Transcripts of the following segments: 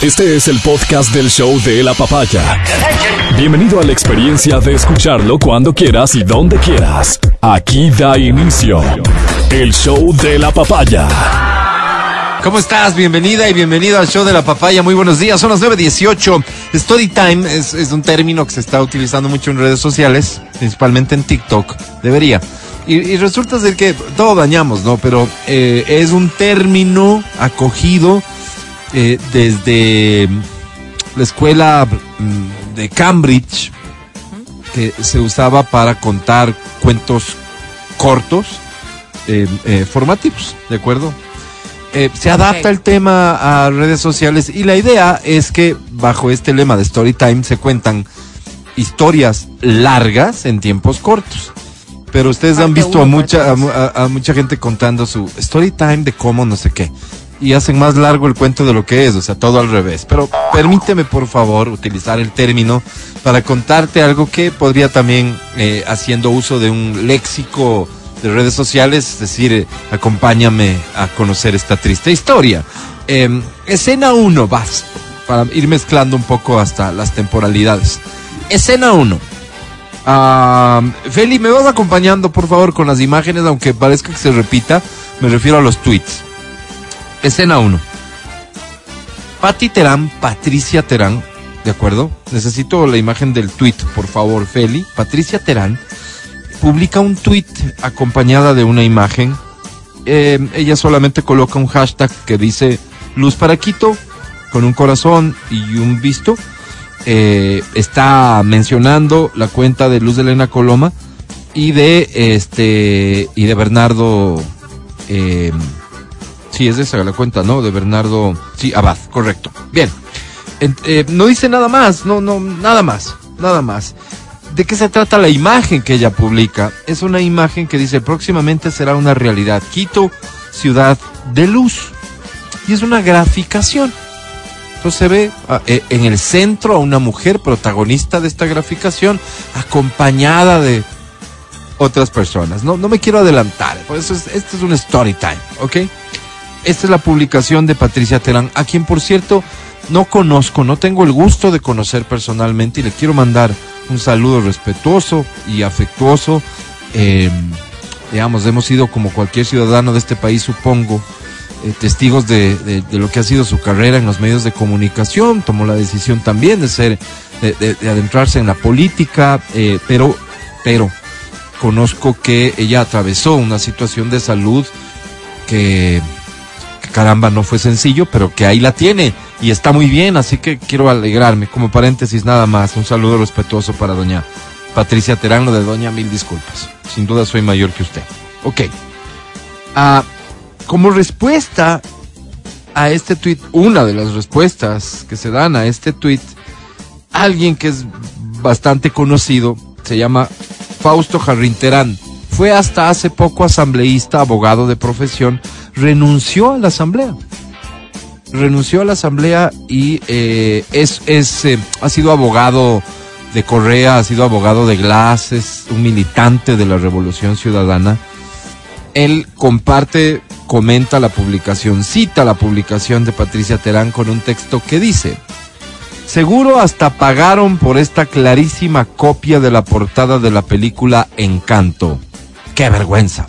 Este es el podcast del show de la papaya. Bienvenido a la experiencia de escucharlo cuando quieras y donde quieras. Aquí da inicio el show de la papaya. ¿Cómo estás? Bienvenida y bienvenido al show de la papaya. Muy buenos días. Son las 9.18. Story time es, es un término que se está utilizando mucho en redes sociales, principalmente en TikTok. Debería. Y, y resulta ser que todo dañamos, ¿no? Pero eh, es un término acogido eh, desde la escuela mm, de Cambridge que se usaba para contar cuentos cortos eh, eh, formativos, ¿de acuerdo? Eh, se adapta el tema a redes sociales y la idea es que bajo este lema de Storytime se cuentan historias largas en tiempos cortos. Pero ustedes han visto a mucha, a mucha gente contando su story time de cómo no sé qué. Y hacen más largo el cuento de lo que es, o sea, todo al revés. Pero permíteme, por favor, utilizar el término para contarte algo que podría también, eh, haciendo uso de un léxico de redes sociales, es decir, eh, acompáñame a conocer esta triste historia. Eh, escena 1, vas, para ir mezclando un poco hasta las temporalidades. Escena 1. Ah, Feli, me vas acompañando, por favor, con las imágenes, aunque parezca que se repita, me refiero a los tweets. Escena 1. Patti Terán, Patricia Terán, ¿de acuerdo? Necesito la imagen del tweet, por favor, Feli. Patricia Terán publica un tweet acompañada de una imagen. Eh, ella solamente coloca un hashtag que dice Luz para Quito, con un corazón y un visto eh, está mencionando la cuenta de Luz de Elena Coloma y de este y de Bernardo eh, sí es esa la cuenta no de Bernardo sí Abad correcto. Bien. En- eh, no dice nada más no no nada más nada más. De qué se trata la imagen que ella publica es una imagen que dice próximamente será una realidad. Quito ciudad de luz y es una graficación. Entonces se ve ah, eh, en el centro a una mujer protagonista de esta graficación acompañada de otras personas. No, no me quiero adelantar, por eso es, este es un story time, ¿ok? Esta es la publicación de Patricia Terán, a quien por cierto no conozco, no tengo el gusto de conocer personalmente y le quiero mandar un saludo respetuoso y afectuoso. Eh, digamos, hemos sido como cualquier ciudadano de este país, supongo, eh, testigos de, lo que ha sido su carrera en los medios de comunicación, tomó la decisión también de ser, de, de- de adentrarse en la política, eh, pero, pero conozco que ella atravesó una situación de salud que caramba no fue sencillo, pero que ahí la tiene y está muy bien, así que quiero alegrarme. Como paréntesis nada más, un saludo respetuoso para doña Patricia Terán, lo de doña, mil disculpas. Sin duda soy mayor que usted. Ok. Ah, como respuesta a este tweet, una de las respuestas que se dan a este tweet, alguien que es bastante conocido, se llama Fausto Jarrín Terán. Fue hasta hace poco asambleísta, abogado de profesión, renunció a la asamblea. Renunció a la asamblea y eh, es, es, eh, ha sido abogado de Correa, ha sido abogado de Glass, es un militante de la Revolución Ciudadana él comparte, comenta la publicación, cita la publicación de Patricia Terán con un texto que dice, seguro hasta pagaron por esta clarísima copia de la portada de la película Encanto. ¡Qué vergüenza!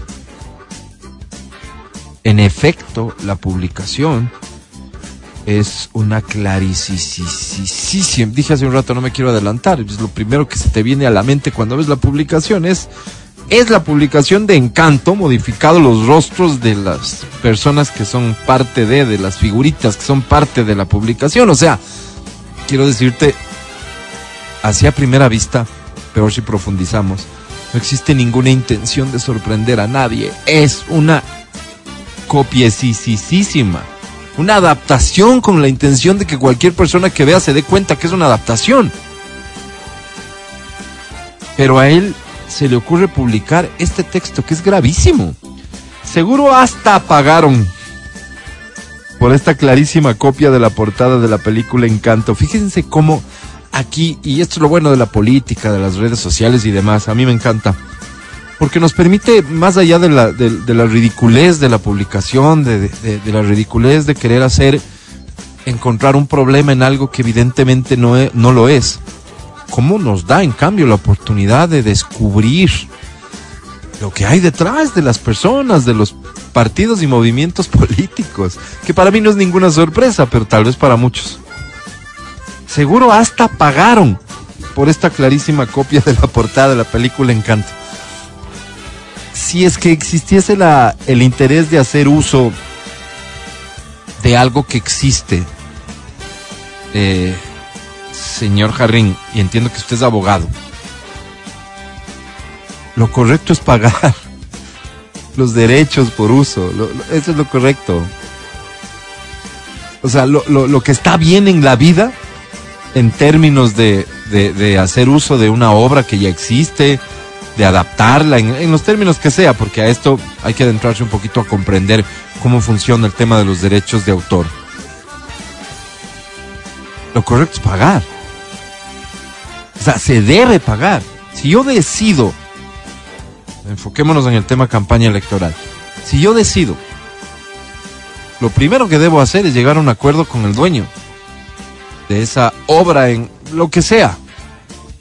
En efecto, la publicación es una clarísima. Dije hace un rato, no me quiero adelantar. Es lo primero que se te viene a la mente cuando ves la publicación es es la publicación de Encanto, modificado los rostros de las personas que son parte de, de las figuritas que son parte de la publicación. O sea, quiero decirte, hacia primera vista, peor si profundizamos, no existe ninguna intención de sorprender a nadie. Es una copiesísima. Una adaptación con la intención de que cualquier persona que vea se dé cuenta que es una adaptación. Pero a él se le ocurre publicar este texto que es gravísimo. Seguro hasta pagaron por esta clarísima copia de la portada de la película Encanto. Fíjense cómo aquí, y esto es lo bueno de la política, de las redes sociales y demás, a mí me encanta, porque nos permite, más allá de la, de, la ridiculez de la publicación, de, de- de la ridiculez de querer hacer encontrar un problema en algo que evidentemente no, e- no lo es, ¿cómo nos da en cambio la oportunidad de descubrir lo que hay detrás de las personas, de los partidos y movimientos políticos? Que para mí no es ninguna sorpresa, pero tal vez para muchos. Seguro hasta pagaron por esta clarísima copia de la portada de la película Encanto. Si es que existiese la, el interés de hacer uso de algo que existe, eh, señor Jarrín, y entiendo que usted es abogado, lo correcto es pagar los derechos por uso. Lo- eso es lo correcto. O sea, lo, lo- que está bien en la vida, en términos de hacer uso de una obra que ya existe, de adaptarla, en, los términos que sea, porque a esto hay que adentrarse un poquito a comprender cómo funciona el tema de los derechos de autor. Lo correcto es pagar. O sea, se debe pagar. Si yo decido, enfoquémonos en el tema campaña electoral, si yo decido, lo primero que debo hacer es llegar a un acuerdo con el dueño de esa obra en lo que sea,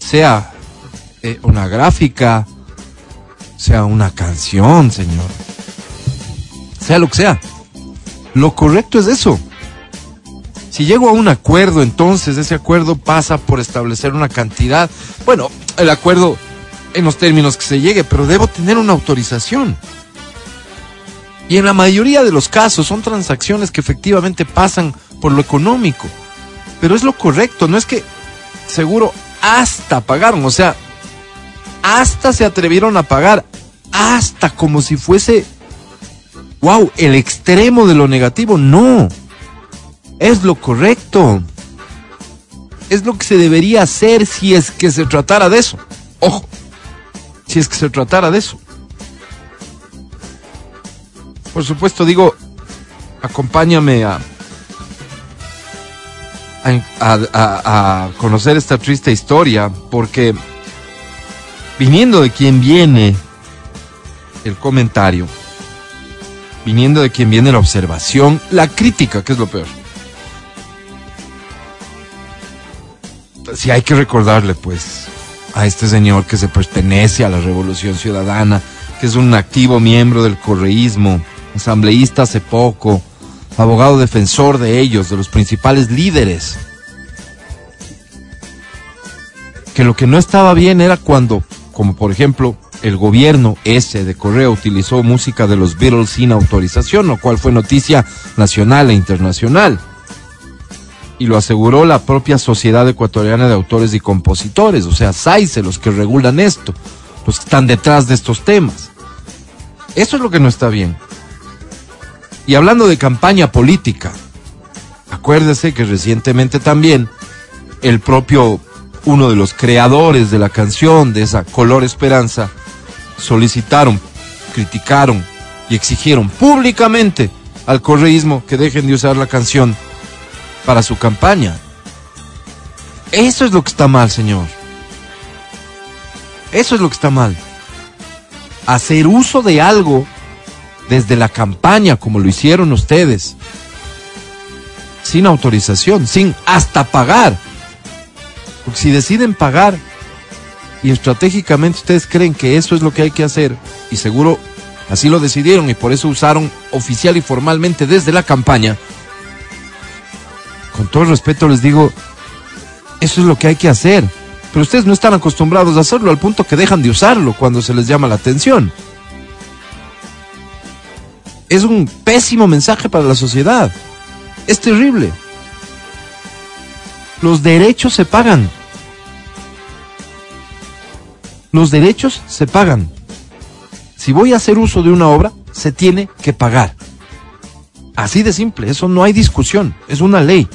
sea eh, una gráfica, sea una canción, señor, sea lo que sea. Lo correcto es eso. Si llego a un acuerdo, entonces ese acuerdo pasa por establecer una cantidad. Bueno, el acuerdo en los términos que se llegue, pero debo tener una autorización. Y en la mayoría de los casos son transacciones que efectivamente pasan por lo económico. Pero es lo correcto, no es que seguro hasta pagaron, o sea, hasta se atrevieron a pagar, hasta como si fuese, wow, el extremo de lo negativo. No, es lo correcto. Es lo que se debería hacer si es que se tratara de eso. Ojo, si es que se tratara de eso. Por supuesto, digo, acompáñame a, a, a- a conocer esta triste historia, porque viniendo de quien viene el comentario, viniendo de quien viene la observación, la crítica, que es lo peor. Si hay que recordarle, pues, a este señor que se pertenece a la Revolución Ciudadana, que es un activo miembro del correísmo, asambleísta hace poco, abogado defensor de ellos, de los principales líderes. Que lo que no estaba bien era cuando, como por ejemplo, el gobierno ese de Correa utilizó música de los Beatles sin autorización, lo cual fue noticia nacional e internacional. Y lo aseguró la propia Sociedad Ecuatoriana de Autores y Compositores, o sea, SAICE, los que regulan esto, los que están detrás de estos temas. Eso es lo que no está bien. Y hablando de campaña política, acuérdese que recientemente también el propio, uno de los creadores de la canción, de esa Color Esperanza, solicitaron, criticaron y exigieron públicamente al correísmo que dejen de usar la canción para su campaña. Eso es lo que está mal, señor. Eso es lo que está mal. Hacer uso de algo desde la campaña, como lo hicieron ustedes, sin autorización, sin hasta pagar. Porque si deciden pagar y estratégicamente ustedes creen que eso es lo que hay que hacer, y seguro así lo decidieron y por eso usaron oficial y formalmente desde la campaña, con todo el respeto les digo, eso es lo que hay que hacer. Pero ustedes no están acostumbrados a hacerlo al punto que dejan de usarlo cuando se les llama la atención. Es un pésimo mensaje para la sociedad. Es terrible. Los derechos se pagan. Los derechos se pagan. Si voy a hacer uso de una obra, se tiene que pagar. Así de simple, eso no hay discusión, es una ley.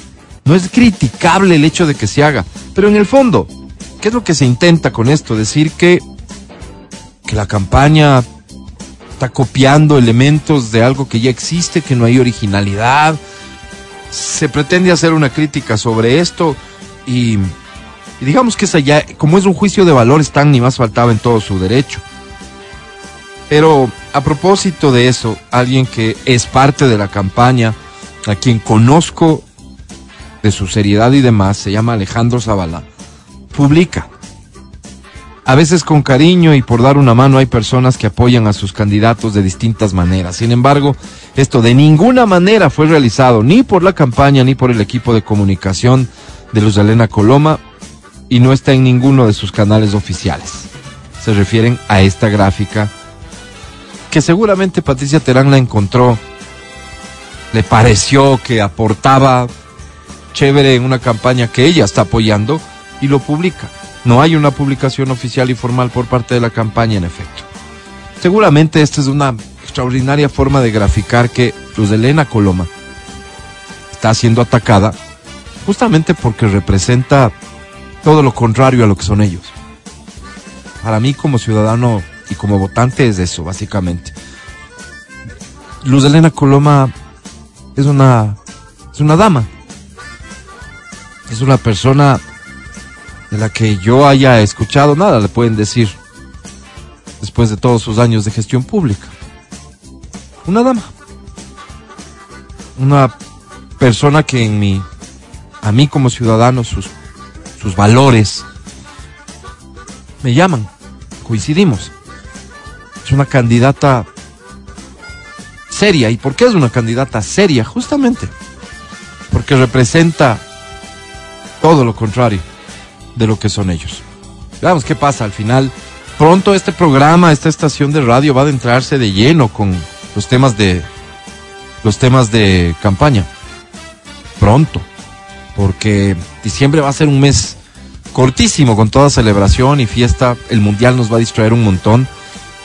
No es criticable el hecho de que se haga. Pero en el fondo, ¿qué es lo que se intenta con esto? Decir que, que la campaña está copiando elementos de algo que ya existe, que no hay originalidad. Se pretende hacer una crítica sobre esto y, digamos que esa ya, como es un juicio de valores, tan ni más faltaba en todo su derecho. Pero a propósito de eso, alguien que es parte de la campaña, a quien conozco de su seriedad y demás, se llama Alejandro Zavala, publica. A veces con cariño y por dar una mano hay personas que apoyan a sus candidatos de distintas maneras. Sin embargo, esto de ninguna manera fue realizado ni por la campaña ni por el equipo de comunicación de Luz Elena Coloma y no está en ninguno de sus canales oficiales. Se refieren a esta gráfica que seguramente Patricia Terán la encontró, le pareció que aportaba chévere en una campaña que ella está apoyando y lo publica. No hay una publicación oficial y formal por parte de la campaña, en efecto. Seguramente esta es una extraordinaria forma de graficar que Luz Elena Coloma está siendo atacada justamente porque representa todo lo contrario a lo que son ellos. Para mí como ciudadano y como votante es eso, básicamente. Luz Elena Coloma es una, es una dama. Es una persona de la que yo haya escuchado nada, le pueden decir, después de todos sus años de gestión pública. Una dama. Una persona que en mi, a mí como ciudadano, sus, sus valores me llaman, coincidimos. Es una candidata seria. ¿Y por qué es una candidata seria? Justamente porque representa todo lo contrario de lo que son ellos. Veamos qué pasa al final. Pronto este programa, esta estación de radio va a adentrarse de lleno con los temas de los temas de campaña. Pronto, porque diciembre va a ser un mes cortísimo con toda celebración y fiesta. El mundial nos va a distraer un montón.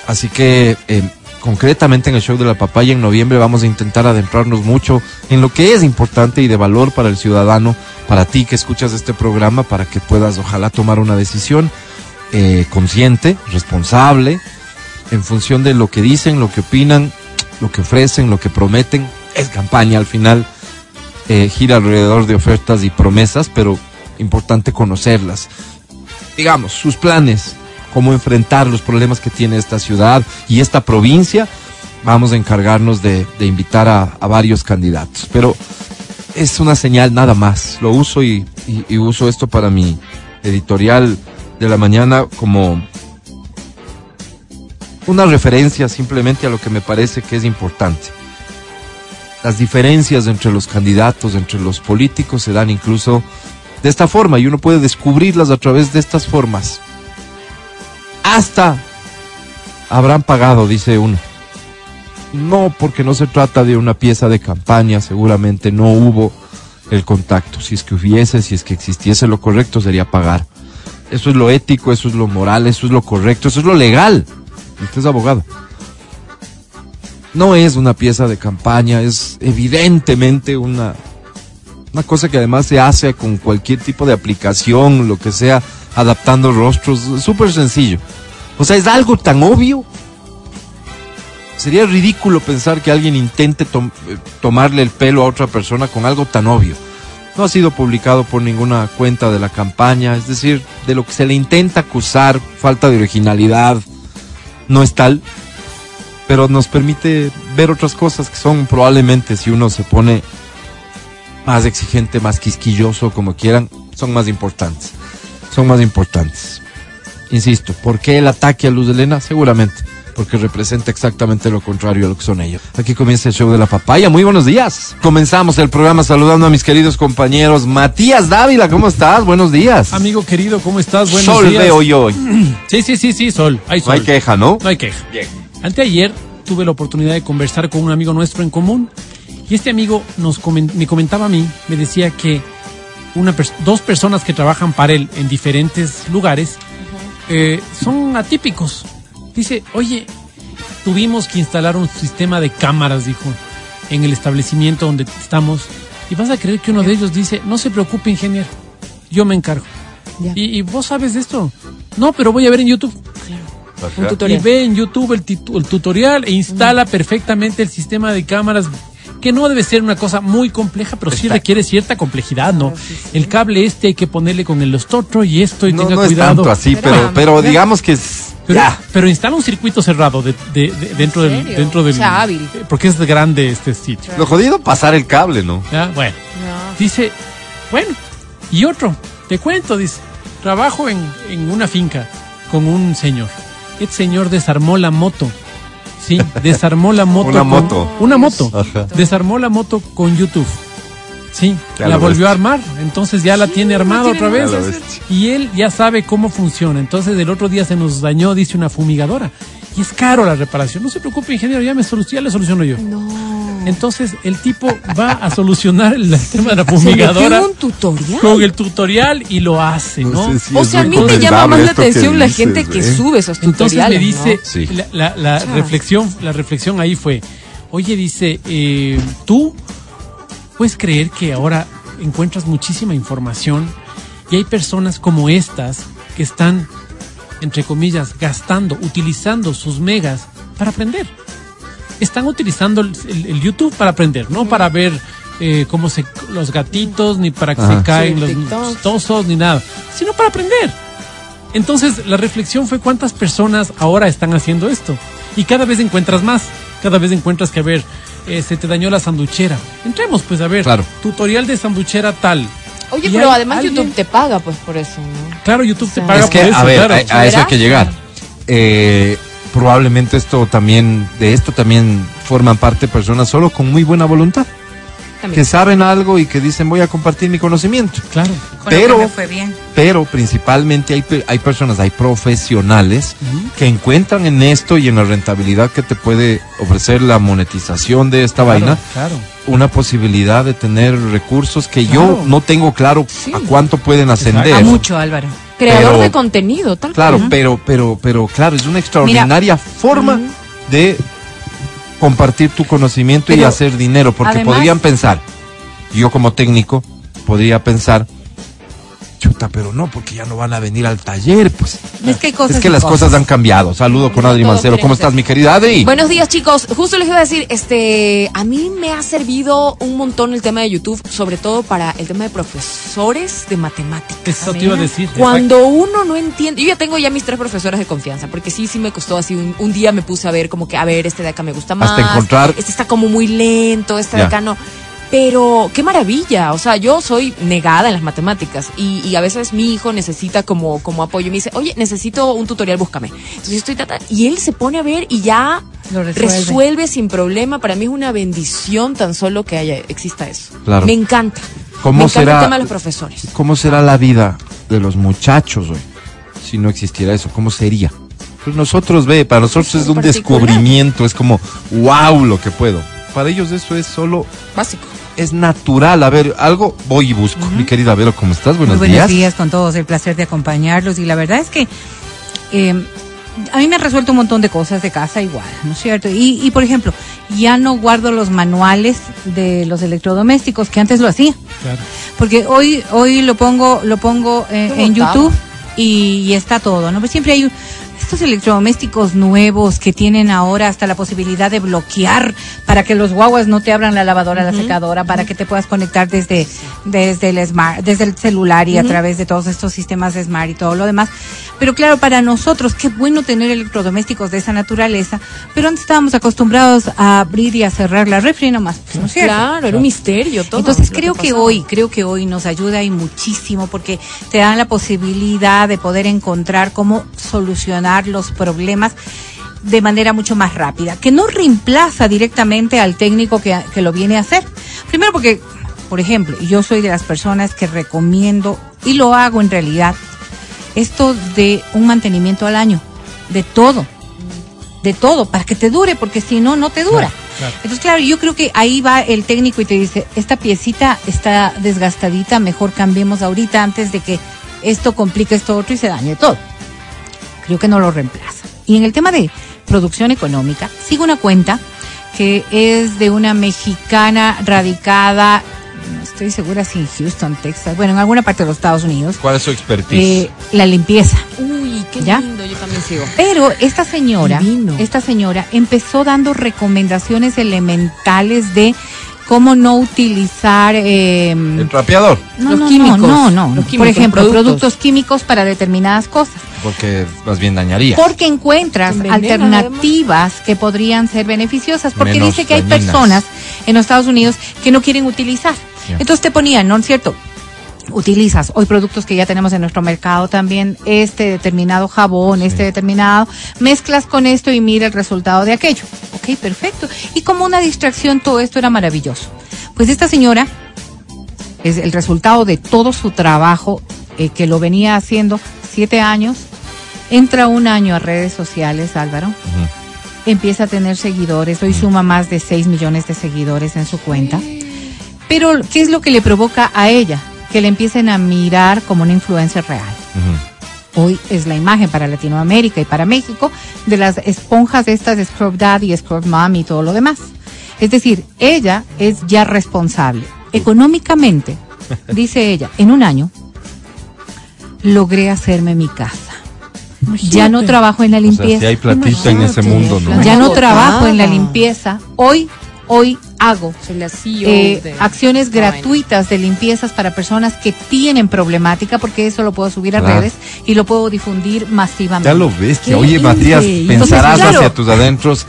Así que eh, concretamente en el show de la papaya en noviembre vamos a intentar adentrarnos mucho en lo que es importante y de valor para el ciudadano, para ti que escuchas este programa, para que puedas ojalá tomar una decisión eh, consciente, responsable, en función de lo que dicen, lo que opinan, lo que ofrecen, lo que prometen. Es campaña al final, eh, gira alrededor de ofertas y promesas, pero importante conocerlas. Digamos, sus planes, cómo enfrentar los problemas que tiene esta ciudad y esta provincia, vamos a encargarnos de, invitar a, varios candidatos. Pero es una señal nada más. Lo uso y, y, uso esto para mi editorial de la mañana como una referencia simplemente a lo que me parece que es importante. Las diferencias entre los candidatos, entre los políticos, se dan incluso de esta forma y uno puede descubrirlas a través de estas formas hasta habrán pagado, dice uno. No, porque no se trata de una pieza de campaña, seguramente no hubo el contacto. Si es que hubiese, si es que existiese lo correcto, sería pagar. Eso es lo ético, eso es lo moral, eso es lo correcto, eso es lo legal. Usted es abogado. No es una pieza de campaña, es evidentemente una, una cosa que además se hace con cualquier tipo de aplicación, lo que sea, adaptando rostros, súper sencillo. O sea, es algo tan obvio. Sería ridículo pensar que alguien intente tom tomarle el pelo a otra persona con algo tan obvio. No ha sido publicado por ninguna cuenta de la campaña, es decir, de lo que se le intenta acusar, falta de originalidad, no es tal, pero nos permite ver otras cosas que son probablemente, si uno se pone más exigente, más quisquilloso, como quieran, son más importantes. Son más importantes. Insisto, ¿por qué el ataque a Luz de Elena? Seguramente, porque representa exactamente lo contrario a lo que son ellos. Aquí comienza el show de la papaya. Muy buenos días. Comenzamos el programa saludando a mis queridos compañeros. Matías Dávila, ¿cómo estás? Buenos días. Amigo querido, ¿cómo estás? Buenos Sol días. veo yo hoy. Sí, sí, sí, sí, Sol. Hay sol. No hay queja, ¿no? No hay queja. Bien. Anteayer tuve la oportunidad de conversar con un amigo nuestro en común y este amigo nos comen- me comentaba a mí, me decía que una pers- dos personas que trabajan para él en diferentes lugares eh, son atípicos. Dice, oye, tuvimos que instalar un sistema de cámaras, dijo, en el establecimiento donde estamos. Y vas a creer que uno de ellos dice, no se preocupe, ingeniero, yo me encargo. Y, y vos sabes de esto. No, pero voy a ver en YouTube. Un Y tutorial. ve en YouTube el, el tutorial e instala perfectamente el sistema de cámaras, que no debe ser una cosa muy compleja, pero sí Exacto. requiere cierta complejidad, ¿no? El cable este hay que ponerle con el otro y esto y No, tenga no es cuidado. tanto así, Pero- pero, pero digamos que es. Pero, ya. pero instala un circuito cerrado de, de- de- dentro del dentro del O sea, hábil. porque es grande este sitio. Lo jodido pasar el cable, ¿no? ¿ya? Bueno, No. dice Bueno, y otro, te cuento, dice, trabajo en, en una finca con un señor. Este señor desarmó la moto. Sí, desarmó la moto. Una con- moto. Una moto. Ajá. Desarmó la moto con YouTube. Sí, Ya la volvió a armar. Entonces ya la tiene armada otra vez. Y él ya sabe cómo funciona. Entonces el otro día se nos dañó, dice una fumigadora. Y es caro la reparación. No se preocupe, ingeniero, ya, me solu- ya le soluciono yo. Entonces el tipo va a solucionar el tema de la fumigadora un tutorial. con el tutorial y lo hace, ¿no? sé si o sea, a mí me llama más la atención la gente que ¿eh? sube esos Entonces tutoriales. me dice, ¿no? Sí. la, la- reflexión, la reflexión ahí fue, oye, dice, eh, tú puedes creer que ahora encuentras muchísima información y hay personas como estas que están, entre comillas, gastando, utilizando sus megas para aprender. Están utilizando el, el- el YouTube para aprender, no para ver eh, cómo se los gatitos, ni para que Ajá. se caen Sí, los chistosos, ni nada, sino para aprender. Entonces, la reflexión fue cuántas personas ahora están haciendo esto. Y cada vez encuentras más. Cada vez encuentras que, a ver, eh, se te dañó la sanduchera. Entremos, pues, a ver. Claro. Tutorial de sanduchera tal. Oye, pero además alguien- YouTube te paga pues por eso, ¿no? Claro, YouTube te paga Es que, por eso, a ver, claro. a, a eso hay que llegar. Eh, probablemente esto también, de esto también forman parte personas solo con muy buena voluntad, Que saben algo y que dicen voy a compartir mi conocimiento. Claro. Con Pero- lo que me fue bien. Pero principalmente hay, hay personas, hay profesionales que encuentran en esto y en la rentabilidad que te puede ofrecer la monetización de esta Claro, vaina Claro. una posibilidad de tener recursos que Claro. yo no tengo claro Sí. a cuánto pueden ascender. A mucho, Álvaro. Creador pero- de contenido, tal Claro, cual. pero, pero, pero, claro, es una extraordinaria forma de compartir tu conocimiento y hacer dinero, porque además- podrían pensar, yo como técnico podría pensar, chuta, pero no, porque ya no van a venir al taller, pues. Es que hay cosas es que y las cosas han cambiado. Saludo con Adri Mancero. ¿Cómo estás, mi querida Adri? Buenos días, chicos. Justo les iba a decir, este, a mí me ha servido un montón el tema de YouTube, sobre todo para el tema de profesores de matemáticas. Eso te iba a decir. Cuando uno no entiende, yo ya tengo ya mis tres profesoras de confianza, porque sí, sí me costó así, un, un día me puse a ver como que, a ver, este de acá me gusta más, Hasta encontrar- este está como muy lento, este de acá no. Pero qué maravilla, o sea, yo soy negada en las matemáticas y, y a veces mi hijo necesita como, como apoyo y me dice, oye, necesito un tutorial, búscame. Entonces yo estoy tratando, y él se pone a ver y ya Lo resuelve. resuelve sin problema. Para mí es una bendición tan solo que haya, exista eso. Claro. Me encanta. ¿Cómo me encanta será- el tema de los profesores. ¿Cómo será la vida de los muchachos hoy si no existiera eso? ¿Cómo sería? Pues nosotros, ve, para nosotros es un particular. descubrimiento, es como, wow, lo que puedo. Para ellos eso es solo, Básico. Es natural. A ver, algo voy y busco. Mi querida Vero, ¿cómo estás? Buenos, Muy buenos días. días. con todos, el placer de acompañarlos y la verdad es que eh, a mí me ha resuelto un montón de cosas de casa igual, ¿no es cierto? Y, y por ejemplo, ya no guardo los manuales de los electrodomésticos que antes lo hacía, Claro. porque hoy hoy lo pongo lo pongo eh, en. YouTube y, y está todo, ¿no? Pues siempre hay un- estos electrodomésticos nuevos que tienen ahora hasta la posibilidad de bloquear para que los guaguas no te abran la lavadora, la secadora, para que te puedas conectar desde, desde el smart, desde el celular y a través de todos estos sistemas de smart y todo lo demás. Pero claro, para nosotros, qué bueno tener electrodomésticos de esa naturaleza, pero antes estábamos acostumbrados a abrir y a cerrar la refri nomás, ¿no es cierto? Claro, era un misterio todo. Entonces creo que hoy, creo que hoy nos ayuda y muchísimo porque te dan la posibilidad de poder encontrar cómo solucionar los problemas de manera mucho más rápida, que no reemplaza directamente al técnico que, que lo viene a hacer. Primero porque, por ejemplo, yo soy de las personas que recomiendo, y lo hago en realidad, esto de un mantenimiento al año, de todo, de todo, para que te dure, porque si no, no te dura. Claro, claro. Entonces, claro, yo creo que ahí va el técnico y te dice, esta piecita está desgastadita, mejor cambiemos ahorita antes de que esto complique esto otro y se dañe todo. Creo que no lo reemplaza. Y en el tema de producción económica, sigo una cuenta que es de una mexicana radicada, no estoy segura si en Houston, Texas, bueno, en alguna parte de los Estados Unidos, ¿Cuál es su expertise? eh, la limpieza. Uy, qué ¿Ya? lindo, yo también sigo. Pero esta señora, Divino. esta señora empezó dando recomendaciones elementales de cómo no utilizar eh, El trapeador, no, Los no, químicos, no, no, no. los Por químicos, ejemplo, productos. productos. químicos para determinadas cosas. porque más bien dañaría. Porque encuentras alternativas que podrían ser beneficiosas. Porque Menos dice que hay personas en los Estados Unidos que no quieren utilizar. Entonces te ponían, ¿no es cierto? utilizas hoy productos que ya tenemos en nuestro mercado también, este determinado jabón, este determinado, mezclas con esto y mira el resultado de aquello. Ok, perfecto. Y como una distracción todo esto era maravilloso. Pues esta señora es el resultado de todo su trabajo eh, que lo venía haciendo siete años, entra un año a redes sociales, Álvaro, empieza a tener seguidores, hoy suma más de 6 millones de seguidores en su cuenta. Pero, ¿qué es lo que le provoca a ella? Que le empiecen a mirar como una influencer real. Hoy es la imagen para Latinoamérica y para México de las esponjas estas de Scrub Daddy, Scrub Mom y todo lo demás. Es decir, ella es ya responsable. Económicamente, dice ella, en un año logré hacerme mi casa. Ya no trabajo en la O sea, limpieza. si hay platita en ese mundo, ¿no? Ya no trabajo en la limpieza. Hoy, hoy hago eh, acciones gratuitas de limpiezas para personas que tienen problemática, porque eso lo puedo subir a Claro. redes y lo puedo difundir masivamente. Ya lo ves, que oye, Matías, increíble. pensarás Entonces, claro. hacia tus adentros,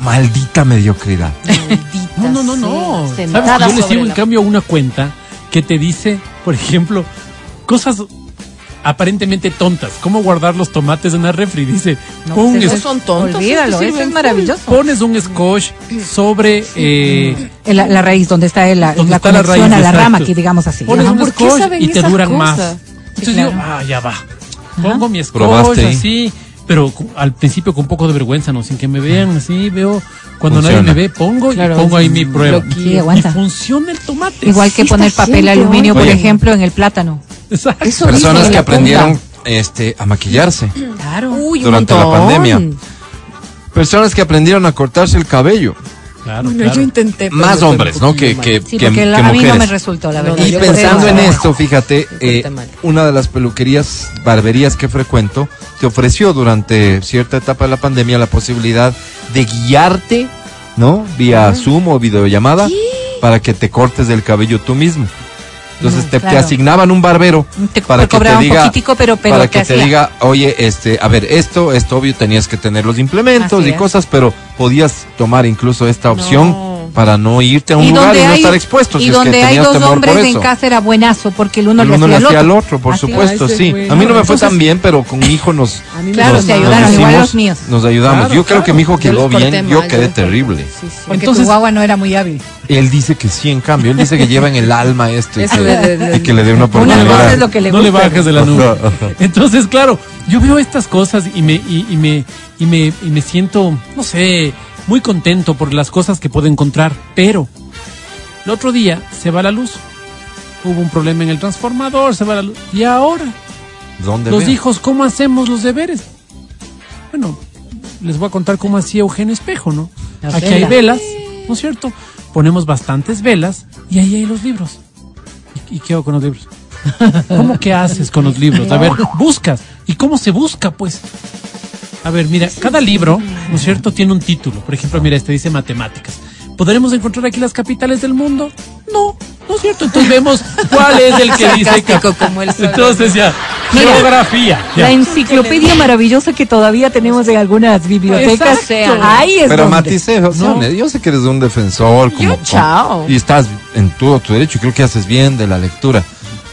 maldita mediocridad. Maldita No, no, no, no. Yo le sigo en la- cambio a una cuenta que te dice, por ejemplo, cosas aparentemente tontas. ¿Cómo guardar los tomates en la refri? Dice, No, es- son tontos. Olvídalo, esos eso es maravilloso. pones un scotch sobre... eh, la, la raíz, donde está la, donde la está la conexión raíz, a la exacto. rama, aquí digamos así. Pones Ajá. un ¿por qué scotch saben y te duran más. Entonces claro. digo, ah, ya va. Pongo mi scotch así, pero cu- al principio con un poco de vergüenza, ¿no? Sin que me vean así, veo... Cuando Funciona. nadie me ve, pongo Claro, y pongo ahí mi prueba. Aguanta. Y funciona el tomate. Igual que poner papel gente, aluminio, por ejemplo, en el plátano. Exacto. Eso Personas que aprendieron este, a maquillarse. Claro. Uy, un durante la pandemia. Personas que aprendieron a cortarse el cabello. Claro, Bueno, claro. yo intenté. Más hombres, ¿no? Que, que, Sí, que- la- que a mí no me mujeres. resultó, la verdad. Y yo pensando en esto, fíjate, eh, una de las peluquerías, barberías que frecuento, te ofreció durante cierta etapa de la pandemia la posibilidad de guiarte, ¿no? Vía Zoom o videollamada, para que te cortes el cabello tú mismo. Entonces te, asignaban un barbero Te para que te diga, poquitico, pero- pero para que te hacía. diga, oye, este, a ver, esto, esto obvio tenías que tener los implementos Así y es. cosas, pero podías tomar incluso esta opción No. Para no irte a un lugar y no estar expuesto. y si es que donde hay tenías dos hombres en casa era buenazo porque el uno, El le uno hacía le hacía al otro. otro, por Así supuesto, sí. bueno. A mí no me fue Entonces- tan bien, pero con mi hijo nos, A mí me Claro, nos, se nos ayudaron, igual los míos. Nos ayudamos. Claro, yo creo que mi hijo quedó bien, mal, yo quedé terrible. Sí, sí. Porque Entonces- tu guagua no era muy hábil. Él dice que sí, en cambio, él dice que lleva en el alma esto y, que, de- de- de- y que le dé una Una oportunidad. cosa es lo que le no gusta. le bajes de la nube. Entonces, claro, yo veo estas cosas y me, y, y me, y me, y me siento, no sé, muy contento por las cosas que puedo encontrar, pero el otro día se va la luz. Hubo un problema en el transformador, se va la luz. Y ahora, ¿Dónde los hijos, ¿cómo hacemos los deberes? Bueno, les voy a contar cómo hacía Eugenio Espejo, ¿no? Las Aquí hay velas. velas, ¿no es cierto? Ponemos bastantes velas y ahí hay los libros. ¿Y, y qué hago con los libros? ¿Cómo que haces con los libros? A ver, buscas. ¿Y cómo se busca, pues? A ver, mira, cada libro, ¿no es cierto?, tiene un título. Por ejemplo, mira, este dice matemáticas. ¿Podremos encontrar aquí las capitales del mundo? No, no es cierto. Entonces vemos cuál es el que dice. Como el sol. Entonces ya, Mira, geografía. ya. La enciclopedia maravillosa que todavía tenemos en algunas bibliotecas. Exacto. Ahí es Pero donde. No. yo sé que eres un defensor como, Yo, chao. y estás en todo tu derecho y creo que haces bien de la lectura.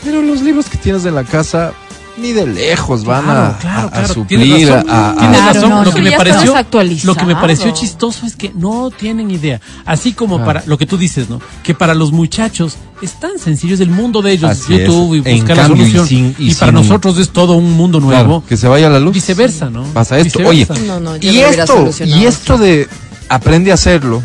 Pero los libros que tienes en la casa ni de lejos van Claro, a, claro, a- a claro. suplir Tienes razón. a, a- razón. no, lo, que me pareció, lo que me pareció chistoso es que no tienen idea. Así como para lo que tú dices, ¿no? Que para los muchachos es tan sencillo, es el mundo de ellos, Así YouTube es. y En buscar la cambio, y solución. sin- y y para nosotros es todo un mundo nuevo. Claro, que se vaya la luz. Viceversa, ¿no? Pasa esto. Viceversa. Oye, No, no, yo y lo hubiera esto, y esto de aprende a hacerlo,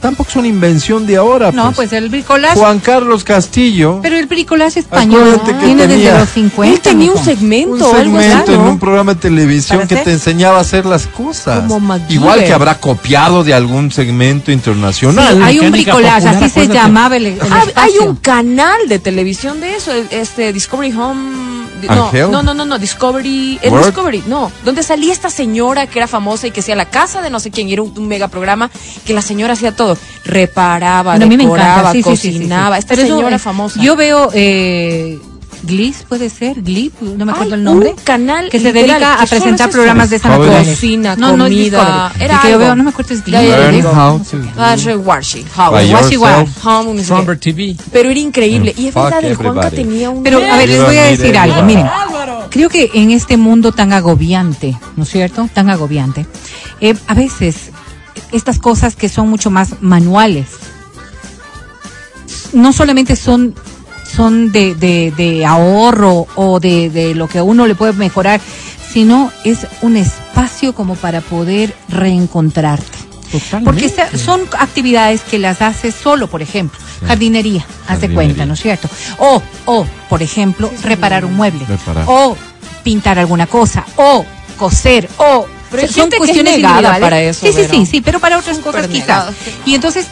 tampoco es una invención de ahora. No, pues el bricolage. Juan Carlos Castillo, Pero el bricolage español que viene tenía- desde los 50. Él tenía un segmento, un algo segmento en un programa de televisión ¿Para que te enseñaba a hacer las cosas. Como. Igual que habrá copiado de algún segmento internacional. Sí, hay un bricolage, popular, así se llamaba el, el Ah, hay un canal de televisión de eso, este Discovery Home. No, no, no, no, no, Discovery. Discovery, no. Donde salía esta señora que era famosa y que hacía la casa de no sé quién, y era un, un mega programa que la señora hacía todo. Reparaba, Bueno, a mí me decoraba, encanta, sí, sí, sí, sí, sí. cocinaba. Esta Pero eso, señora eh, famosa. Yo veo eh, Gliss puede ser, Glip, no me acuerdo Ay, el nombre. un canal que se literal, dedica a presentar es programas de naturaleza. Cocina, no, no es comida, Discovery. era El que yo veo, no me acuerdo es Glip. Washi. Home, no TV. Pero era increíble. Y es verdad, el Juanca tenía un... Pero a ver, les voy a decir algo, mire. miren. Creo que en este mundo tan agobiante, ¿no es cierto? Tan agobiante, eh, a veces estas cosas que son mucho más manuales, no solamente son son de, de, de ahorro o de, de lo que a uno le puede mejorar, sino es un espacio como para poder reencontrarte. Totalmente. Porque son actividades que las haces solo, por ejemplo, jardinería, haz de cuenta, ¿no es cierto? O, o, por ejemplo, reparar un mueble, Reparar. o pintar alguna cosa, o coser, o Pero son gente que es cuestiones individuales. para eso, Sí, sí, sí, sí, pero para otras cosas quizás. Y entonces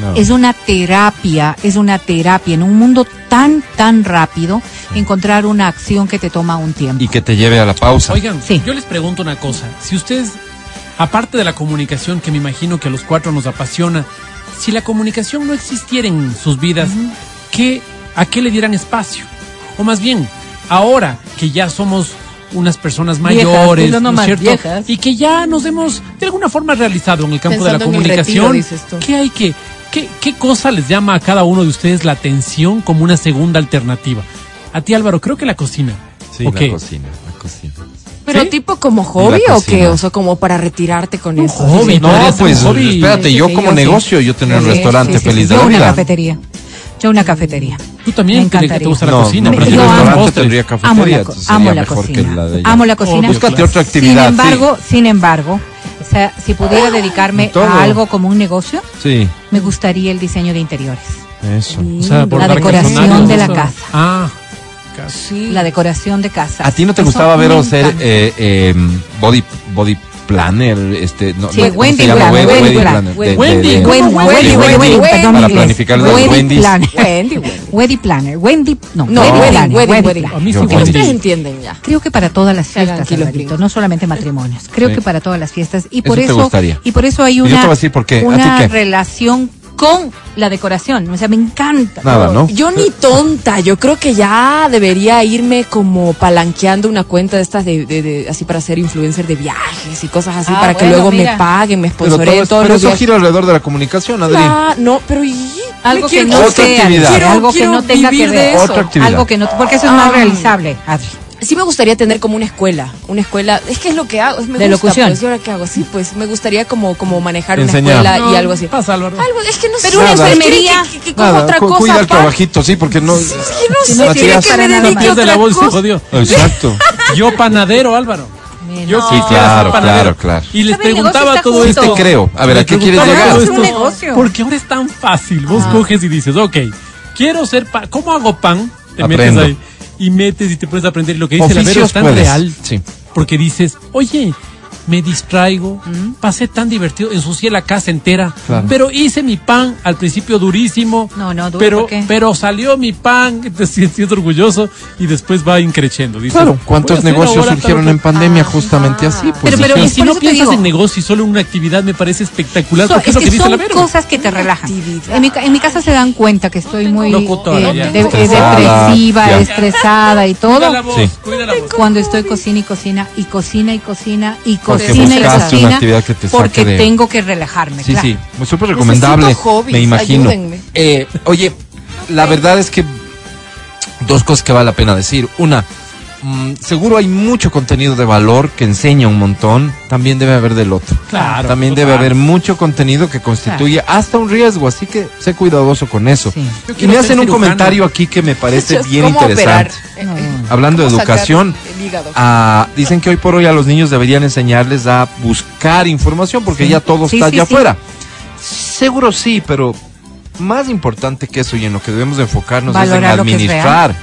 No. es una terapia, es una terapia en un mundo tan, tan rápido, encontrar una acción que te toma un tiempo. Y que te lleve a la pausa. Oigan, Sí. yo les pregunto una cosa. Si ustedes, aparte de la comunicación que me imagino que a los cuatro nos apasiona, si la comunicación no existiera en sus vidas, ¿qué, ¿a qué le dieran espacio? O más bien, ahora que ya somos unas personas Viejas, mayores, dilo ¿no es cierto? viejas. Y que ya nos hemos de alguna forma realizado en el campo de la Pensando en el retiro, comunicación. tú. ¿Qué hay que, qué, qué cosa les llama a cada uno de ustedes la atención como una segunda alternativa? A ti Álvaro, creo que la cocina. Sí, ¿O la qué? cocina, la cocina. Pero ¿Sí? tipo como hobby o qué? O sea, como para retirarte con Un eso. hobby, Sí, ¿no? Pues un hobby. espérate, yo como yo sí. negocio, yo tener un Sí, restaurante sí, sí, feliz sí. de Yo la una vida. cafetería. Yo una cafetería. Tú también, Me que, que te encantaría. gusta la No, cocina, pero yo tienes amo- tendría Amo cafetería, la, entonces amo sería la mejor que cocina. la. Amo la cocina. Búscate otra actividad. Sin embargo, sin embargo, sea, si pudiera dedicarme Todo. a algo como un negocio, Sí, me gustaría el diseño de interiores. eso. O sea, La decoración de la casa. Ah, Sí. La decoración de casa. ¿A ti no te Eso gustaba ver o ser eh, eh, body, body planner? Este, no, Sí, no, ¿cómo Wendy se llama? Planner, We- Wendy Wendy Planner. Wendy, de- ¿cómo Wendy, Wendy, Wendy, Wendy, Wendy, Wendy, perdón, para planificar las Wendy. Wendy, Wendy. Wendy Planner. Wendy, no, No, Wendy Planner. Wendy Planner. ustedes entienden ya. Creo que para todas las fiestas, Alvarito, no solamente matrimonios. Creo Sí. que para todas las fiestas y por Eso y por eso hay yo una te voy a decir por qué. ¿A ti una qué? relación con la decoración. O sea, me encanta. Nada, ¿no? Yo ni tonta, yo creo que ya debería irme como palanqueando una cuenta de estas de, de- de- así para ser influencer de viajes y cosas así Ah, para que luego mira. me paguen, me todo sponsoreen es- todos pero los eso viajes. gira alrededor de la comunicación, Adri. Ah, no, pero ¿y? Algo que no Otra sea, algo que no tenga que ver. eso. Otra actividad. Algo que no, porque eso es más Ah. realizable, Adri. Sí me gustaría tener como una escuela, una escuela, es que es lo que hago, es me ¿De gusta, locución? pues, ¿y ahora qué hago? Sí, pues me gustaría como como manejar Enseñar. una escuela y algo así. Pasa, Álvaro. Algo, es que no sé. Pero una enfermería. Que, que, que coja Nada, otra cu- cosa cuida el aparte. trabajito, sí, porque no. Es que no sé, que me dedique Pierde la cosa. jodió. Exacto. Yo panadero, Álvaro. Yo No. Sí, claro, claro, claro. Y les preguntaba todo esto. Sí te creo. A ver, ¿a qué quieres llegar? todo Es un esto negocio. Porque ahora es tan fácil. Vos Ah. coges y dices, ok, quiero ser pan. ¿Cómo hago pan? Te Aprendo. metes ahí y metes y te puedes aprender. Y lo que dice la Vero es tan puedes. real. Sí. Porque dices, oye, me distraigo, pasé tan divertido, ensucié la casa entera, Claro. pero hice mi pan al principio durísimo. No, no, duro, pero, pero salió mi pan, te sientes orgulloso y después va increciendo. Dices, Claro, ¿cuántos negocios ahora surgieron tal en pandemia Ah. justamente así? Pues, Pero- pero y si no piensas digo. en negocio y solo en una actividad me parece espectacular So- porque es es lo que que dice son la cosas que te relajan. En mi, en mi casa se dan cuenta que estoy muy Locutora, eh, ya. de- Estresada, depresiva, ya. estresada y Cuida todo. la voz, Sí. cuida la voz. Cuando estoy cocina y cocina y cocina y cocina y cocina y buscaste una actividad que te saque porque de- tengo que relajarme. Sí, claro. sí, súper recomendable. Hobbies, me imagino. Eh, oye, la verdad es que dos cosas que vale la pena decir. Una, mm, seguro hay mucho contenido de valor que enseña un montón. También debe haber del otro. Claro, También total. debe haber mucho contenido que constituye hasta un riesgo, así que sé cuidadoso con eso. Sí. Y me hacen un cirujano. comentario aquí que me parece bien interesante. eh, eh, Hablando de educación. Ah, dicen que hoy por hoy a los niños deberían enseñarles a buscar información porque Sí. ya todo Sí, está sí, allá sí. afuera. Seguro sí, pero más importante que eso y en lo que debemos de enfocarnos Valorar es en lo que es administrar.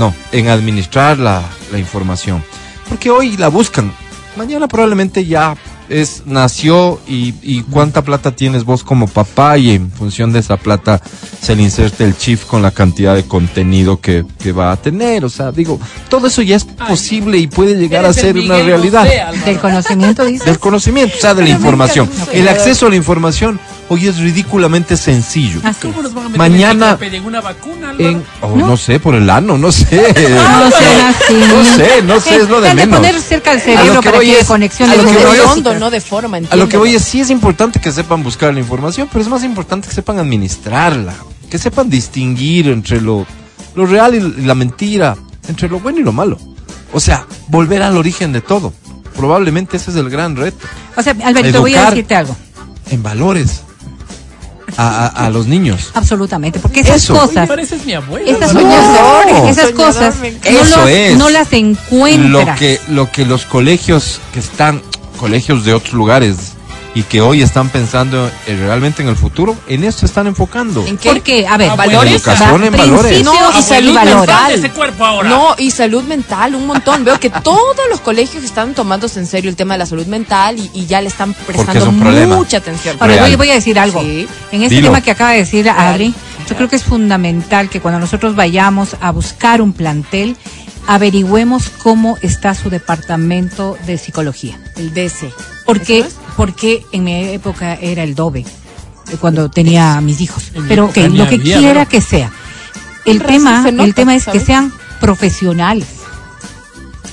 No, en administrar la, información. Porque hoy la buscan. Mañana probablemente ya es nació y, y cuánta plata tienes vos como papá y en función de esa plata se le inserta el chip con la cantidad de contenido que, que va a tener. O sea, digo, todo eso ya es posible y puede llegar a ser una realidad. Del conocimiento, dices. del conocimiento, o sea, de la Pero información. El acceso a la información hoy es ridículamente sencillo. ¿Cómo nos van a meter Mañana- en una vacuna? En, oh, no. sé, por el ano, no sé. No sean así. No sé, no sé, es lo de menos. poner cerca cerebro que para que es- conexión a lo que voy es- fondo, no de forma, A lo que voy es, sí es importante que sepan buscar la información, pero es más importante que sepan administrarla, que sepan distinguir entre lo, lo real y la mentira, entre lo bueno y lo malo. O sea, volver al origen de todo. Probablemente ese es el gran reto. O sea, Alberto, voy a decirte algo. En valores. A, a- a los niños. Absolutamente, porque esas Eso. Oye, cosas, pareces mi abuela. esas, Álvaro. No. esas cosas no, es. no las encuentras. Lo que, lo que los colegios que están, colegios de otros lugares, y que hoy están pensando eh, realmente en el futuro, en eso se están enfocando. ¿En qué? Porque, a ver, Ah, ¿Valores? bueno, Educación en valores. No, y salud valores. mental. ese cuerpo ahora. No, y salud mental, un montón. Veo que todos los colegios están tomándose en serio el tema de la salud mental y, y ya le están es prestando mucha atención. Ahora Real. voy, voy a decir algo. Sí. En este Dilo. tema que acaba de decir Real. Adri, yo creo que es fundamental que cuando nosotros vayamos a buscar un plantel, averigüemos cómo está su departamento de psicología. El DC. Porque, porque en mi época era el DOBE, eh, cuando tenía a mis hijos. En Pero que lo que había, quiera ¿no? que sea. El tema, se nota, el tema es ¿sabes? que sean profesionales,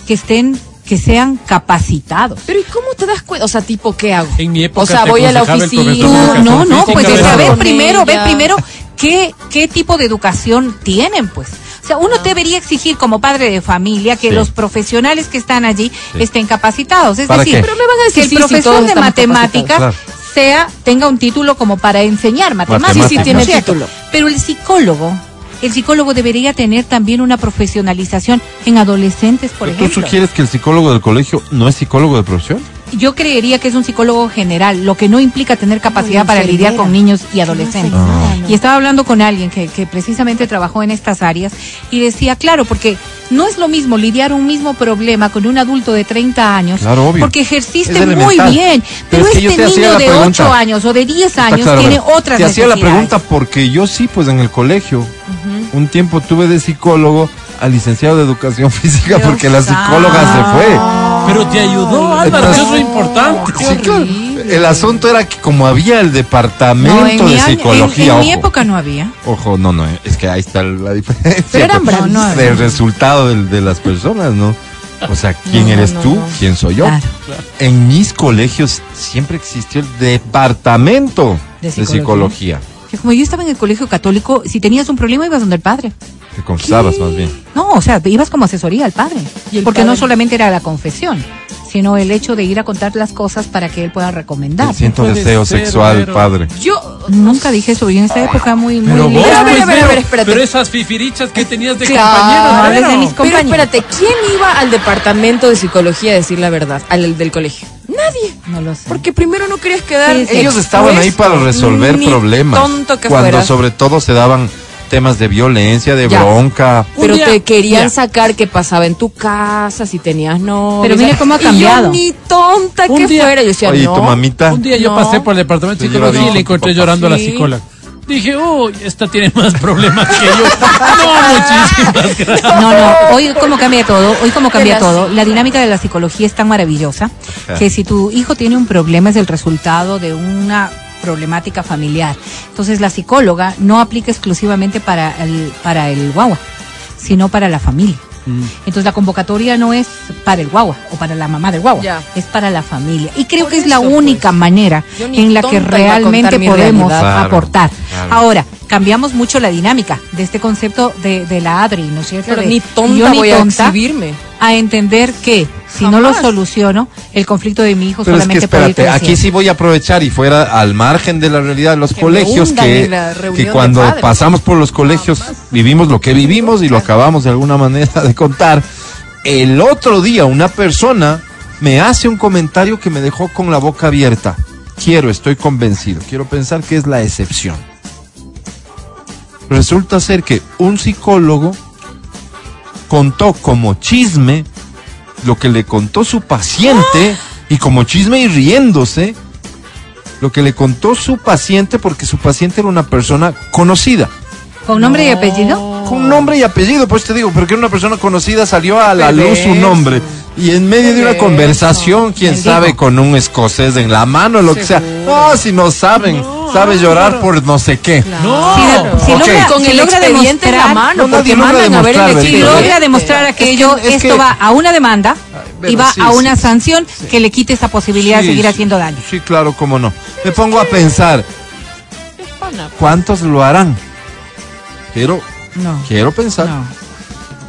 que estén, que sean capacitados. Pero ¿y cómo te das cuenta? O sea, tipo, ¿qué hago? En mi época O sea, te voy a la oficina. No, no, pues ¿verdad? a ver Con primero, ver ella. primero qué, qué tipo de educación tienen, pues. O sea, uno debería exigir como padre de familia que Sí. los profesionales que están allí estén capacitados. Es ¿Para decir, qué? Pero me van a decir que el profesor de matemáticas sea tenga un título como para enseñar matemáticas. Sí, sí, tiene título. Pero el psicólogo, el psicólogo debería tener también una profesionalización en adolescentes, por ¿Tú ejemplo. sugieres que el psicólogo del colegio no es psicólogo de profesión? Yo creería que es un psicólogo general, lo que no implica tener capacidad para enfermera. lidiar con niños y adolescentes. Y estaba hablando con alguien que, que precisamente trabajó en estas áreas y decía, claro, porque no es lo mismo lidiar un mismo problema con un adulto de 30 años, Claro, obvio. porque ejerciste muy bien, pero, es que yo este niño de pregunta. 8 años o de 10 Está años claro, tiene otras Te hacía la pregunta porque yo sí, pues en el colegio, un tiempo tuve de psicólogo al licenciado de educación física Dios porque la psicóloga se fue. Pero te ayudó, Álvaro, Entonces- eso es lo importante. Sí, claro. El asunto era que como había el departamento No, de año- en- psicología, en mi ojo, época no había. ojo, no, no, es que ahí está la diferencia. Pero eran pues, bravísimos. del resultado del- de, las personas, ¿no? O sea, ¿quién No, eres no, tú? no. ¿Quién soy yo? Claro. En mis colegios siempre existió el departamento De de psicología. psicología. Que como yo estaba en el colegio católico, si tenías un problema ibas donde el padre. Te confesabas más bien. No, o sea, ibas como asesoría al padre. ¿Y el Porque no solamente era la confesión, sino el hecho de ir a contar las cosas para que él pueda recomendar. Siento deseo ser, sexual, pero- padre. Yo, Nunca dije eso, y en esa época muy, muy Pero vos, libre. a ver, pues, a ver, a pero- ver, espérate. Pero esas fifirichas que tenías de Claro, compañeros, de mis pero compañeros. espérate, ¿quién iba al departamento de psicología a decir la verdad? Al del colegio. Nadie. No lo sé. Porque primero no querías quedar. Sí, sí. Ellos estaban ahí para resolver Ni problemas. Tonto que cuando fueras. sobre todo se daban temas de violencia, de Ya. bronca. Pero día- te querían ya. sacar qué pasaba en tu casa, si tenías no. Pero mire cómo ha cambiado. ni tonta Un que día- fuera. Yo decía, Oye, no. tu mamita. Un día yo No. pasé por el departamento lleva psicología y le encontré llorando a la Sí. psicóloga. Dije, uy, esta tiene más problemas que yo. No, muchísimas gracias. No, no, hoy como cambia todo, hoy como cambia todo. La dinámica de la psicología es tan maravillosa que si tu hijo tiene un problema es el resultado de una problemática familiar. Entonces la psicóloga no aplica exclusivamente para el, para el guagua, sino para la familia. Entonces la convocatoria no es para el guagua o para la mamá del guagua, Ya. es para la familia. Y creo Por que es la eso, pues. única manera en la que realmente podemos realidad. Claro, aportar. claro. Ahora, cambiamos mucho la dinámica de este concepto de, de la ADRI, ¿no es cierto? Claro, De ni tonta yo ni voy a exhibirme. a entender que si no lo soluciono, el conflicto de mi hijo Pero es que solamente puede ir espérate, aquí sí voy a aprovechar y fuera al margen de la realidad de los Que colegios, que, que cuando pasamos por los colegios vivimos lo que vivimos y lo acabamos de alguna manera de contar. El otro día una persona me hace un comentario que me dejó con la boca abierta. Quiero, estoy convencido, quiero pensar que es la excepción. Resulta ser que un psicólogo contó como chisme lo que le contó su paciente y como chisme y riéndose lo que le contó su paciente porque su paciente era una persona conocida. ¿Con nombre y apellido? con nombre y apellido pues te digo porque era una persona conocida salió a la luz su nombre. Y en medio de una conversación quién sabe con un escocés en la mano lo que sea. No si no saben. No. Sabe llorar por no sé qué. No. Si, si Ok. logra, Con si el logra expediente en la demostrar- mano, No, porque nadie logra mandan a ver el si Pero- logra demostrar Es que- aquello, es esto que- va a una demanda pero y va sí, a una sí. sanción que le quite esa posibilidad de Sí, seguir sí, haciendo daño. Sí, claro, cómo no. Me pongo a pensar, Pana. ¿cuántos lo harán? Quiero, No. quiero pensar, No.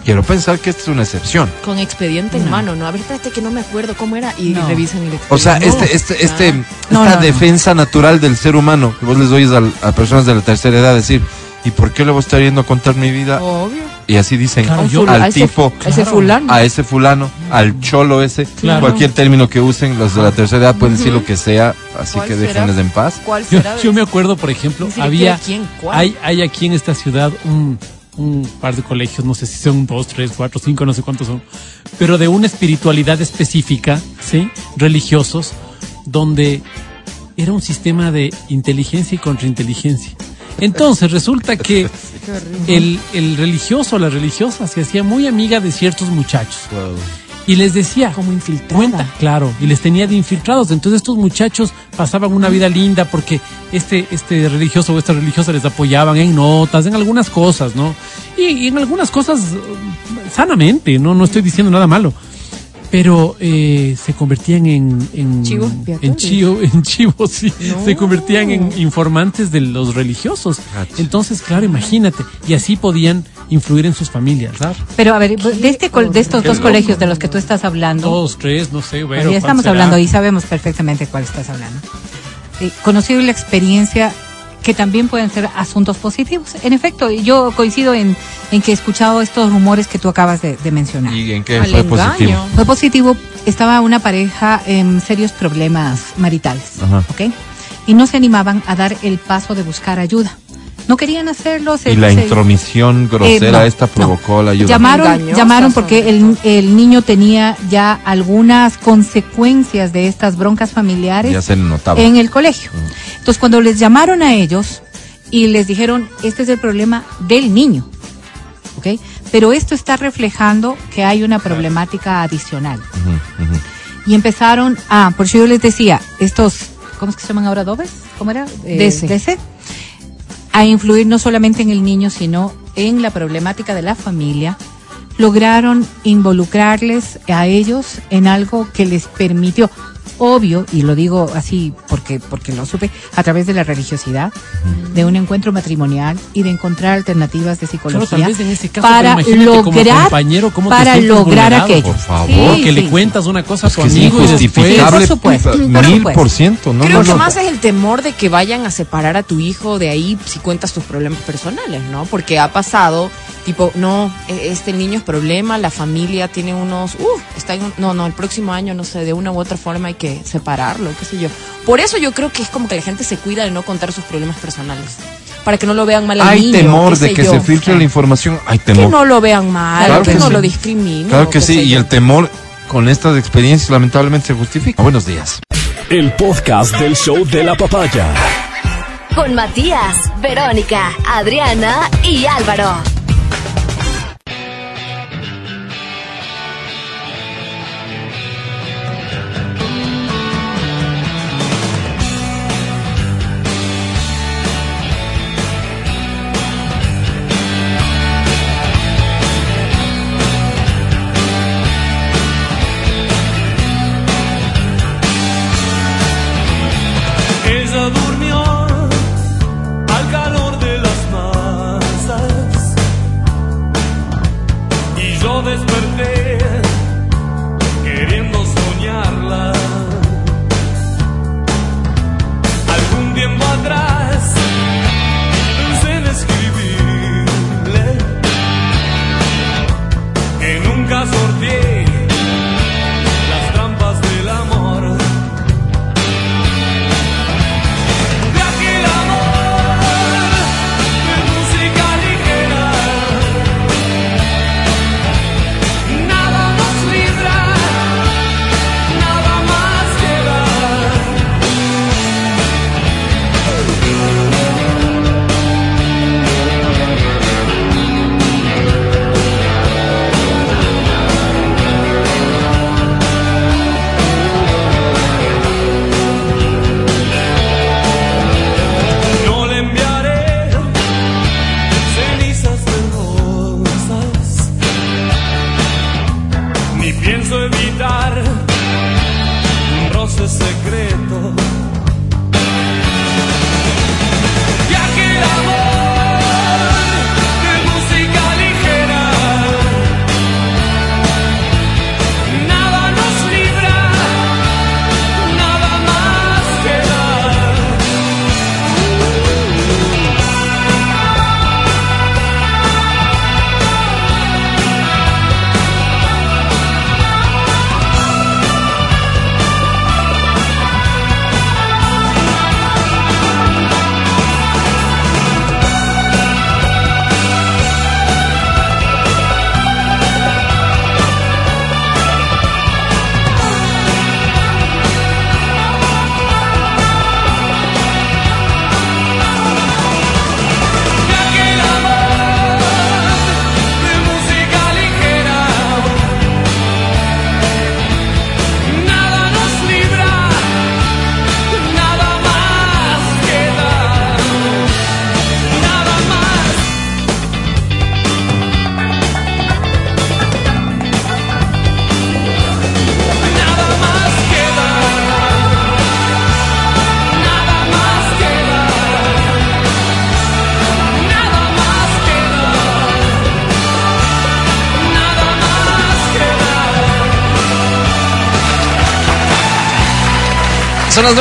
Quiero pensar que esta es una excepción. Con expediente en mano, ¿no? A ver, espérate que no me acuerdo cómo era. Y No. revisan el expediente. O sea, No. este, este, este, Ah. No, esta no, no. defensa natural del ser humano que vos les oyes a, personas de la tercera edad decir, ¿y por qué le voy a estar yendo a contar mi vida? Obvio. Y así dicen Claro, yo- al a ese- tipo, a ese Claro. fulano. a ese fulano, al cholo ese, Claro. cualquier término que usen, los de la tercera edad pueden decir lo que sea, así ¿Cuál que será? déjenles en paz. ¿Cuál Yo, será? yo me acuerdo, por ejemplo, había, quién, cuál. hay, hay aquí en esta ciudad un, un par de colegios, no sé si son dos, tres, cuatro, cinco, no sé cuántos son, pero de una espiritualidad específica, ¿sí? Religiosos, donde era un sistema de inteligencia y contrainteligencia. Entonces resulta que el, el religioso o la religiosa se hacía muy amiga de ciertos muchachos y les decía, Como infiltrada. Cuenta, claro, y les tenía de infiltrados. Entonces estos muchachos pasaban una vida linda porque este, este religioso o esta religiosa les apoyaban en notas, en algunas cosas, ¿no? Y, y en algunas cosas eh, sanamente, ¿no? No estoy diciendo nada malo. Pero eh, se convertían en, en Chivos en chivo, en chivos, sí. No. Se convertían en informantes de los religiosos. Cacha. Entonces, claro, imagínate. Y así podían influir en sus familias, ¿verdad? Pero a ver, de, este, col- de estos Qué dos loco. colegios de los que tú estás hablando, Dos, tres, no sé, pues ya estamos hablando y sabemos perfectamente cuál estás hablando. Eh, conocido la experiencia que también pueden ser asuntos positivos. En efecto, yo coincido en, en que he escuchado estos rumores que tú acabas de, de mencionar. ¿Y en qué Al fue engaño. positivo? Fue positivo, estaba una pareja en serios problemas maritales, Ajá. ¿ok? Y no se animaban a dar el paso de buscar ayuda. No querían hacerlo. se- Y la se- intromisión grosera Eh, no, esta no. provocó la ayuda. Llamaron, llamaron porque el, el niño tenía ya algunas consecuencias de estas broncas familiares Ya se notaba. en el colegio. Entonces, cuando les llamaron a ellos y les dijeron, este es el problema del niño, ¿ok? Pero esto está reflejando que hay una problemática adicional. Y empezaron a, por eso yo les decía, estos, ¿cómo es que se llaman ahora? ¿Dobes? ¿Cómo era? Eh, DC. DC. A influir no solamente en el niño, sino en la problemática de la familia. Lograron involucrarles a ellos en algo que les permitió, obvio, y lo digo así porque, porque lo supe, a través de la religiosidad, de un encuentro matrimonial y de encontrar alternativas de Claro, psicología tal vez en ese caso, para pero imagínate como lograr, compañero, cómo te para lograr aquello. por favor. Sí, que le cuentas una cosa a tu amigo y después injustificable. por supuesto, por Mil supuesto. por ciento, ¿no? Creo no, que no. más es el temor de que vayan a separar a tu hijo de ahí si cuentas tus problemas personales, ¿no? Porque ha pasado, tipo, no, e- este niño es problema, la familia tiene unos, uh, está en un- no, no, el próximo año, no sé, de una u otra forma hay que separarlo, qué sé yo. Por eso yo creo que es como que la gente se cuida de no contar sus problemas personales, para que no lo vean mal al Hay niño. temor de que yo. se filtre la información. Hay Que temor. no lo vean mal, Claro que, que no sí. lo discriminen. Claro que sí, y yo. el temor con estas experiencias lamentablemente se justifica. Buenos días. El podcast del show de la papaya. Con Matías, Verónica, Adriana y Álvaro.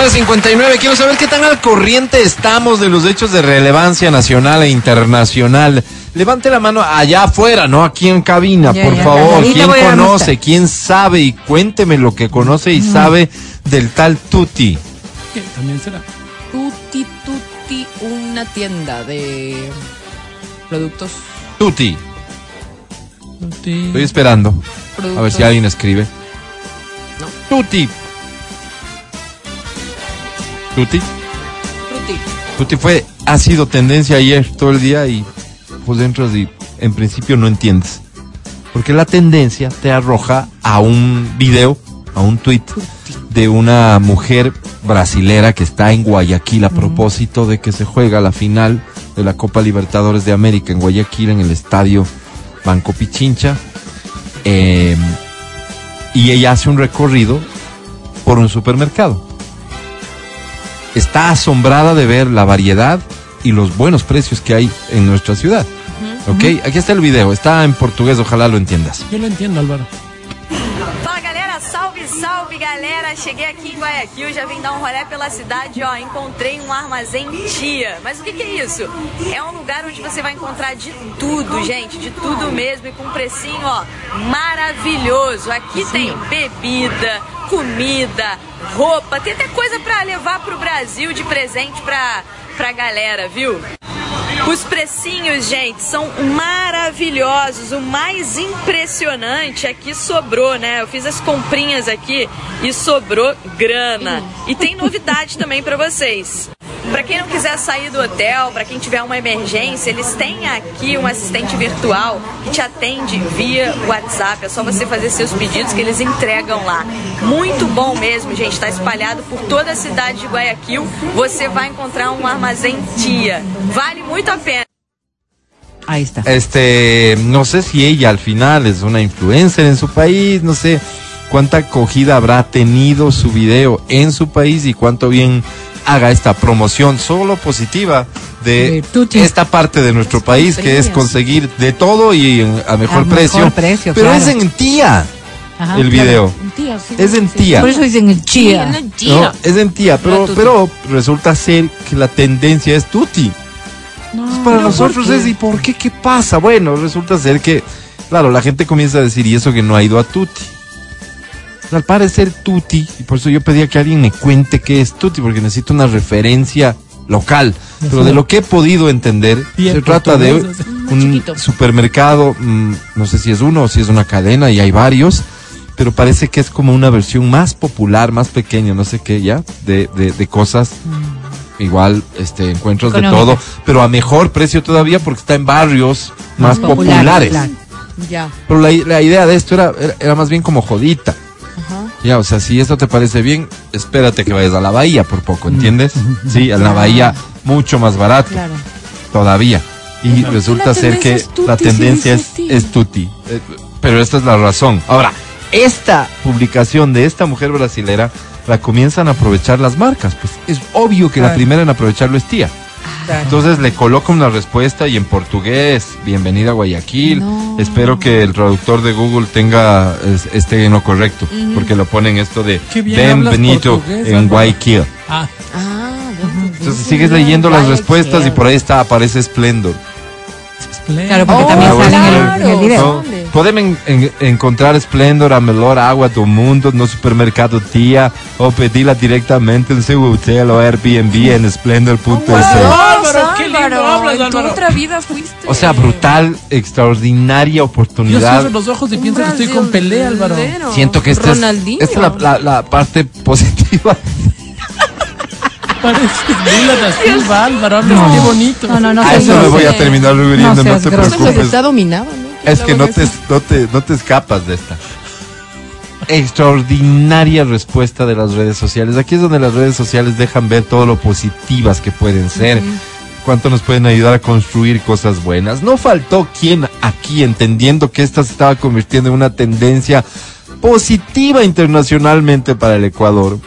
9.59. Quiero saber qué tan al corriente estamos de los hechos de relevancia nacional e internacional. Levante la mano allá afuera, no aquí en cabina, Ya, por ya, favor. ¿Quién conoce? ¿Quién sabe? Y cuénteme lo que conoce y sabe del tal Tuti. ¿Qué? También será. Tutti Tutti, una tienda de productos. Tuti. Tuti. Estoy esperando. productos A ver si alguien escribe. Tuti. Tuti. Frutti. Tuti fue, ha sido tendencia ayer todo el día y pues entras y en principio no entiendes. Porque la tendencia te arroja a un video, a un tweet de una mujer brasilera que está en Guayaquil a propósito de que se juega la final de la Copa Libertadores de América en Guayaquil en el estadio Banco Pichincha. Eh, y ella hace un recorrido por un supermercado está asombrada de ver la variedad y los buenos precios que hay en nuestra ciudad. ¿Ok? Aquí está el video, está en portugués, ojalá lo entiendas. Yo lo entiendo, Álvaro. Salve, galera! Cheguei aqui em Guayaquil, já vim dar um rolé pela cidade, ó. Encontrei um armazém Tia. Mas o que, que é isso? É um lugar onde você vai encontrar de tudo, gente, de tudo mesmo e com um precinho, ó, maravilhoso. Aqui tem bebida, comida, roupa, tem até coisa pra levar pro Brasil de presente pra, pra galera, viu? Os precinhos, gente, são maravilhosos. O mais impressionante é que sobrou, né? Eu fiz as comprinhas aqui e sobrou grana. E tem novidade também pra vocês. Pra quem não quiser sair do hotel, pra quem tiver uma emergência, eles têm aqui um assistente virtual que te atende via WhatsApp. É só você fazer seus pedidos que eles entregam lá. Muito bom mesmo, gente. Está espalhado por toda a cidade de Guayaquil. Você vai encontrar um armazém Tia. Vale muito a pena. Ahí está. Este, no sé si ella al final es una influencer en su país, no sé cuánta acogida habrá tenido su video en su país y cuánto bien haga esta promoción solo positiva de esta parte de nuestro país que es conseguir de todo y en- a mejor A mejor precio. precio, Pero claro. es en tía Ajá, el claro. video. Tía, sí, Es en sí. tía. Por eso dicen el chía. Sí, ¿no? tía. Es en tía, pero, pero resulta ser que la tendencia es tuti. Entonces, para nosotros es, ¿y por qué? ¿Qué pasa? Bueno, resulta ser que, claro, la gente comienza a decir, y eso que no ha ido a tuti. Al parecer tuti, y por eso yo pedía que alguien me cuente qué es tuti, porque necesito una referencia local. Pero de lo que he podido entender, Bien, se trata de un chiquito. supermercado, mm, no sé si es uno o si es una cadena, y hay varios, pero parece que es como una versión más popular, más pequeña, no sé qué, ya, de, de, de cosas. Igual, este, encuentros de todo, pero a mejor precio todavía porque está en barrios más, Más populares, populares. claro. Ya. Pero la, la idea de esto era, era, era más bien como jodita. Ya, o sea, si esto te parece bien, espérate que vayas a la bahía por poco, ¿entiendes? Sí, a la bahía mucho más barato Claro. todavía. Y resulta ser que tuti, la tendencia es, es tuti. Eh, pero esta es la razón. Ahora, esta publicación de esta mujer brasilera la comienzan a aprovechar las marcas. Pues es obvio que la primera en aprovecharlo es tía. Entonces le coloco una respuesta y en portugués, bienvenida a Guayaquil. No. Espero que el traductor de Google tenga es- esté en lo correcto, porque lo ponen esto de bienvenido en. Guayaquil. Ah, Ah, Entonces sigues leyendo las respuestas y por ahí está, aparece Splendor. Claro, porque Oh, también Ah, sale en el, claro. en el video. No, ¿Dónde? Podem en- en- encontrar Splendor, a melhor água do mundo no supermercado Tia ou pedi-la diretamente em seu hotel ou Airbnb en splendor.es. Álvaro, qué lindo Álvaro, hablas, en tu Álvaro. otra vida fuiste. O sea, brutal, extraordinaria Yo oportunidad. cierro los ojos y pienso que estoy con Pelé, Álvaro. Siento que esta es, esta es la, la- la parte positiva. Álvaro. Qué bonito. No, no, no. a eso me voy a terminar refiriendo, No te preocupes. está dominado, ¿no? Es que no te, no, te, no te escapas de esta. Extraordinaria respuesta de las redes sociales. Aquí es donde las redes sociales dejan ver todo lo positivas que pueden ser. Cuánto nos pueden ayudar a construir cosas buenas. No faltó quien aquí, entendiendo que esta se estaba convirtiendo en una tendencia positiva internacionalmente para el Ecuador.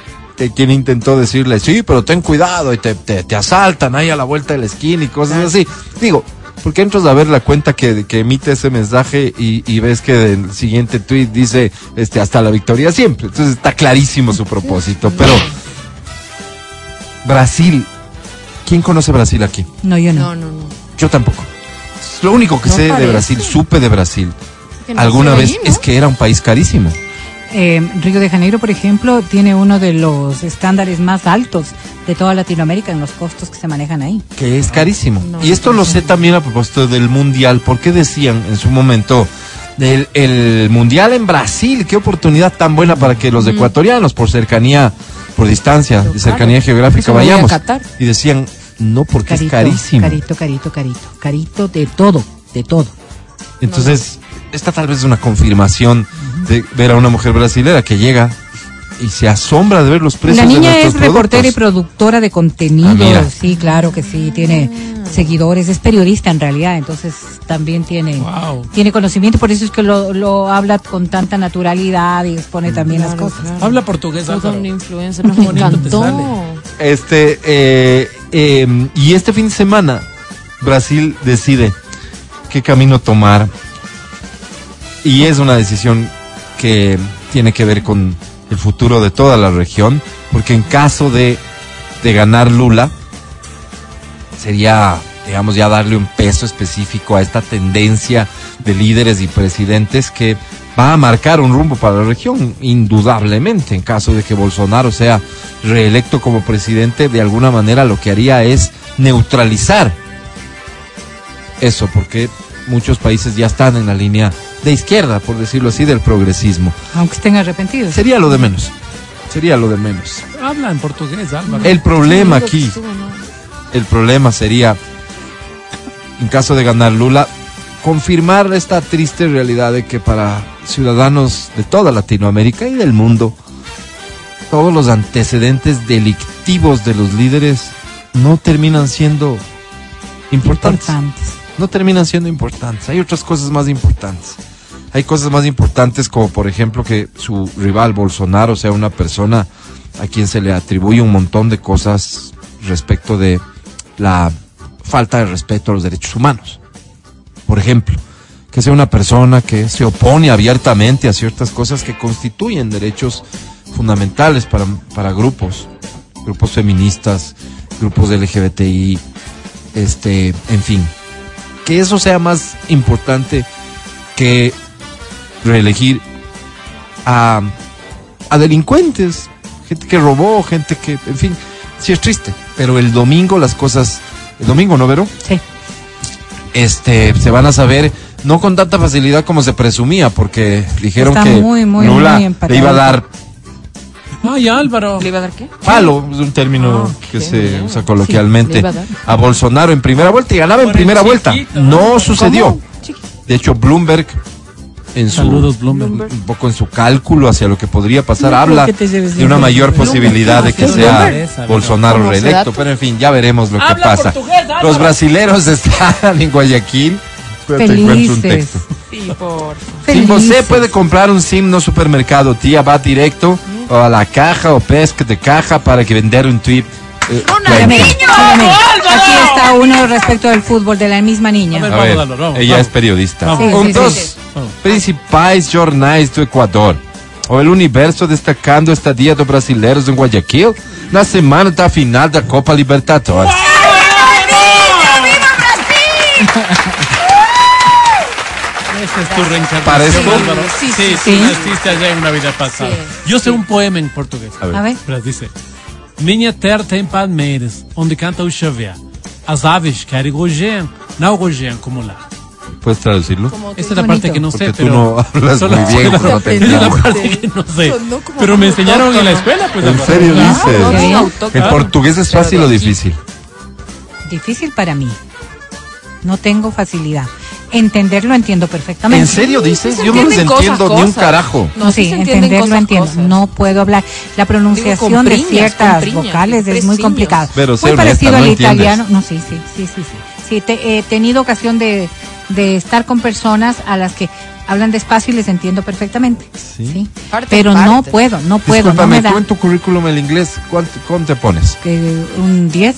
Que quien intentó decirle, sí, pero ten cuidado y te, te, te asaltan ahí a la vuelta de la esquina y cosas así. Digo, porque entras a ver la cuenta que, que emite ese mensaje y, y ves que el siguiente tweet dice este hasta la victoria siempre. Entonces está clarísimo su propósito. Pero Brasil, ¿quién conoce Brasil aquí? No, yo no. No, no, no. Yo tampoco. Lo único que No sé de. Brasil, supe de Brasil alguna vez es que era un país carísimo. Eh, Río de Janeiro, por ejemplo, tiene uno de los estándares más altos de toda Latinoamérica en los costos que se manejan ahí. que es carísimo. No, y esto lo sé también a propósito del mundial, porque decían en su momento del el mundial en Brasil, qué oportunidad tan buena para que los ecuatorianos, por cercanía, por distancia Pero y cercanía claro, geográfica, vayamos. Y decían, no, porque Carito, es carísimo. carito, carito, carito, carito de todo, de todo. Entonces, esta tal vez es una confirmación de ver a una mujer brasilera que llega y se asombra de ver los precios La niña de es nuestros reportera y productos. productora de contenido, Ah, sí, claro que sí, tiene seguidores, es periodista en realidad, entonces también tiene Wow. tiene conocimiento, por eso es que lo, lo habla con tanta naturalidad y expone también las Claro, cosas. claro. Habla portugués, Todo un influencer. Me encantó. Este, eh, eh, y este fin de semana, Brasil decide qué camino tomar. Y es una decisión que tiene que ver con el futuro de toda la región, porque en caso de, de ganar Lula, sería, digamos, ya darle un peso específico a esta tendencia de líderes y presidentes que va a marcar un rumbo para la región, indudablemente, en caso de que Bolsonaro sea reelecto como presidente, de alguna manera lo que haría es neutralizar eso, porque muchos países ya están en la línea de izquierda, por decirlo así, del progresismo. Aunque estén arrepentidos. Sería lo de menos, sería lo de menos. Habla en portugués, Álvaro. El problema aquí el problema sería, en caso de ganar Lula, confirmar esta triste realidad de que para ciudadanos de toda Latinoamérica y del mundo, todos los antecedentes delictivos de los líderes no terminan siendo importantes. Importantes. No terminan siendo importantes. Hay otras cosas más importantes. Hay cosas más importantes como por ejemplo que su rival Bolsonaro sea una persona a quien se le atribuye un montón de cosas respecto de la falta de respeto a los derechos humanos. Por ejemplo, que sea una persona que se opone abiertamente a ciertas cosas que constituyen derechos fundamentales para, para grupos, grupos feministas, grupos LGBTI, este, en fin. Que eso sea más importante que reelegir a, a delincuentes, gente que robó, gente que, en fin, sí es triste. Pero el domingo las cosas, el domingo, ¿no, Vero? Sí. Este, se van a saber, no con tanta facilidad como se presumía, porque dijeron Está que muy, muy le iba a dar Ay, Álvaro. ¿Le iba a dar qué? palo, es un término Ah, que se bien. usa Sí, coloquialmente, le iba a dar. a Bolsonaro en primera vuelta y ganaba en Por primera vuelta. No sucedió. De hecho, Bloomberg, en su, Saludos, Bloomberg. Bloomberg. un poco en su cálculo hacia lo que podría pasar, No, habla ¿por qué te lleves de una mayor Bloomberg, posibilidad de que ¿qué sea Bloomberg? Bolsonaro ¿Cómo se reelecto. Pero en fin, ya veremos lo que pasa. Los brasileros están en Guayaquil un Felices. texto. Sí, por. Si você Felices. puede comprar un SIM no supermercado, tía, va directo a la caja o pesca de caja para que vender un tweet. eh, mira, mira. Aquí está uno respecto del fútbol de la misma niña. A ver, A Vamos, vamos, ella vamos. es periodista. Sí, um sí, dos sí. Principais jornais do Equador. O El Universo destacando esta dia do Brasileiros em Guayaquil na semana da final da Copa Libertadores. Esa es tu reencarnación, ¿Parezco? Álvaro. Sí, Sí, sí, tú sí. naciste allá en una vida pasada. Yo sé un poema en portugués. A ver. A ver. Mas dice: Minha terra tem palmeiras, onde canta o xavier. As aves que arigojeiam, não gojeiam como lá. ¿Puedes traducirlo? Esa es la bonito. parte que no Porque sé, tú pero... no hablas muy bien, esa es la parte que no sé. Sonó como Pero me enseñaron en la escuela, pues. ¿En Álvaro. serio Claro. dice? Qué bien. ¿El portugués es fácil o difícil? Difícil para mí. No tengo facilidad. Entenderlo entiendo perfectamente. ¿En serio dices? se Yo no les cosas, entiendo ni un carajo. No, sí, sí entienden entenderlo cosas, entiendo. cosas. No puedo hablar. La pronunciación de ciertas priñas, vocales es muy presiños. complicado. Pero muy honesta, parecido no al entiendes. italiano. No, sí, sí, sí, sí, sí. Sí, te- he tenido ocasión de, de estar con personas a las que hablan despacio y les entiendo perfectamente. Sí. Parte, Pero no puedo, no puedo, no Discúlpame, me da tú en tu currículum el inglés, ¿cuánto, ¿cómo te pones? eh, un 10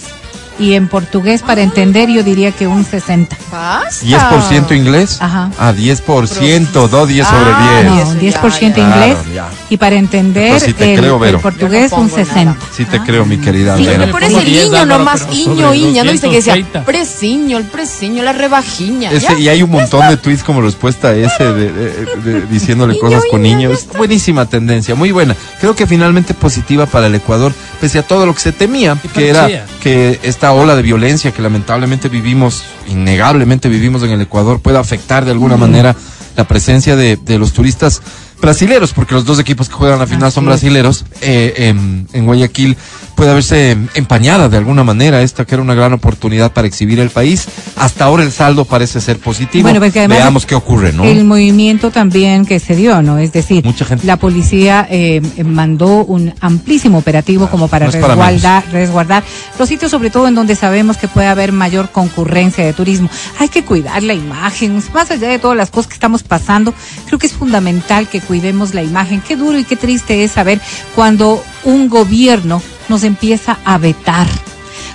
y en portugués para entender yo diría que un 60. Basta. ¿10% inglés? Ajá. Ah, 10%, do 10 sobre Ah, 10. No, eso 10% ya, inglés ya. y para entender te el, creo, Vero. el portugués no un pongo 60. Sí te creo, mi querida Sí, Vera. me pones el 10, iño Álvaro, nomás, iño, sobre iña, ¿no viste que decía 230? presiño, el presiño, la rebajiña? Ese- y hay un montón de tweets como respuesta a ese de, de- de- diciéndole Niño, cosas con niño, niños. Buenísima tendencia, muy buena. Creo que finalmente positiva para el Ecuador, pese a todo lo que se temía, que era que esta ola de violencia que lamentablemente vivimos, innegablemente vivimos en el Ecuador, pueda afectar de alguna manera la presencia de, de los turistas brasileros, porque los dos equipos que juegan la final Así son brasileros, eh, en, en Guayaquil puede haberse empañada de alguna manera esta que era una gran oportunidad para exhibir el país. Hasta ahora el saldo parece ser positivo. Bueno, pues que además Veamos qué ocurre, ¿no? El movimiento también que se dio, ¿no? Es decir, Mucha gente. la policía eh, eh, mandó un amplísimo operativo como para, no es para resguardar, resguardar los sitios, sobre todo en donde sabemos que puede haber mayor concurrencia de turismo. Hay que cuidar la imagen, más allá de todas las cosas que estamos pasando, creo que es fundamental que cuidemos la imagen. Qué duro y qué triste es saber cuando un gobierno nos empieza a vetar.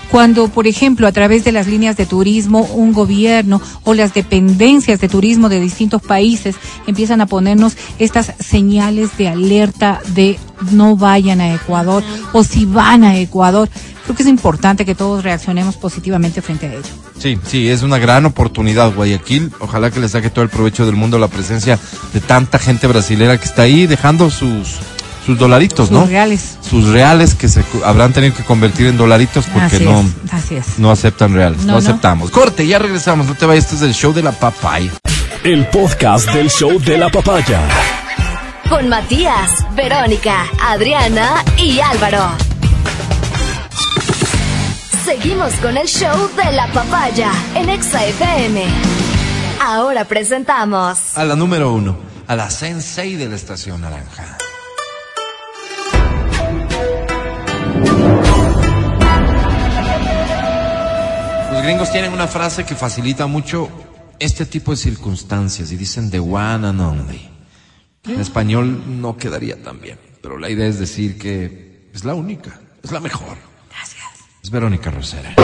Cuando, por ejemplo, a través de las líneas de turismo, un gobierno o las dependencias de turismo de distintos países empiezan a ponernos estas señales de alerta de no vayan a Ecuador o si van a Ecuador, creo que es importante que todos reaccionemos positivamente frente a ello. Sí, sí, es una gran oportunidad Guayaquil. Ojalá que le saque todo el provecho del mundo la presencia de tanta gente brasilera que está ahí dejando sus, sus dolaritos, Sus ¿no? reales. Sus reales que se habrán tenido que convertir en dolaritos porque Así no, es, así es. no aceptan reales. No, No, no. aceptamos. Corte, ya regresamos. No te vayas, este es el show de la papaya. El podcast del show de la papaya. Con Matías, Verónica, Adriana y Álvaro. Seguimos con el show de la papaya en Exa FM. Ahora presentamos A la número uno, a la sensei de la estación naranja. Los gringos tienen una frase que facilita mucho este tipo de circunstancias y dicen the one and only. En español no quedaría tan bien, pero la idea es decir que es la única, es la mejor. Es Verónica Rosera.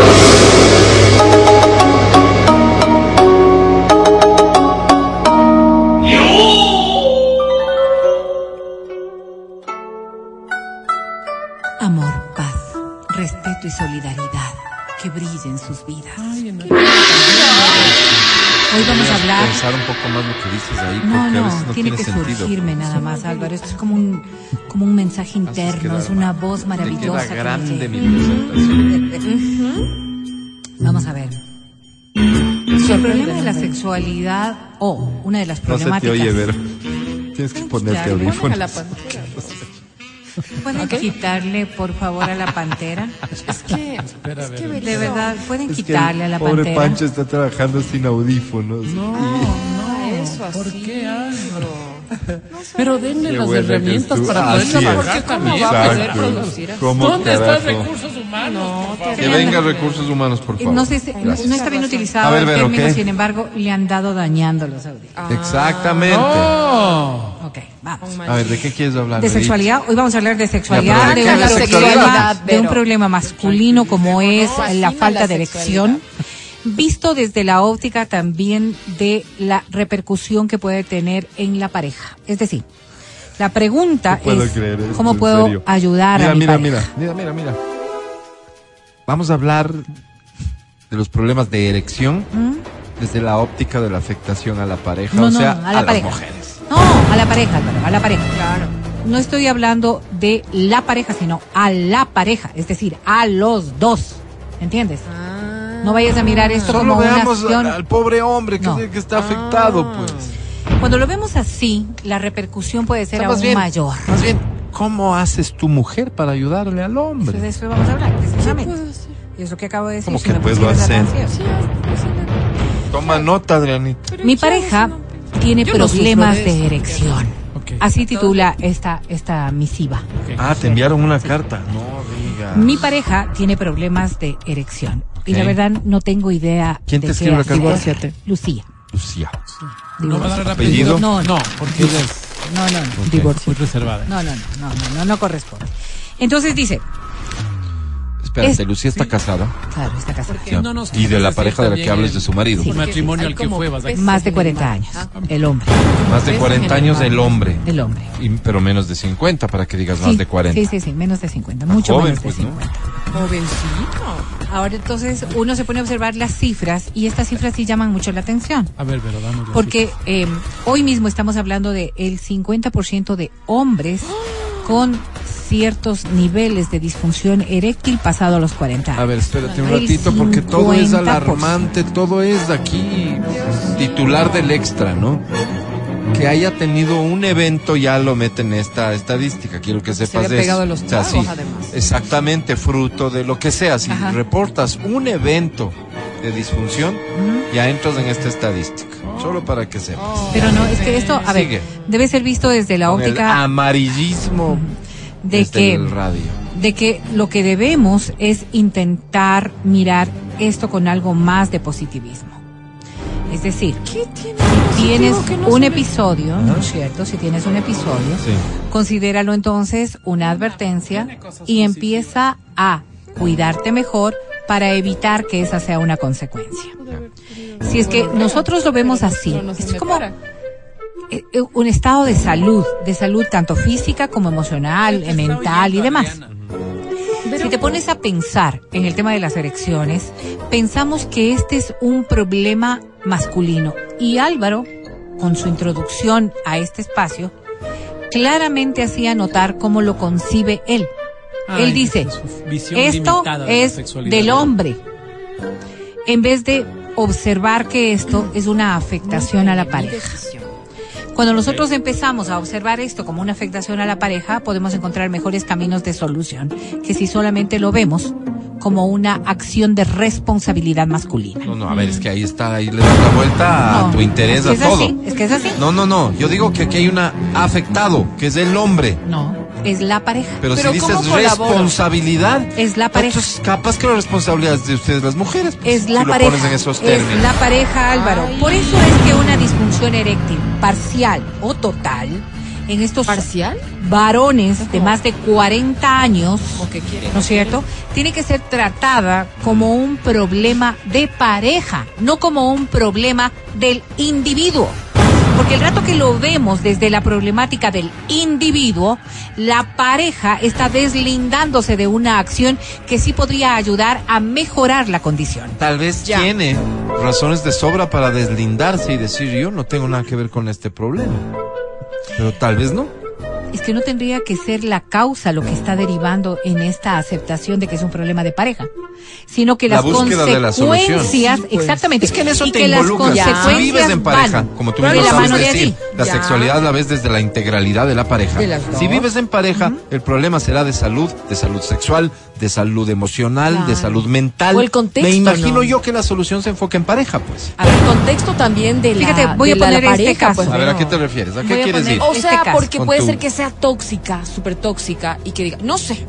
Amor, paz, respeto y solidaridad que brillen sus vidas. Hoy vamos a hablar Pensar un poco más lo que dices ahí, porque No, a no, veces no tiene tiene, que sentido. surgirme nada más, Álvaro. Esto es como un, como un mensaje interno, es una mal. voz Te maravillosa. queda que grande me mi presentación. Vamos a ver. Si el problema de la sexualidad o una de las No se te problemáticas. oye, Vero. Tienes que ponerte audífonos. ¿Pueden quitarle, por favor, a la pantera? Es que, Espera, a ver. De verdad, ¿pueden Es que quitarle a la pobre pantera? Pancho está trabajando sin audífonos. No, Ah, no. eso ¿Por así, qué, Álvaro? Pero denle Qué las herramientas para poder trabajar también. va a poder producir así? ¿Cómo ¿Dónde están carajo? recursos humanos? por favor? Que venga recursos humanos, por favor. No sé, si- no está bien utilizado A ver, el término, ¿qué? sin embargo, le han dado dañando los audios. Exactamente. No. Ok, vamos. A ver, ¿de qué quieres hablar? De sexualidad, hoy vamos a hablar de Ya, sexualidad, pero de, ¿de sexualidad, de un problema masculino como es la falta la de erección, visto desde la óptica también de la repercusión que puede tener en la pareja. Es decir, la pregunta No puedo es creer esto, cómo puedo serio. ayudar mira, a mi mira, pareja. mira, mira, mira, mira. Vamos a hablar de los problemas de erección desde la óptica de la afectación a la pareja, ¿Mm? No, o no, sea, a la las pareja. mujeres. No, a la pareja, Álvaro, a la pareja. Claro. No estoy hablando de la pareja, sino a la pareja, es decir, a los dos. ¿Entiendes? No vayas a mirar esto Solo como una veamos acción. al, al pobre hombre que, No. es el que está afectado, Ah. pues. Cuando lo vemos así, la repercusión puede O ser sea, aún bien, mayor. Más bien, ¿cómo haces tu mujer para ayudarle al hombre? De eso vamos a hablar, precisamente. Y eso que acabo de decir. ¿Cómo si que puedo hacer? Toma nota, Adrianita. Mi pareja tiene Yo no sufro problemas de erección. Así titula esta, esta misiva. Ah, te enviaron una carta. No diga. Mi pareja tiene problemas de erección. Y la verdad no tengo idea ¿Quién de te escribe la carta? Divórciate. Lucía. Lucía. ¿No va a dar el ¿Apellido? No, no. No, porque ella es No, no, no. divorcio. muy reservada. No, no, no, no, no, no, no corresponde. Entonces dice, Espérate, Es- Lucía está casada. claro, está casada. qué no nos y de la pareja de la que el- de su marido. Sí. Matrimonio al que fue, Más de en el 40 mar. años. Ah. El hombre. Más de Ves 40 en el años el hombre. El hombre. Y- pero menos de 50 para que digas más de 40. Sí, sí, sí, menos de 50. Mucho joven, menos pues, de ¿no? 50. Jovencito. Ahora entonces uno se pone a observar las cifras y estas cifras sí llaman mucho la atención. A ver, pero dame la Porque eh, hoy mismo estamos hablando de el 50% de hombres con ciertos niveles de disfunción eréctil pasado a los 40 años. A ver, espérate un ratito porque todo es 50%. alarmante, todo es aquí titular del extra, ¿no? Que haya tenido un evento ya lo mete en esta estadística, quiero que sepas de eso. pegado los O sea, tragos, sí, además. Exactamente, fruto de lo que sea. Si Ajá. reportas un evento de disfunción, ya entras en esta estadística. Solo para que sepas. Pero no, es que esto, a ver, Sigue. debe ser visto desde la Con el óptica amarillismo de desde que el radio. de que lo que debemos es intentar mirar esto con algo más de positivismo. Es decir, ¿Qué tiene si tienes que no un episodio, ¿no es cierto? Si tienes un episodio, Sí. considéralo entonces una advertencia y empieza a cuidarte mejor para evitar que esa sea una consecuencia. Si es que nosotros lo vemos así, es como un estado de salud, de salud tanto física como emocional, eh, mental y demás. Si te pones a pensar en el tema de las erecciones, pensamos que este es un problema masculino. Y Álvaro, con su introducción a este espacio, claramente hacía notar cómo lo concibe él. Ay, él dice, esto de es del hombre. En vez de observar que esto es una afectación a la pareja. Cuando nosotros empezamos a observar esto como una afectación a la pareja, podemos encontrar mejores caminos de solución que si solamente lo vemos como una acción de responsabilidad masculina. No, no, a ver, es que ahí está, ahí le das la vuelta a No, tu interés, es a que es todo. así, es que es así. No, no, no, yo digo que aquí hay una afectado, que es el hombre. No, es la pareja. Pero, Pero si ¿cómo dices responsabilidad, Es la pareja. entonces capaz que la responsabilidad es de ustedes las mujeres. pues, Es la si pareja. lo pones en esos es la pareja, Álvaro. Por eso es que una disfunción eréctil parcial o total en estos ¿Parcial? varones de más de 40 años. ¿no es cierto? Tiene que ser tratada como un problema de pareja, no como un problema del individuo. Porque el rato que lo vemos desde la problemática del individuo, la pareja está deslindándose de una acción que sí podría ayudar a mejorar la condición. Tal vez Ya. tiene razones de sobra para deslindarse y decir yo no tengo nada que ver con este problema. Pero tal vez no. Es que no tendría que ser la causa lo que está derivando en esta aceptación de que es un problema de pareja. sino que La las de la solución. consecuencias, exactamente, Es que en eso y te que las involucras. consecuencias Si vives en pareja, van como tú de mismo la sabes mano de decir, allí. la Ya. sexualidad la ves desde la integralidad de la pareja. De las Si vives en pareja, el problema será de salud, de salud sexual, de salud emocional, de Claro. salud mental. O el contexto, Me imagino ¿no? yo que la solución se enfoca en pareja, pues. A ver, el contexto también de la, Fíjate, voy a de la- la poner este pareja, caso. pues, A ver, ¿a qué te refieres? ¿A qué Voy a quieres poner- ir? O Este sea, caso. porque puede tu- ser que sea tóxica, súper tóxica, y que diga, no sé.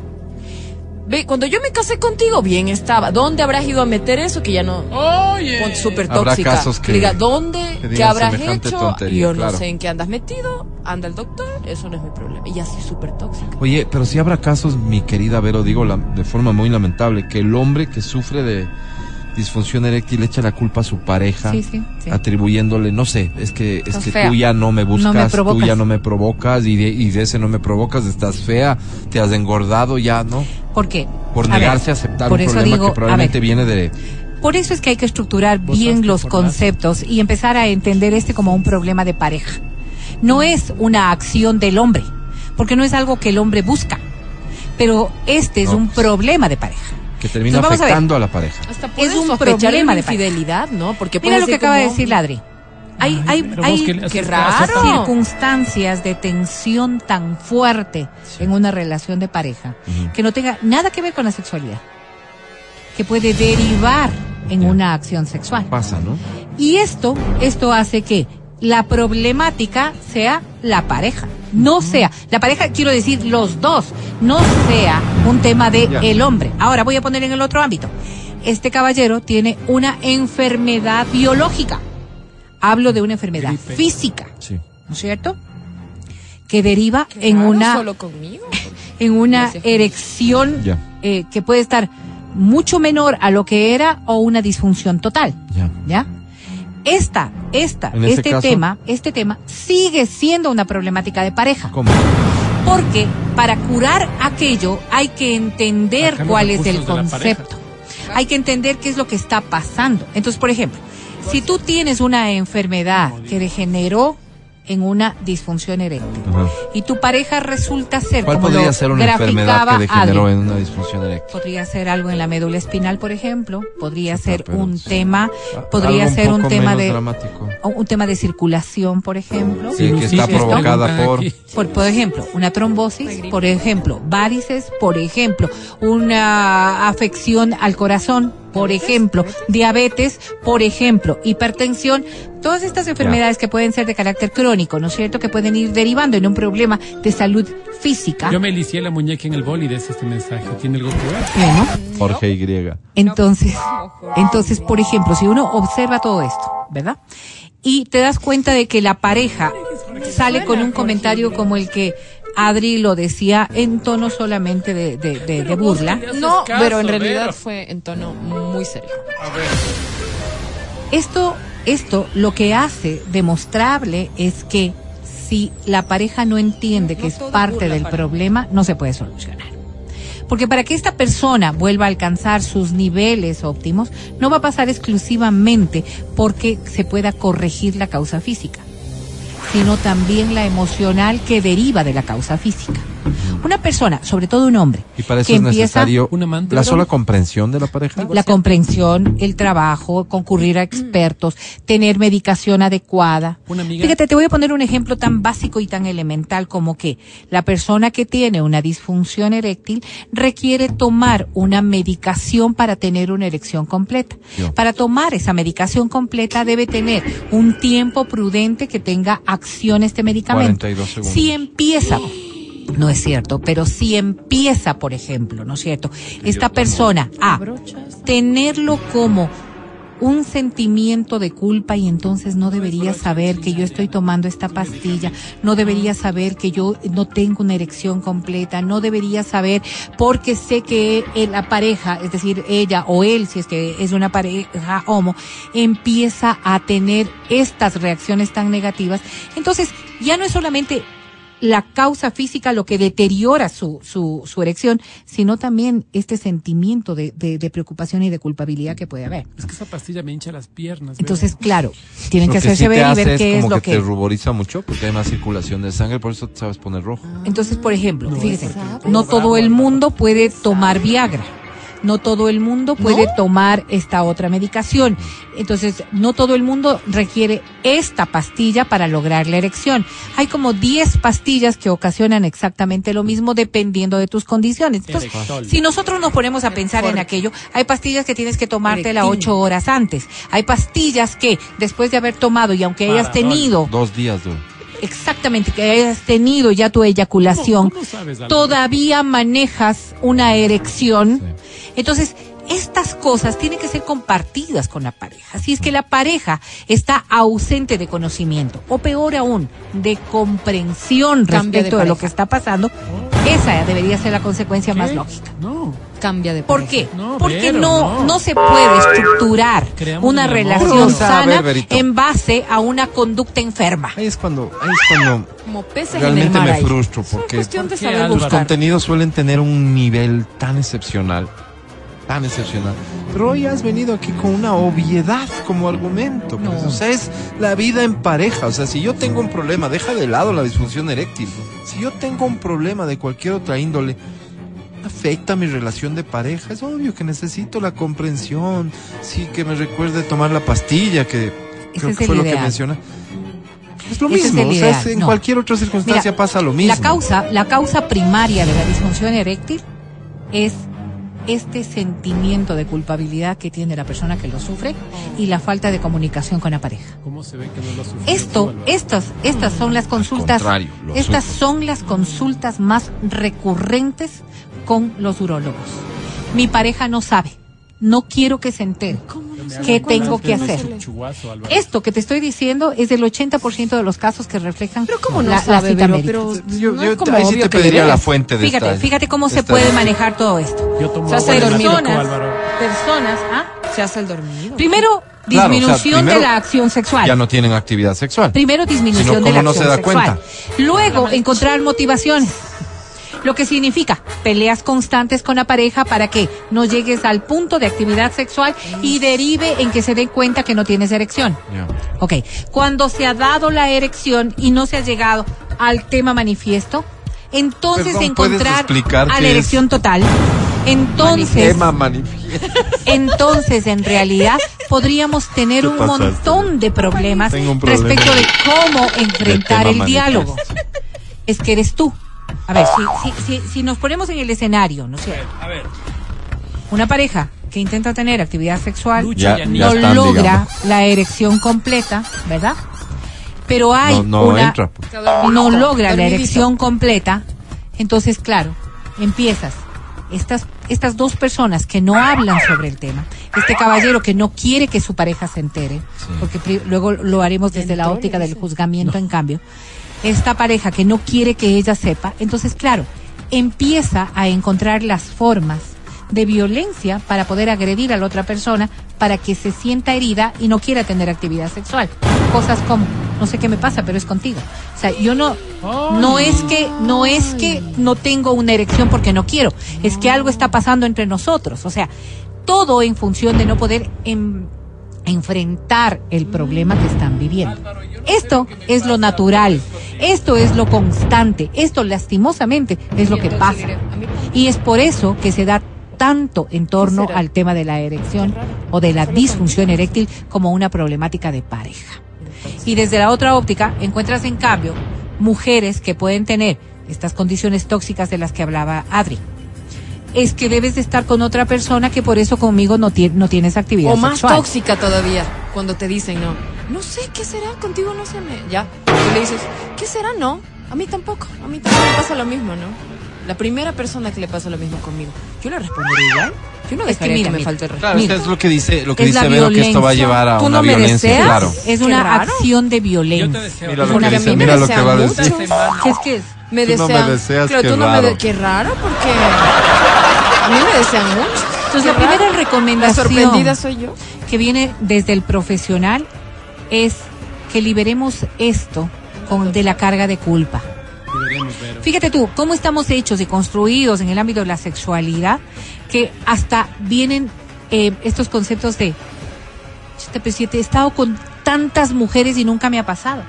Ve, cuando yo me casé contigo, bien estaba. ¿Dónde habrás ido a meter eso que ya no... Oye. Con súper Habrá tóxica. casos que- diga, ¿dónde? que ¿Qué habrás hecho? tontería, yo no sé en qué andas metido. Anda el doctor, eso no es mi problema. Y así súper tóxica. Oye, pero si habrá casos, mi querida Vero, digo la- de forma muy lamentable, que el hombre que sufre de disfunción eréctil echa la culpa a su pareja, Sí, sí, sí. atribuyéndole, no sé, es que, es Estás que fea. tú ya no me buscas, No me tú ya no me provocas, y de, y de ese no me provocas, estás fea, te has engordado ya, ¿no? ¿Por qué? Por A ver, negarse a aceptar por un eso problema digo, que probablemente viene de... Por eso es que hay que estructurar bien los conceptos y empezar a entender este como un problema de pareja. No es una acción del hombre, porque no es algo que el hombre busca, pero este es No, un pues. problema de pareja. Que termina Entonces, vamos a afectando a, la pareja. Hasta Es un problema de pareja. infidelidad, ¿no? Porque Mira lo que acaba de decir Ladri. Hay, hay, hay que qué raro. a- circunstancias de tensión tan fuerte en una relación de pareja que no tenga nada que ver con la sexualidad, que puede derivar en Ya. una acción sexual. Pasa, ¿no? Y esto, esto hace que la problemática sea la pareja, no sea, la pareja quiero decir los dos, no sea un tema de Ya. el hombre. Ahora voy a poner en el otro ámbito. Este caballero tiene una enfermedad biológica. Hablo de una enfermedad Gripe. física, Sí. ¿no es cierto? Que deriva Qué en raro, una Solo conmigo. en una erección eh, que puede estar mucho menor a lo que era o una disfunción total. Ya. ¿Ya? Esta, esta, En este caso- tema, este tema sigue siendo una problemática de pareja. ¿Cómo? Porque para curar aquello hay que entender cuál es el concepto. Hay que entender qué es lo que está pasando. Entonces, por ejemplo, si tú tienes una enfermedad que degeneró en una disfunción eréctil Ajá. y tu pareja resulta ser ¿Cuál como podría lo ser una enfermedad que degeneró en una disfunción eréctil? Podría ser algo en la médula espinal, por ejemplo. Podría ser un sí. tema, podría algo ser un tema de dramático. un tema de circulación, por ejemplo. Sí, que está provocada por-. Por, por ejemplo, una trombosis, por ejemplo, varices, por ejemplo, una afección al corazón, por ejemplo, diabetes, por ejemplo, hipertensión, todas estas enfermedades que pueden ser de carácter crónico, ¿no es cierto? Que pueden ir derivando en un problema de salud física. Yo me lisié la muñeca en el boli de este mensaje. ¿Tiene algo que ver? Bueno, Jorge Y. Entonces, entonces, por ejemplo, si uno observa todo esto, ¿verdad? Y te das cuenta de que la pareja sale con un comentario como el que Adri lo decía en tono solamente de, de, de- de burla. No, pero en realidad fue en tono muy serio. Esto, esto lo que hace demostrable es que si la pareja no entiende que es parte del problema, no se puede solucionar. Porque para que esta persona vuelva a alcanzar sus niveles óptimos, no va a pasar exclusivamente porque se pueda corregir la causa física, sino también la emocional que deriva de la causa física. Una persona, sobre todo un hombre, Y para eso que es empieza necesario Un amante. la sola comprensión de la pareja. la comprensión, el trabajo, concurrir a expertos, tener medicación adecuada. Una amiga- Fíjate, te voy a poner un ejemplo tan básico y tan elemental como que la persona que tiene una disfunción eréctil requiere tomar una medicación para tener una erección completa. Yo. Para tomar esa medicación completa debe tener un tiempo prudente que tenga acción este medicamento. 42 segundos. Si empieza no es cierto, pero si empieza, por ejemplo, ¿no es cierto? Esta persona a tenerlo como un sentimiento de culpa y entonces no debería saber que yo estoy tomando esta pastilla, no debería saber que yo no tengo una erección completa, no debería saber porque sé que eh, la pareja, es decir, ella o él, si es que es una pareja homo, empieza a tener estas reacciones tan negativas. Entonces, ya no es solamente la causa física lo que deteriora su, su, su erección, sino también este sentimiento de, de, de preocupación y de culpabilidad que puede haber. Es que esa pastilla me hincha las piernas. Entonces, claro, tienen Lo que que hacerse sí ver y ver es qué es lo que, que... te ruboriza mucho porque hay más circulación de sangre, por eso te sabes poner rojo. Entonces, por ejemplo, No, fíjese, no todo el mundo puede tomar Viagra. No todo el mundo puede tomar esta otra medicación. Entonces, no todo el mundo requiere esta pastilla para lograr la erección. Hay como 10 pastillas que ocasionan exactamente lo mismo dependiendo de tus condiciones. Entonces, Erectol. si nosotros nos ponemos a pensar en aquello, hay pastillas que tienes que tomártela ocho horas antes. Hay pastillas que después de haber tomado y aunque hayas tenido Dos días, duro. Exactamente que hayas tenido ya tu eyaculación, ¿Cómo- cómo sabes, Álvaro? todavía manejas una erección. Entonces, estas cosas tienen que ser compartidas con la pareja. Si es que la pareja está ausente de conocimiento, o peor aún, de comprensión respecto de, lo que está pasando, esa debería ser la consecuencia más lógica. No. Cambia de ¿Por qué? No, Porque no, no. no se puede estructurar Creamos una relación ver, sana en base a una conducta enferma. Ahí es cuando, ahí es cuando Como peces en el realmente mar me ahí. frustro Es porque los contenidos suelen tener un nivel tan excepcional, tan excepcional. Pero hoy has venido aquí con una obviedad como argumento. pues. O sea, es la vida en pareja. O sea, si yo tengo un problema, deja de lado la disfunción eréctil. Si yo tengo un problema de cualquier otra índole, afecta mi relación de pareja. Es obvio que necesito la comprensión. Sí, que me recuerde tomar la pastilla, que creo es que fue lo que menciona. Es lo Ese mismo, o sea, es- en no. cualquier otra circunstancia Mira, pasa lo mismo. La causa, la causa primaria de la disfunción eréctil es este sentimiento de culpabilidad que tiene la persona que lo sufre y la falta de comunicación con la pareja. ¿Cómo se ve que no lo sufrió tú, Esto, estas, estas son las consultas, estas sufre. son las consultas más recurrentes con los urólogos. Mi pareja no sabe, no quiero que se entere. ¿Qué tengo que hacer? Esto que te estoy diciendo es del 80% de los casos que reflejan Pero cómo no la, la sabe, cita. Pero Yo, no yo ahí sí te que pediría la fuente de Fíjate, esta- fíjate cómo se esta- puede manejar todo esto. Yo tomo Se hace de dormido, Personas, Álvaro. personas, ¿ah? Se hace el dormido. Primero, Claro, o sea, disminución primero, de la acción sexual. Ya no tienen actividad sexual. Primero, disminución Sino de la no se acción da sexual. cuenta. Luego, encontrar motivaciones. Lo que significa peleas constantes con la pareja para que no llegues al punto de actividad sexual y derive en que se den cuenta que no tienes erección. Ya. Ok, cuando se ha dado la erección y no se ha llegado al tema manifiesto, entonces Perdón, ¿puedes encontrar a la es? erección total. Entonces, Tema manifiesto. entonces en realidad podríamos tener Te un pasaste. montón de problemas Tengo un problema respecto de cómo enfrentar el diálogo. Es que eres tú. A ver, si, si, si, si nos ponemos en el escenario, ¿no es cierto? A ver, Una pareja que intenta tener actividad sexual Ya- ya no están, logra digamos. la erección completa, ¿verdad? Pero hay No, no una entra. pues. no logra la erección completa, entonces claro, empiezas estas estas dos personas que no hablan sobre el tema, este caballero que no quiere que su pareja se entere, porque luego lo haremos desde la óptica del juzgamiento en cambio, esta pareja que no quiere que ella sepa, entonces claro, empieza a encontrar las formas de violencia para poder agredir a la otra persona para que se sienta herida y no quiera tener actividad sexual. Cosas como, no sé qué me pasa, pero es contigo. O sea, yo no, no es que, no es que no tengo una erección porque no quiero, es que algo está pasando entre nosotros. O sea, todo en función de no poder em- enfrentar el problema que están viviendo. Esto es lo natural, esto es lo constante, esto lastimosamente es lo que pasa. Y es por eso que se da tanto en torno al tema de la erección o de la disfunción eréctil como una problemática de pareja. Y desde la otra óptica encuentras en cambio mujeres que pueden tener estas condiciones tóxicas de las que hablaba Adri. Es que debes de estar con otra persona que por eso conmigo no, tie- no tienes actividad O más sexual. tóxica todavía, cuando te dicen no. No sé qué será, contigo no se me. Ya. Tú le dices, ¿qué será? No. A mí tampoco. A mí también me pasa lo mismo, ¿no? La primera persona que le pasa lo mismo conmigo, yo le respondería igual. Yo no Es que dejaría que, mira, me mira. falte el respeto. Claro, Mira, es que es lo que dice, lo que es dice Vero, que esto va a violencia. llevar a ¿Tú una no me violencia, deseas? claro. Es una raro. acción de yo te violencia. Mira lo Porque que a dice, mí me mira lo que va a mucho. decir. ¿Qué es que es? Me Tú no me deseas, claro, qué tú no me raro. de- Qué raro, porque. A mí me desean mucho. Entonces, la primera La recomendación sorprendida soy yo. que viene desde el profesional es que liberemos esto con, de la carga de culpa. Fíjate tú, cómo estamos hechos y construidos en el ámbito de la sexualidad, que hasta vienen eh, estos conceptos de, "Chuta, pero si te he estado con tantas mujeres y nunca me ha pasado.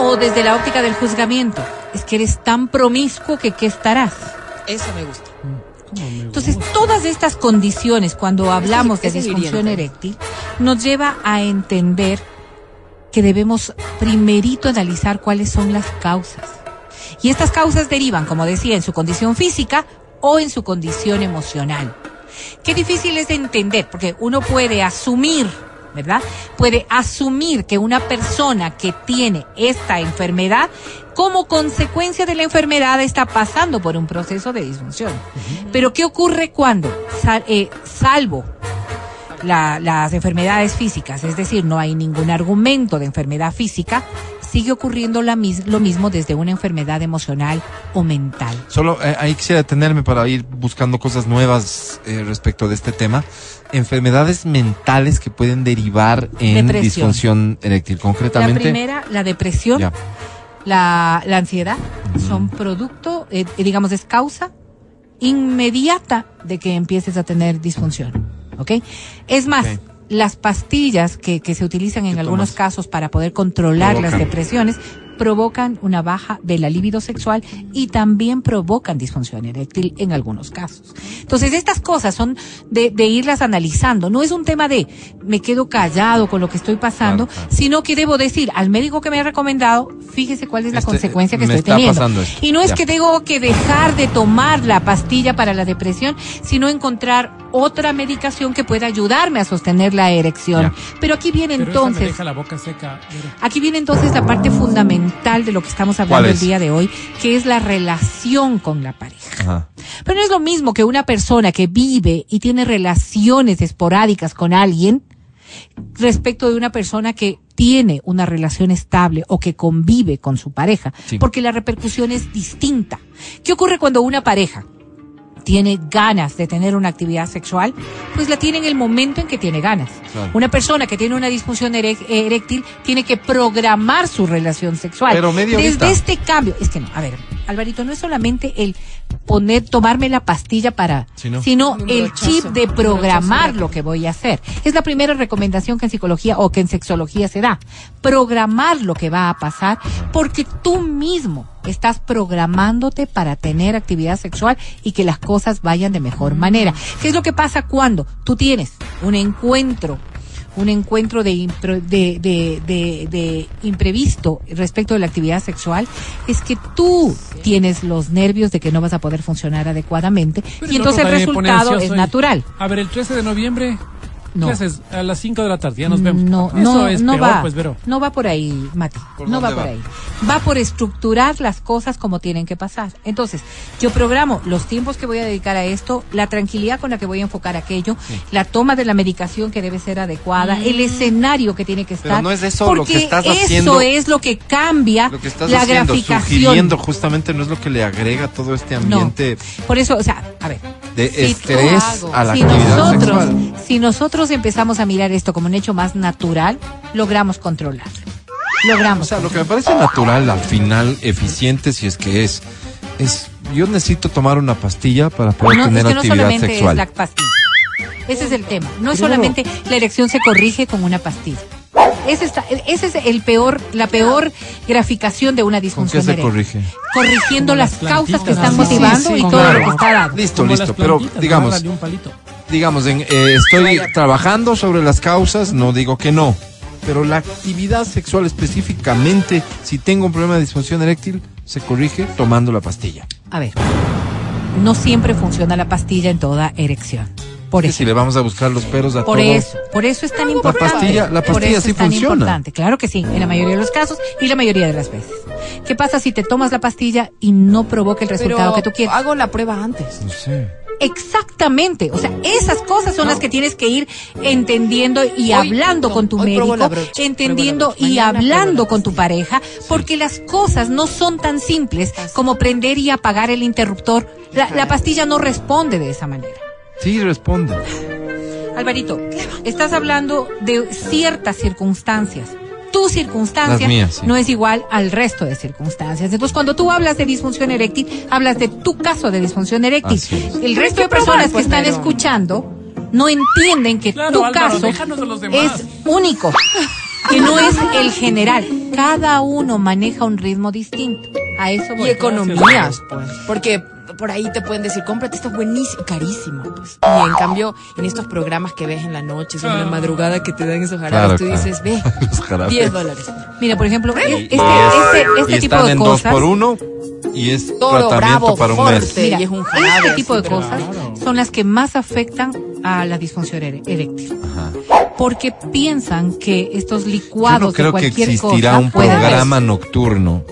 O desde la óptica del juzgamiento, es que eres tan promiscuo que qué estarás. Eso me gusta. Entonces, todas estas condiciones, cuando hablamos de disfunción eréctil, nos lleva a entender que debemos primerito analizar cuáles son las causas. Y estas causas derivan, como decía, en su condición física o en su condición emocional. Qué difícil es de entender, porque uno puede asumir, ¿verdad? Puede asumir que una persona que tiene esta enfermedad, como consecuencia de la enfermedad, está pasando por un proceso de disfunción. Pero ¿qué ocurre cuando, sal- eh, salvo la- las enfermedades físicas, es decir, no hay ningún argumento de enfermedad física, sigue ocurriendo la mis- lo mismo desde una enfermedad emocional o mental. Solo eh, ahí quisiera detenerme para ir buscando cosas nuevas eh, respecto de este tema. Enfermedades mentales que pueden derivar en Depresión. disfunción eréctil. La Concretamente, primera, la depresión, ya. la, la ansiedad, son producto, eh, eh, digamos, es causa inmediata de que empieces a tener disfunción. ¿Ok? Es más, las pastillas que, que se utilizan en ¿Qué algunos tomas? casos para poder controlar las depresiones provocan una baja de la libido sexual y también provocan disfunción eréctil en algunos casos. Entonces, estas cosas son de, de irlas analizando. No es un tema de me quedo callado con lo que estoy pasando, Claro, claro. sino que debo decir al médico que me ha recomendado, fíjese cuál es la Este, consecuencia que me estoy está teniendo. pasando esto. Y no es Ya. que tengo que dejar de tomar la pastilla para la depresión, sino encontrar otra medicación que pueda ayudarme a sostener la erección. Ya. Pero aquí viene Pero esa me entonces deja la boca seca. Vero. Aquí viene entonces la parte fundamental de lo que estamos hablando ¿Cuál el día de hoy, que es la relación con la pareja. Ajá. Pero no es lo mismo que una persona que vive y tiene relaciones esporádicas con alguien respecto de una persona que tiene una relación estable o que convive con su pareja, Sí. porque la repercusión es distinta. ¿Qué ocurre cuando una pareja tiene ganas de tener una actividad sexual? Pues la tiene en el momento en que tiene ganas. Claro. Una persona que tiene una disfunción ere- eréctil tiene que programar su relación sexual. Pero media Desde este cambio, es que no, a ver, Alvarito, no es solamente el poner, tomarme la pastilla para, Sí, no. sino el chip de programar lo que voy a hacer. Es la primera recomendación que en psicología o que en sexología se da. Programar lo que va a pasar porque tú mismo estás programándote para tener actividad sexual y que las cosas vayan de mejor manera. ¿Qué es lo que pasa cuando tú tienes un encuentro un encuentro de, impro- de, de, de, de imprevisto respecto de la actividad sexual, es que tú tienes los nervios de que no vas a poder funcionar adecuadamente Pero y entonces el resultado es natural. A ver, el 13 de noviembre, No. ¿qué haces? A las 5 de la tarde, ya nos vemos. No, Eso no, es no peor, va, pues, Vero. no va por ahí, Mati, ¿Por no va por va? ahí. Va por estructurar las cosas como tienen que pasar. Entonces, yo programo los tiempos que voy a dedicar a esto, la tranquilidad con la que voy a enfocar aquello, la toma de la medicación que debe ser adecuada, el escenario que tiene que Pero estar. no es eso lo que estás eso haciendo- es lo que cambia Lo que estás la haciendo, graficación. sugiriendo justamente no es lo que le agrega todo este ambiente Por eso, o sea, a ver, de si estrés a la si actividad nosotros, sexual. si nosotros empezamos a mirar esto como un hecho más natural, logramos controlarlo. O Logramos. sea, lo que me parece natural, al final, eficiente, si es que es, es, yo necesito tomar una pastilla para poder no, tener es que no actividad solamente sexual. es la pastilla. Ese es el tema. No es solamente la erección se corrige con una pastilla. Ese, está, ese es el peor, la peor graficación de una ¿Con qué disfunción se eréctil. corrige? Corrigiendo las las causas que están sí, motivando sí, y todo claro. lo que está dado. Listo, Como listo, pero digamos. Digamos, en, eh, estoy trabajando sobre las causas, no digo que no, pero la actividad sexual específicamente, si tengo un problema de disfunción eréctil, se corrige tomando la pastilla. A ver, no siempre funciona la pastilla en toda erección. Por Que eso. si le vamos a buscar los peros a Por todo, eso, por eso es tan importante. pastilla- la Por pastilla eso sí es tan funciona. importante. Claro que sí, en la mayoría de los casos y la mayoría de las veces. ¿Qué pasa si te tomas la pastilla y no provoca el resultado Pero que tú quieres? hago la prueba antes. no sé. Exactamente, o sea, esas cosas son las que tienes que ir entendiendo y Hoy- hablando no, con tu médico, brocha, entendiendo y hablando la con tu pareja, porque las cosas no son tan simples como prender y apagar el interruptor. La, la pastilla no responde de esa manera. Sí, responde. Alvarito, estás hablando de ciertas circunstancias. Tu circunstancia mías, sí. no es igual al resto de circunstancias. Entonces, cuando tú hablas de disfunción eréctil, hablas de tu caso de disfunción eréctil. El resto de personas que están escuchando no entienden que Claro, tu Álvaro, caso déjanos de los demás. es único. Que no es el general. Cada uno maneja un ritmo distinto. A eso voy. Y economías, pues. Porque por ahí te pueden decir, cómprate esto es buenísimo, carísimo, pues. Y en cambio, en estos programas que ves en la noche, en la madrugada que te dan esos jarabes, Claro, tú claro. dices, ve, Los jarabes. 10 dólares. Mira, por ejemplo, es- este, Y es- este, este y tipo están de en cosas. dos por uno y es tratamiento bravo, para un fuerte. mes. Mira, y es un jarabe este tipo de cosas son las que más afectan a la disfunción eréctil. Porque piensan que estos Yo licuados no creo de que cualquier existirá cosa un programa nocturno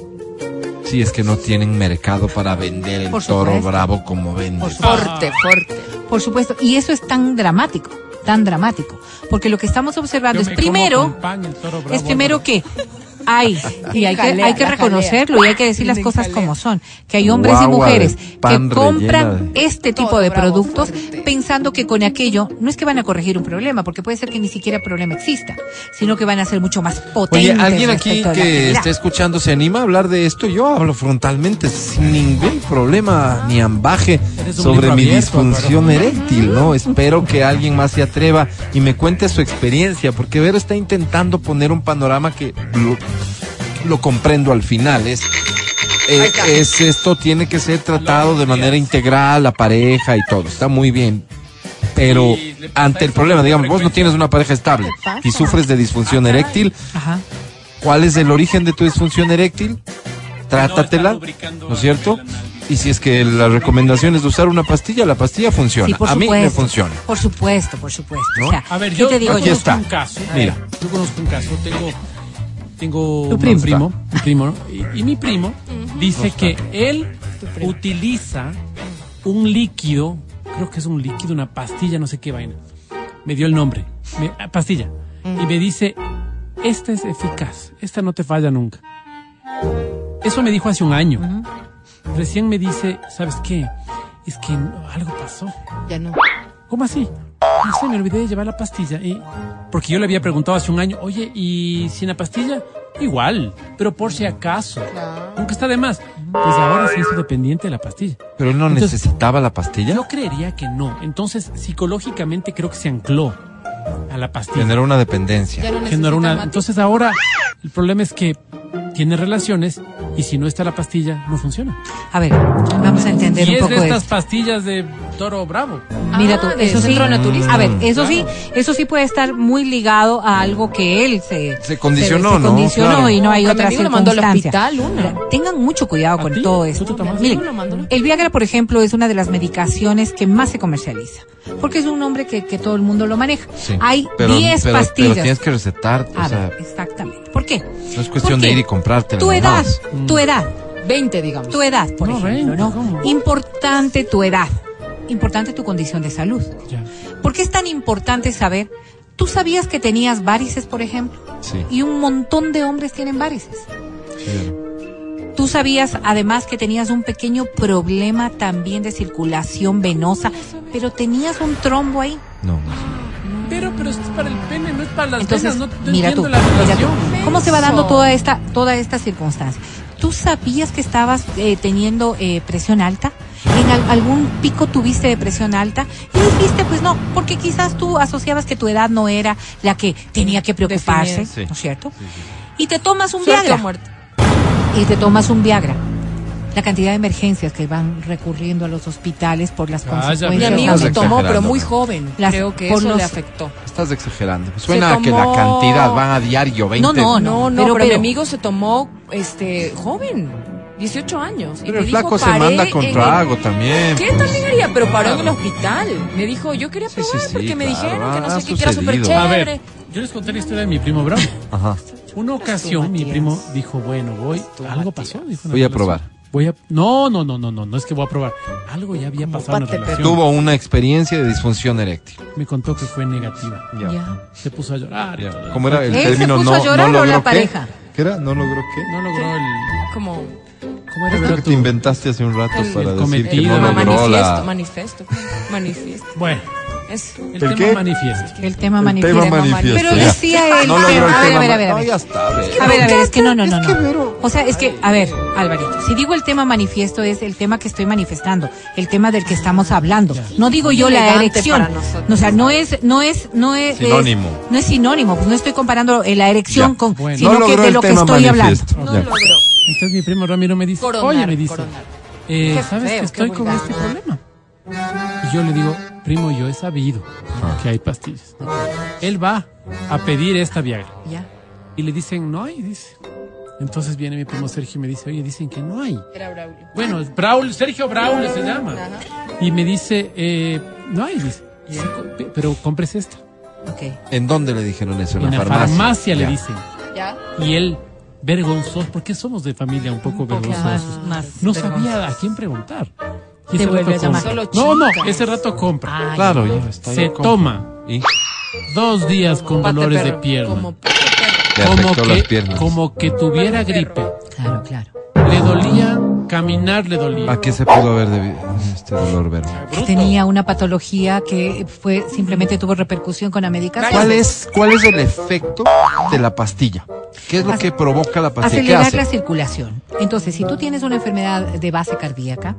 si es que no tienen mercado para vender el toro bravo como vende. Por. Fuerte, fuerte. Por supuesto, y eso es tan dramático, tan dramático, porque lo que estamos observando Yo es primero, es primero que hay, y hay que, hay que reconocerlo y hay que decir las cosas como son, que hay hombres y mujeres que compran este tipo de productos pensando que con aquello no es que van a corregir un problema, porque puede ser que ni siquiera el problema exista, sino que van a ser mucho más Oye, potentes. ¿alguien aquí que esté escuchando se anima a hablar de esto? Yo hablo frontalmente, sin ningún problema ni ambaje sobre mi abierto, disfunción eréctil, ¿no? Espero que alguien más se atreva y me cuente su experiencia, porque Vero está intentando poner un panorama que lo, comprendo al final. Es, eh, es esto tiene que ser tratado de manera integral, la pareja y todo. Está muy bien. Pero ante el problema, digamos, vos no tienes una pareja estable y sufres de disfunción eréctil, Ajá. ¿Cuál es el origen de tu disfunción eréctil? Trátatela, ¿no es cierto? Y si es que la recomendación es de usar una pastilla, la pastilla funciona. Sí, por a mí supuesto. me funciona. Por supuesto, por supuesto. ¿No? O sea, A ver, ¿qué yo, te digo Aquí yo? conozco está. un caso. Mira. Yo conozco un caso. Tengo, tengo un primo. primo, un primo, ¿no? y, y mi primo dice que él utiliza un líquido, creo que es un líquido, una pastilla, no sé qué vaina. Me dio el nombre, me- ah, pastilla. Y me dice, esta es eficaz, esta no te falla nunca. Eso me dijo hace un año. Recién me dice, ¿sabes qué? Es que algo pasó. Ya no. ¿Cómo así? No sé, me olvidé de llevar la pastilla. Y... Porque yo le había preguntado hace un año, oye, ¿y sin la pastilla? Igual, pero por si acaso. Nunca está de más. Desde ahora se hizo dependiente de la pastilla. Pero él no Entonces, necesitaba la pastilla. Yo creería que no. Entonces, psicológicamente creo que se ancló a la pastilla. Generó una dependencia. Ya no Generó una... Entonces ahora el problema es que tiene relaciones y si no está la pastilla, no funciona. A ver, vamos a entender Y un es poco de de estas esto. pastillas de toro bravo. Mira Ah, tú, eso sí. A ver, eso Claro. sí, eso sí puede estar muy ligado a algo que él se Se condicionó, se ¿no? condicionó Claro. y no hay No, otra amigo lo mandó al circunstancia. hospital, tengan mucho cuidado ¿A con ti? todo ¿Tú esto. Miren, Sí, lo mandó. el Viagra, por ejemplo, es una de las medicaciones que más se comercializa, porque es un nombre que, que todo el mundo lo maneja. Sí. Hay Pero- 10 pero- pastillas. Pero tienes que o sea, ver, exactamente. ¿Por qué? no es cuestión ¿Por de ir y comprártela. Tu edad, tu edad, 20, digamos. tu edad, por No, ejemplo, 20, ¿no? ¿cómo? Importante tu edad, importante tu condición de salud. ¿Por qué es tan importante saber? ¿Tú sabías que tenías varices, por ejemplo? Sí, Y un montón de hombres tienen varices. sí. ¿Tú sabías además que tenías un pequeño problema también de circulación venosa, pero tenías un trombo ahí? No, no. Pero, pero esto es para el pene, no es para las Entonces, venas. No, no mira tú, la mira tú. ¿cómo se va dando toda esta, toda esta circunstancia? ¿Tú sabías que estabas eh, teniendo eh, presión alta? ¿En al- algún pico tuviste de presión alta? Y dijiste, pues no, porque quizás tú asociabas que tu edad no era la que tenía que preocuparse. Sí. ¿no es cierto? Y te tomas un Suerte Viagra. y te tomas un Viagra. La cantidad de emergencias que van recurriendo a los hospitales por las consecuencias. Mi amigo se tomó, pero muy joven. Las- Creo que por eso los- le afectó. Estás exagerando. Suena a que la cantidad van a diario 20. No, no, No, no, pero- pero, mi amigo se tomó este joven, 18 años. y Pero me el dijo, flaco se "Paré manda con trago el-". también. ¿Qué también haría? Pero paró en el hospital. Me dijo, yo quería Sí, sí, probar sí, porque me dijeron que no sé qué, que era súper sucedido. A ver, chévere. yo les conté la historia de mi primo Bravo. Ajá. Una ocasión mi primo dijo, bueno, voy, algo pasó. dijo Voy a relación. probar. Voy a, no, no, no, no, no, no es que voy a probar. Algo ya había pasado en la pate, relación. Tuvo una experiencia de disfunción eréctil. Me contó que fue negativa. Ya. Se puso a llorar. y Ya. todo. ¿Cómo era el ¿Él se término? puso no, a llorar no o la logró qué? pareja? ¿Qué era? ¿No logró qué? No logró el... Como ¿Cómo era Vero, que te inventaste hace un rato El- para el decir que cometido, no logró manifiesto, la... manifiesto, manifiesto. Bueno, Es El ¿El tema qué? manifiesto. El tema El manifiesto. tema manifiesto. Pero decía él. No logró el a ver, a ver, a ver, a No, ver. a ver. A ver, a ver, es que no, no, no, no. O sea, es que, a ver, Alvarito, si digo el tema manifiesto es el tema que estoy manifestando, el tema del que estamos hablando. No digo yo la erección. No, o sea, no es, no es, no es. Sinónimo. es- no es sinónimo, pues no estoy comparando la erección Ya. con, Bueno. sino no que de el lo que estoy hablando. manifiesto. No Ya. logró. Entonces mi primo Ramiro me dice, Coronar, oye, me dice, eh, ¿sabes feo, que estoy con este problema? Y yo le digo, primo, yo he sabido que hay pastillas. Él va a pedir esta Viagra. Ya. Y le dicen, no hay, dice. Entonces viene mi primo Sergio y me dice, oye, dicen que no hay. Era Braulio. Bueno, Braulio, Sergio Braulio se llama. Y me dice, eh, no hay, dice. "Sí, co- pero compres esta. Ok. ¿En dónde le dijeron eso? En, En la farmacia, le dicen. Ya. Y él, vergonzoso, porque somos de familia un poco poco vergonzosos. más no vergonzosos. sabía a quién preguntar. Y Te ese vuelve rato a llamar. compra. Solo No, no, ese rato compra. Ay, Claro, ya está. Se toma Y dos días con dolores de pierna. Como las que, piernas. como que tuviera gripe. Claro, claro. Le dolía, caminar le dolía. ¿A qué se pudo haber debido este dolor, Vero? Tenía una patología que fue simplemente tuvo repercusión con la medicación. ¿Cuál es, ¿Cuál es el efecto de la pastilla? ¿Qué es lo que provoca la pastilla? ¿Qué acelerar hace? la circulación. Entonces, si tú tienes una enfermedad de base cardíaca,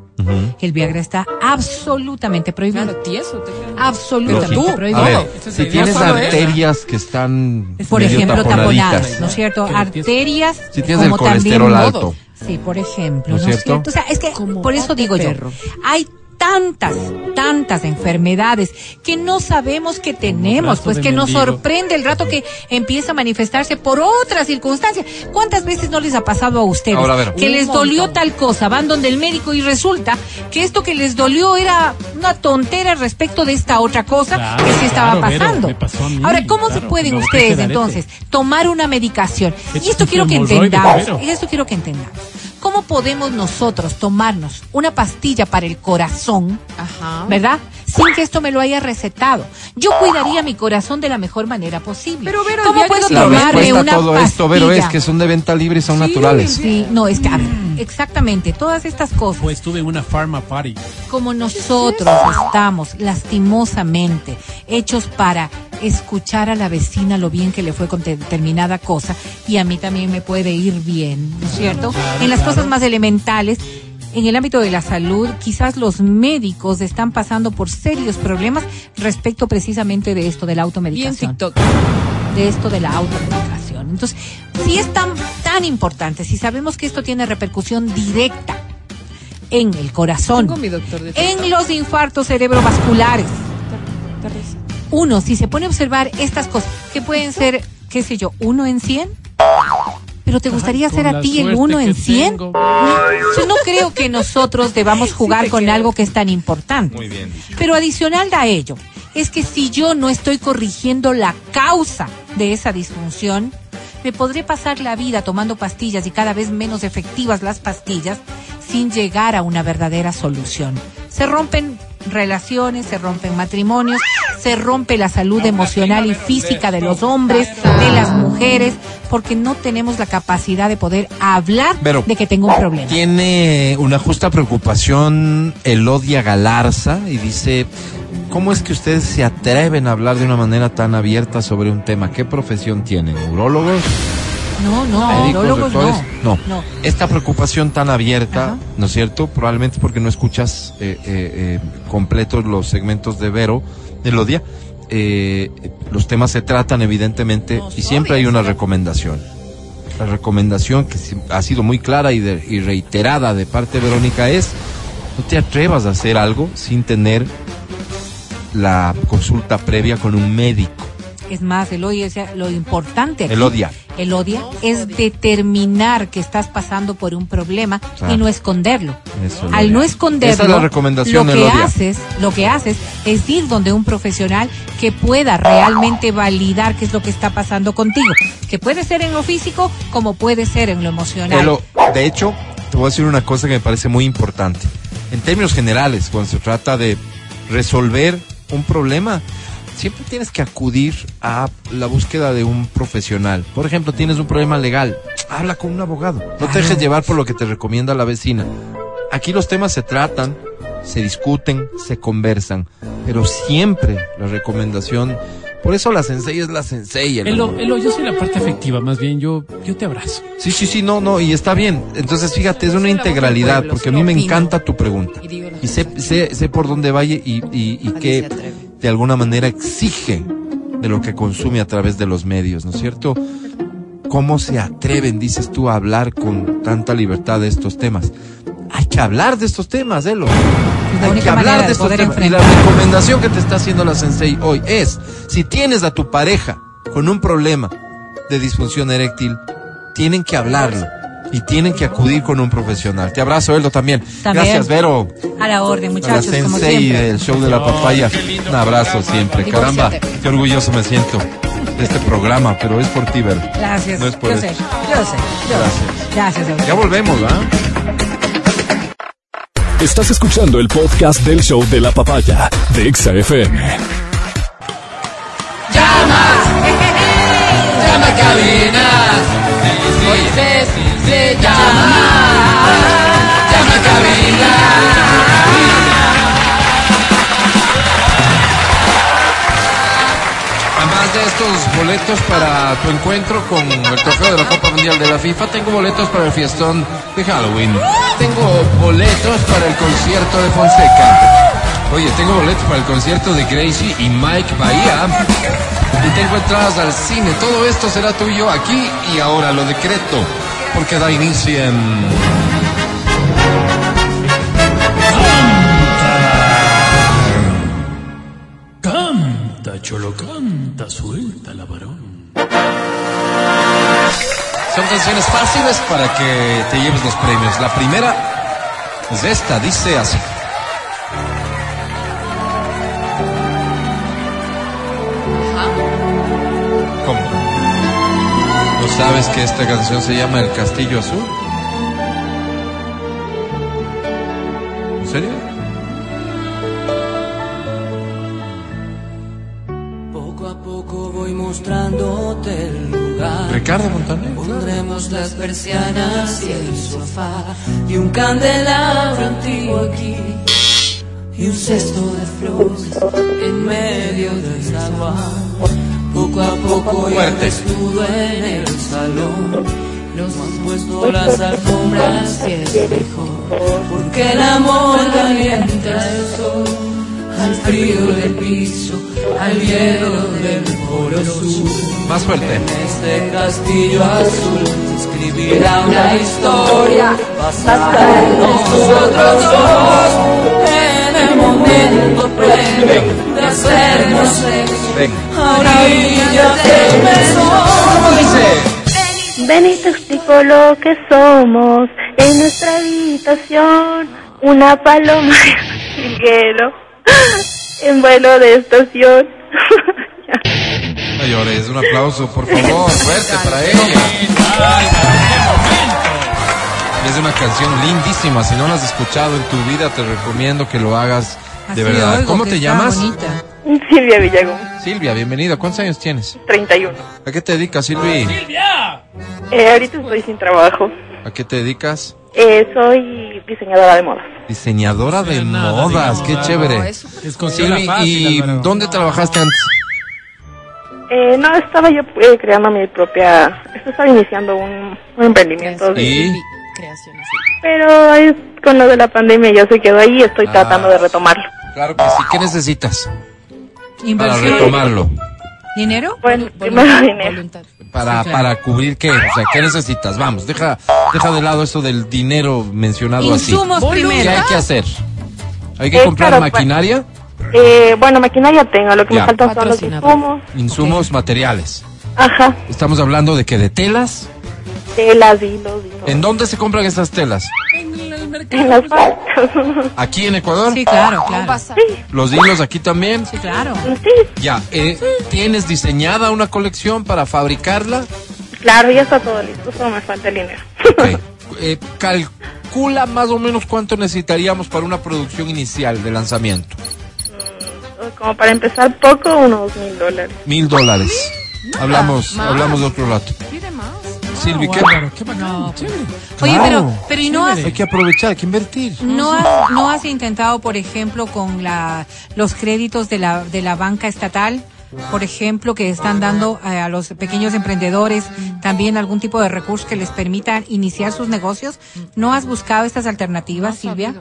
el Viagra está absolutamente prohibido. Claro, tieso. te. Absolutamente tú, prohibido. A ver, Esa es si tienes esa. arterias que están Por ejemplo, taponadas, ¿no es cierto? Arterias. Si tienes el como también colesterol modo. alto. Sí, por ejemplo, ¿No ¿no, es cierto? cierto? O sea, es que por eso digo perro. yo, hay tantas, tantas enfermedades que no sabemos que tenemos, pues que nos sorprende el rato que empieza a manifestarse por otras circunstancias. ¿Cuántas veces no les ha pasado a ustedes Ahora, a ver. que Un les dolió tal cosa, van donde el médico y resulta que esto que les dolió era una tontera respecto de esta otra cosa Claro, que sí estaba claro, pasando? pasó mí, Ahora, ¿cómo se pueden no, ustedes entonces tomar una medicación? ¿Qué Y esto quiero que entendamos, y esto quiero que entendamos. ¿Cómo podemos nosotros tomarnos una pastilla para el corazón, Ajá. verdad? Sin que esto me lo haya recetado. Yo cuidaría mi corazón de la mejor manera posible. Pero, Vero, ¿Cómo puedo Tomarme una todo esto, Vero, es que son de venta libre y son Sí, naturales. Sí, no, es que, a ver, exactamente, todas estas cosas Pues estuve en una pharma party. como nosotros estamos lastimosamente hechos para escuchar a la vecina lo bien que le fue con determinada cosa y a mí también me puede ir bien, ¿no es cierto? Claro, en las claro. cosas más elementales, en el ámbito de la salud, quizás los médicos están pasando por serios problemas respecto precisamente de esto de la automedicación TikTok. de esto de la automedicación. Entonces, si es tan, tan importante, si sabemos que esto tiene repercusión directa en el corazón, Tengo mi doctor de TikTok. en los infartos cerebrovasculares, uno, si se pone a observar estas cosas, que pueden ser, qué sé yo, uno en cien, pero te gustaría ser a ti el uno en cien. Yo no creo que nosotros debamos jugar con algo que es tan importante. Muy bien. Pero adicional a ello, es que si yo no estoy corrigiendo la causa de esa disfunción, me podré pasar la vida tomando pastillas y cada vez menos efectivas las pastillas sin llegar a una verdadera solución. Se rompen relaciones, se rompen matrimonios, se rompe la salud emocional y física de los hombres, de las mujeres, porque no tenemos la capacidad de poder hablar Pero, de que tengo un problema. Tiene una justa preocupación Elodia Galarza y dice, ¿cómo es que ustedes se atreven a hablar de una manera tan abierta sobre un tema? ¿Qué profesión tienen? ¿Urólogos? No, no, médicos, no. No. no. Esta preocupación tan abierta, Ajá. ¿no es cierto? Probablemente porque no escuchas eh, eh, eh, completos los segmentos de Vero, Elodia. Eh, los temas se tratan evidentemente No, y siempre hay una recomendación. La recomendación que ha sido muy clara y, de- y reiterada de parte de Verónica es no te atrevas a hacer algo sin tener la consulta previa con un médico. Es más, Elodia, decía, lo importante aquí, Elodia. Elodia, es determinar que estás pasando por un problema y no esconderlo. Eso, Al no esconderlo, Esa es la recomendación, lo que haces, lo que haces es ir donde un profesional que pueda realmente validar qué es lo que está pasando contigo, que puede ser en lo físico como puede ser en lo emocional. De hecho, te voy a decir una cosa que me parece muy importante. En términos generales, cuando se trata de resolver un problema, siempre tienes que acudir a la búsqueda de un profesional. Por ejemplo, tienes un problema legal, habla con un abogado. No te dejes llevar por lo que te recomienda la vecina. Aquí los temas se tratan, se discuten, se conversan. pero siempre la recomendación, por eso la sensei es la sensei. el- Elo, Elo, yo soy la parte afectiva, más bien, yo, yo te abrazo. Sí, sí, sí, no, no, y está bien. Entonces, fíjate, es una integralidad, porque a mí me encanta tu pregunta. Y sé, sé, sé por dónde vaya y, y, y Nadie que se atreve. De alguna manera exige de lo que consume a través de los medios, ¿no es cierto? ¿Cómo se atreven, dices tú, a hablar con tanta libertad de estos temas? Hay que hablar de estos temas, Elo. Hay que hablar de de estos temas. Y la recomendación que te está haciendo la sensei hoy es, si tienes a tu pareja con un problema de disfunción eréctil, tienen que hablarlo y tienen que acudir con un profesional. Te abrazo, Eldo, también. También. Gracias, Vero. A la orden, A la muchachos, como sensei siempre. del show de la papaya. Un abrazo siempre. Caramba, qué orgulloso me siento de este programa, pero es por ti, Vero. Gracias. No es por yo eso. sé, yo sé, yo Gracias. sé. Gracias. Ya volvemos, ¿ah? Estás escuchando el podcast del show de la papaya de Exa FM. Llama a cabina. Oye, boletos para tu encuentro con el trofeo de la Copa Mundial de la FIFA, tengo boletos para el fiestón de Halloween. Tengo boletos para el concierto de Fonseca. Oye, tengo boletos para el concierto de Gracie y Mike Bahía. Y tengo entradas al cine. Todo esto será tuyo aquí y ahora. Lo decreto. Porque da inicio en... cholo, canta, suelta la varón. Son canciones fáciles para que te lleves los premios. La primera es esta, dice así. ¿Cómo? ¿No sabes que esta canción se llama El Castillo Azul? ¿En serio? Ricardo Montaner. Pondremos las persianas y el sofá y un candelabro antiguo aquí y un cesto de flores en medio del zaguán. Poco a poco Fuerte. desnudo en el salón nos han puesto las alfombras y es mejor porque el amor calienta el sol al frío del piso, al hielo del polo sur. Más fuerte. En este castillo azul se escribirá una historia basada en nosotros dos. En el momento previo de hacernos sexo, Ven. a orillas del mesón. Dice. Ven y te explico lo que somos en nuestra habitación. Una paloma en vuelo de estación. No llores, un aplauso, por favor, fuerte para ella. Es una canción lindísima, si no la has escuchado en tu vida te recomiendo que lo hagas de Así verdad. oigo ¿Cómo te llamas? bonita. Silvia Villagón, Silvia, bienvenida. ¿Cuántos años tienes? 31. ¿A qué te dedicas, Silvia? Eh, ahorita estoy sin trabajo. ¿A qué te dedicas? Eh, soy diseñadora de modas. Diseñadora de nada, modas, qué digamos. chévere. Es Es Silvi, fácil, ¿y dónde trabajaste antes? Eh, no, estaba yo eh, creando mi propia... Estaba iniciando un, un emprendimiento. de- ¿Y? Creaciones. Pero es- con lo de la pandemia ya se quedó ahí y estoy Ah. tratando de retomarlo. Claro que sí. ¿Qué necesitas para retomarlo? ¿Dinero? Bueno, primero voluntad- dinero. voluntad. Para, Sí, claro. para cubrir qué? O sea, ¿qué necesitas? Vamos, deja, deja de lado eso del dinero mencionado así. Insumos ¿Qué primero. hay que hacer? ¿Hay que Eh, comprar claro, maquinaria? Eh, bueno, maquinaria tengo, lo que Ya. me faltan son los insumos. Insumos materiales. Ajá, Estamos hablando de que de telas. telas, hilos, hilos. ¿En dónde se compran estas telas? En las fábricas. ¿Aquí en Ecuador? Sí, claro, ¿Cómo claro. pasa? ¿Los hilos aquí también? Sí, claro. sí, Ya, eh, ¿tienes diseñada una colección para fabricarla? claro, ya está todo listo, solo me falta el dinero. Ok. Eh, calcula más o menos cuánto necesitaríamos para una producción inicial de lanzamiento. Como para empezar poco, unos mil dólares. Mil dólares. Hablamos, más. hablamos de otro rato. Pide más. Silvi, ¿qué? Álvaro, qué bacán, chévere. Oye, Claro. pero, pero ¿y no has, Hay que aprovechar, hay que invertir. no has, no has intentado, por ejemplo, con la, los créditos de la, de la banca estatal? Por ejemplo, que están dando eh, a los pequeños emprendedores también algún tipo de recurso que les permita iniciar sus negocios. ¿No has buscado estas alternativas, Silvia?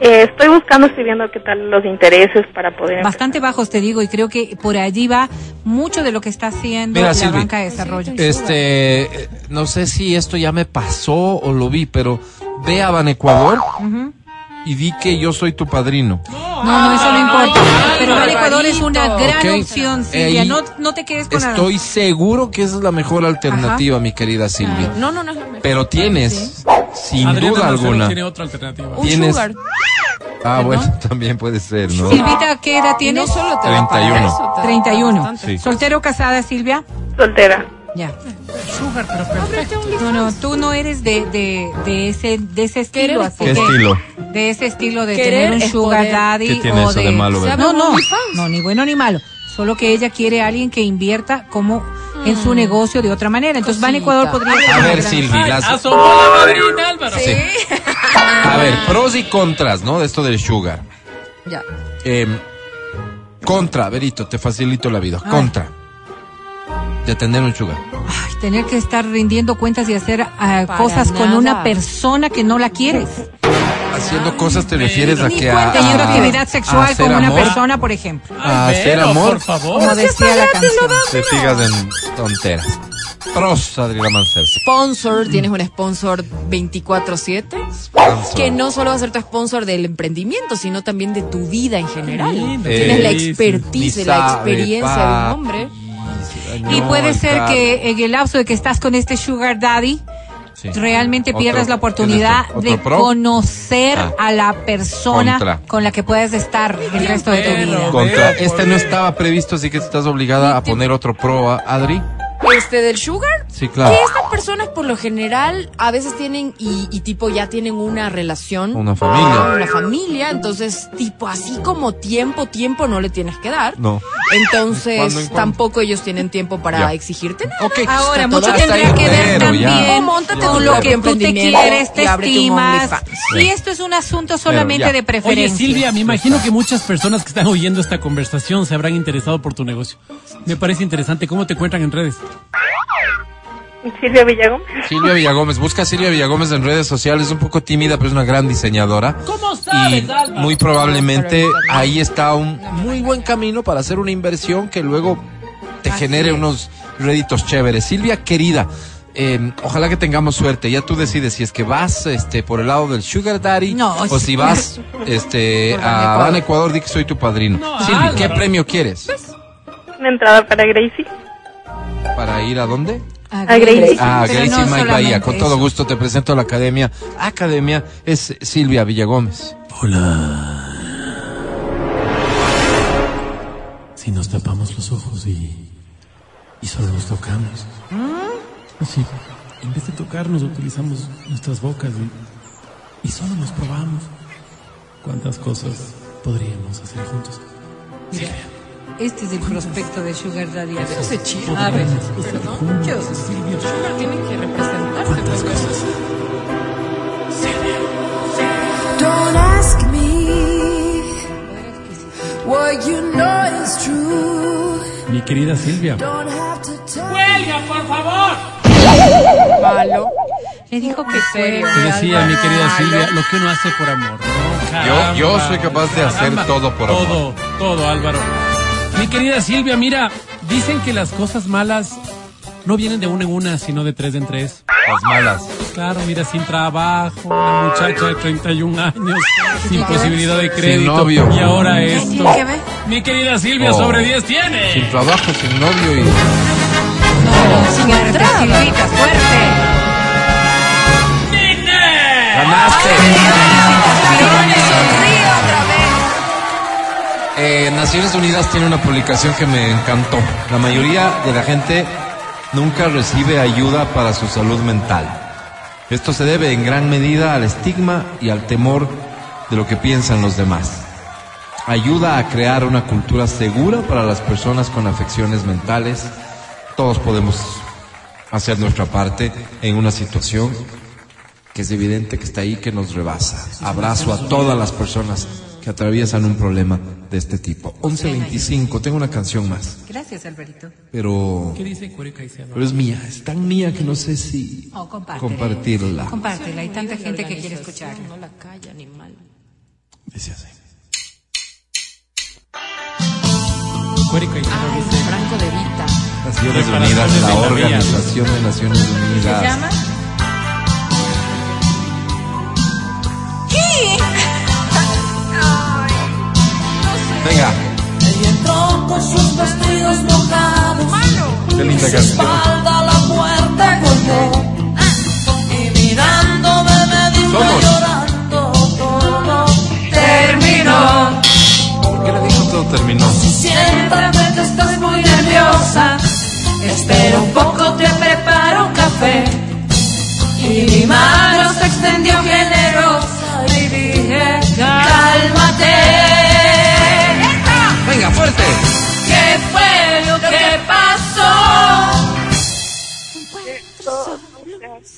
Eh, estoy buscando, estoy viendo qué tal los intereses para poder... Bastante bajos, te digo, y creo que por allí va mucho de lo que está haciendo Mira, la Silvi, banca de desarrollo. Este, eh, no sé si esto ya me pasó o lo vi, pero ve a Ban Ecuador y di que yo soy tu padrino. No, no, eso no importa. Pero el Ecuador es una gran Ok. opción, Silvia. Ahí No, no te quedes con nada. Estoy seguro que esa es la mejor alternativa, mi querida Silvia. No, no, no es la mejor. Pero tienes, sin Adriana duda Marcelo alguna. tiene otra alternativa. Un tienes- sugar. Ah, bueno, también puede ser, ¿no? Silvita, ¿qué edad tienes? no solo te va a pagar 31. eso, te da 31. bastante. Sí. ¿Soltero o casada, Silvia? Soltera. Ya. Sugar, pero perfecto. No, no, tú no eres de, de, de ese, de ese estilo. Así ¿Qué que- estilo? De ese estilo de Querer tener un sugar poder. daddy ¿Qué tiene o eso de... de malo, verdad? No, no, no, ni bueno ni malo. Solo que ella quiere a alguien que invierta como en su negocio de otra manera. Entonces, Cosita. Ecuador podría ser A una ver, Silvi, las, asomó la madrina, Álvaro. Sí. a ver, pros y contras, ¿no? De esto del sugar. Ya. Eh, contra, Berito, te facilito la vida. Ay. Contra. De tener un sugar. Ay, tener que estar rindiendo cuentas y hacer Para cosas con nada. una persona que no la quieres. Haciendo cosas te refieres a que a, teniendo actividad sexual con una amor, persona, por ejemplo. a hacer amor. por favor. Como decía la canción. Te sigas en tonteras. Pros, Adriana Mancel. Sponsor, tienes un sponsor 24/7 que no solo va a ser tu sponsor del emprendimiento, sino también de tu vida en general. Tienes la expertise, la experiencia de un hombre. Y No, puede ser que en el lapso de que estás con este sugar daddy, Sí. realmente Otro- pierdas la oportunidad ¿tienes otro de pro? conocer Ah. a la persona Contra. con la que puedes estar el resto de tu vida. Contra. Este no estaba previsto, así que estás obligada a poner otro pro, ¿ah, Adri. Este del sugar, Sí, claro. que estas personas por lo general a veces tienen y, y tipo ya tienen una relación. Una familia. Una familia, entonces tipo así como tiempo, tiempo no le tienes que dar. No. Entonces ¿Cuándo en cuándo? tampoco ellos tienen tiempo para Ya. exigirte nada. Ok. Ahora, Está mucho ahí, que ver también O móntate con lo que tú te quieres, te estimas. Y esto es un asunto solamente de Oye, preferencia. Silvia, me imagino que muchas personas que están oyendo esta conversación se habrán interesado por tu negocio. Me parece interesante. ¿Cómo te encuentran en redes? Silvia Villagómez. Silvia Villagómez, busca a Silvia Villagómez en redes sociales, es un poco tímida, pero es una gran diseñadora. ¿Cómo Y sabes, Alba? muy probablemente ahí está un muy buen camino para hacer una inversión que luego te genere unos réditos chéveres. Silvia, querida, eh, ojalá que tengamos suerte. Ya tú decides si es que vas este, por el lado del Sugar Daddy No, o si vas este, a Ecuador. Ban Ecuador, di que soy tu padrino. No, Silvia, ¿qué premio quieres? Una entrada para Gracie. ¿Para ir a dónde? A A Gracie. Ah, Pero Gracie no Mike Bahía. Con todo eso. gusto te presento a la academia. Academia es Silvia Villagómez. Hola. Si nos tapamos los ojos y, y solo nos tocamos. Así, en vez de tocarnos, utilizamos nuestras bocas y, y solo nos probamos. ¿Cuántas cosas podríamos hacer juntos? Mira, este es el prospecto de Sugar Daddy. Eso se chido. A ver, Juntos, yo- Silvia. Sugar tienen que representarse. ¿Cuántas cosas? Don't ask me what you know is true. Mi querida Silvia. Don't have to tell ¡Huelga, por favor! Malo. Le dijo que serio? Te decía, mi querida. Silvia, lo que uno hace por amor. ¿no? Caramba, yo soy capaz de hacer caramba. todo por amor. Todo, todo, Álvaro. Mi querida Silvia, mira, dicen que las cosas malas no vienen de una en una, sino de tres en tres. Las malas. Claro, mira, sin trabajo, una muchacha de 31 años, sin posibilidad de crédito. novio. Y ahora esto. que ver? Mi querida Silvia, Oh. sobre 10 tiene. Sin trabajo, sin novio y. Fuerte, Silvita, fuerte. ¡Ganaste! Eh, Naciones Unidas tiene una publicación que me encantó. La mayoría de la gente nunca recibe ayuda para su salud mental. Esto se debe en gran medida al estigma y al temor de lo que piensan los demás. Ayuda a crear una cultura segura para las personas con afecciones mentales. Todos podemos hacer nuestra parte en una situación que es evidente que está ahí, que nos rebasa. Abrazo a todas las personas que atraviesan un problema de este tipo. 11.25, tengo una canción más, Gracias, Alvarito. pero, ¿Qué dice pero es mía, es tan mía que no sé si Oh, compártela. compartirla. Compártela, hay tanta gente que quiere escucharla. No la calla, animal. Dice así. Caicedo Ay, dice. Franco de Vita. Naciones Unidas, la. Organización de Naciones Unidas. ¿Se llama? Venga, Ella entró con sus vestidos mojados. qué linda Su canción. espalda a la puerta golpeó. Y mirándome me dijo Somos. llorando todo terminó. ¿Por qué le dijo todo terminó? Siéntate que estás muy nerviosa. Espera un poco, te preparo un café. Y mi mano se extendió generosa y dije, cálmate. Fuerte. ¿Qué fue lo que pasó?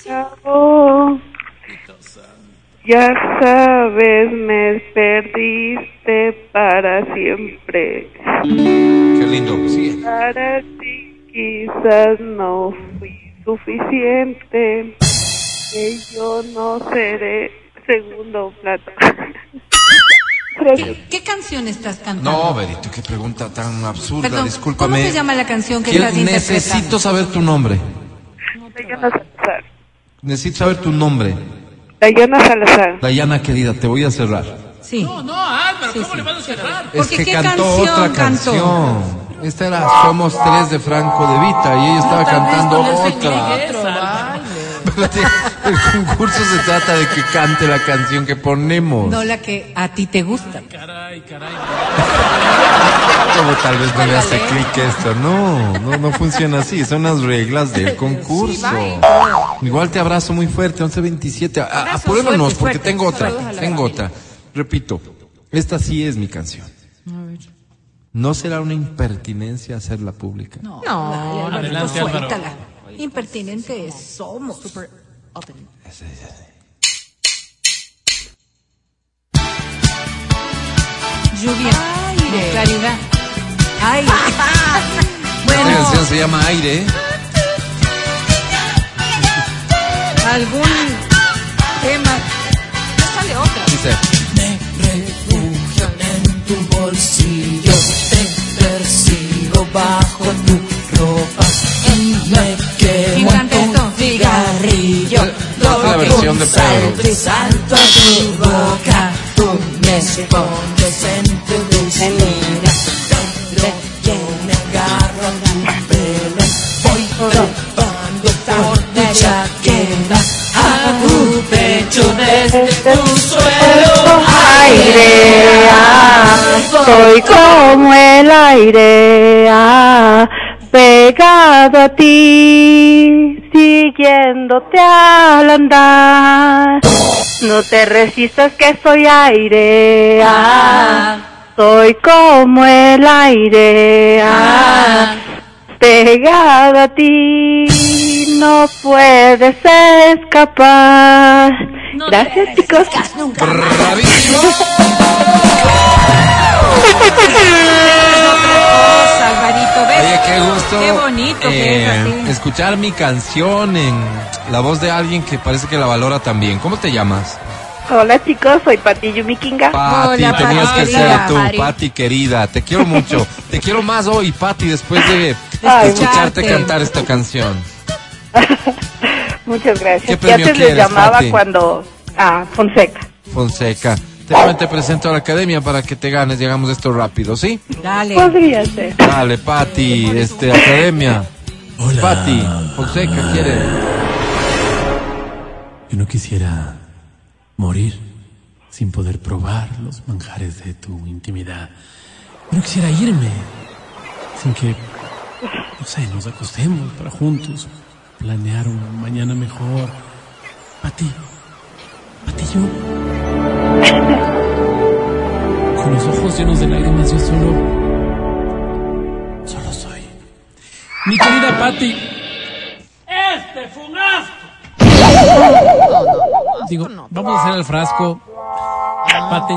acabó. Ya sabes, me perdiste para siempre. Qué lindo. Sigue. Para ti quizás no fui suficiente. Que yo no seré segundo plato. ¿Qué, qué canción estás cantando? No, Berito, qué pregunta tan absurda. Perdón, Discúlpame. ¿Cómo se llama la canción que estás interpretando? necesito saber tu nombre. Dayana Salazar. Necesito saber tu nombre. Dayana Salazar. Dayana, querida, te voy a cerrar. Sí. No, no, Álvaro, Sí, ¿cómo sí. le vas a cerrar? Es Porque que ¿qué cantó canción otra cantó? canción. Esta era Somos Tres de Franco de Vita y ella estaba cantando otra. Espérate, El concurso se trata de que cante la canción que ponemos. No la que a ti te gusta. Caray, caray. Como tal vez no le hace clic esto. No, no, no funciona así. Son las reglas del concurso. Igual te abrazo muy fuerte, 1127. A- Abrazo Apurémonos porque fuerte. tengo otra. Tengo otra. Repito, esta sí es mi canción. ¿No será una impertinencia hacerla pública? No, No, dale, Alvarito, adelante, Álvaro. suéltala. Impertinentes somos. Lluvia. No, claridad. Esta bueno, canción se llama Aire. algún tema. sale otra. Dice. Me refugio en tu bolsillo, te persigo bajo tu ropa y me ¿Quién quemo Versión de Pedro. Salto y salto a tu boca, tú me pones en tu dulcinera. Dentro yo me agarro a tu pelo, voy trepando por tu chaqueta, a tu pecho desde tu suelo. Aire, ah, soy como el aire, pegado a ti, siguiéndote al andar. No te resistas que soy aire, ah, soy como el aire, ah, pegado a ti, no puedes escapar. Gracias chicos. ¡Bravísimo! Qué. Qué bonito que es eh, así. Escuchar mi canción en la voz de alguien que parece que la valora también. ¿Cómo te llamas? Hola chicos, soy Pati Yumikinga. Pati, Hola, tenías Pati, que querida. ser tú, Pati. Pati querida. Te quiero mucho. te quiero más hoy, Pati, después de Ay, escucharte cantar esta canción. Muchas ¿Qué gracias. Ya premio te les quieres, llamaba Pati? cuando... Ah, Fonseca. Fonseca. Déjame te presento a la academia para que te ganes. Llegamos esto rápido, ¿sí? Dale. Podría ser. Dale, Pati, este, academia. Hola. Pati, Fonseca quiere. Yo no quisiera morir sin poder probar los manjares de tu intimidad. Yo no quisiera irme sin que, no sé, nos acostemos para juntos planear un mañana mejor. Pati, Pati, yo. Con los ojos llenos de lágrimas, yo solo. Solo soy. Mi querida Patty. ¡Este fue un asco! Digo, vamos a hacer el frasco. Patty,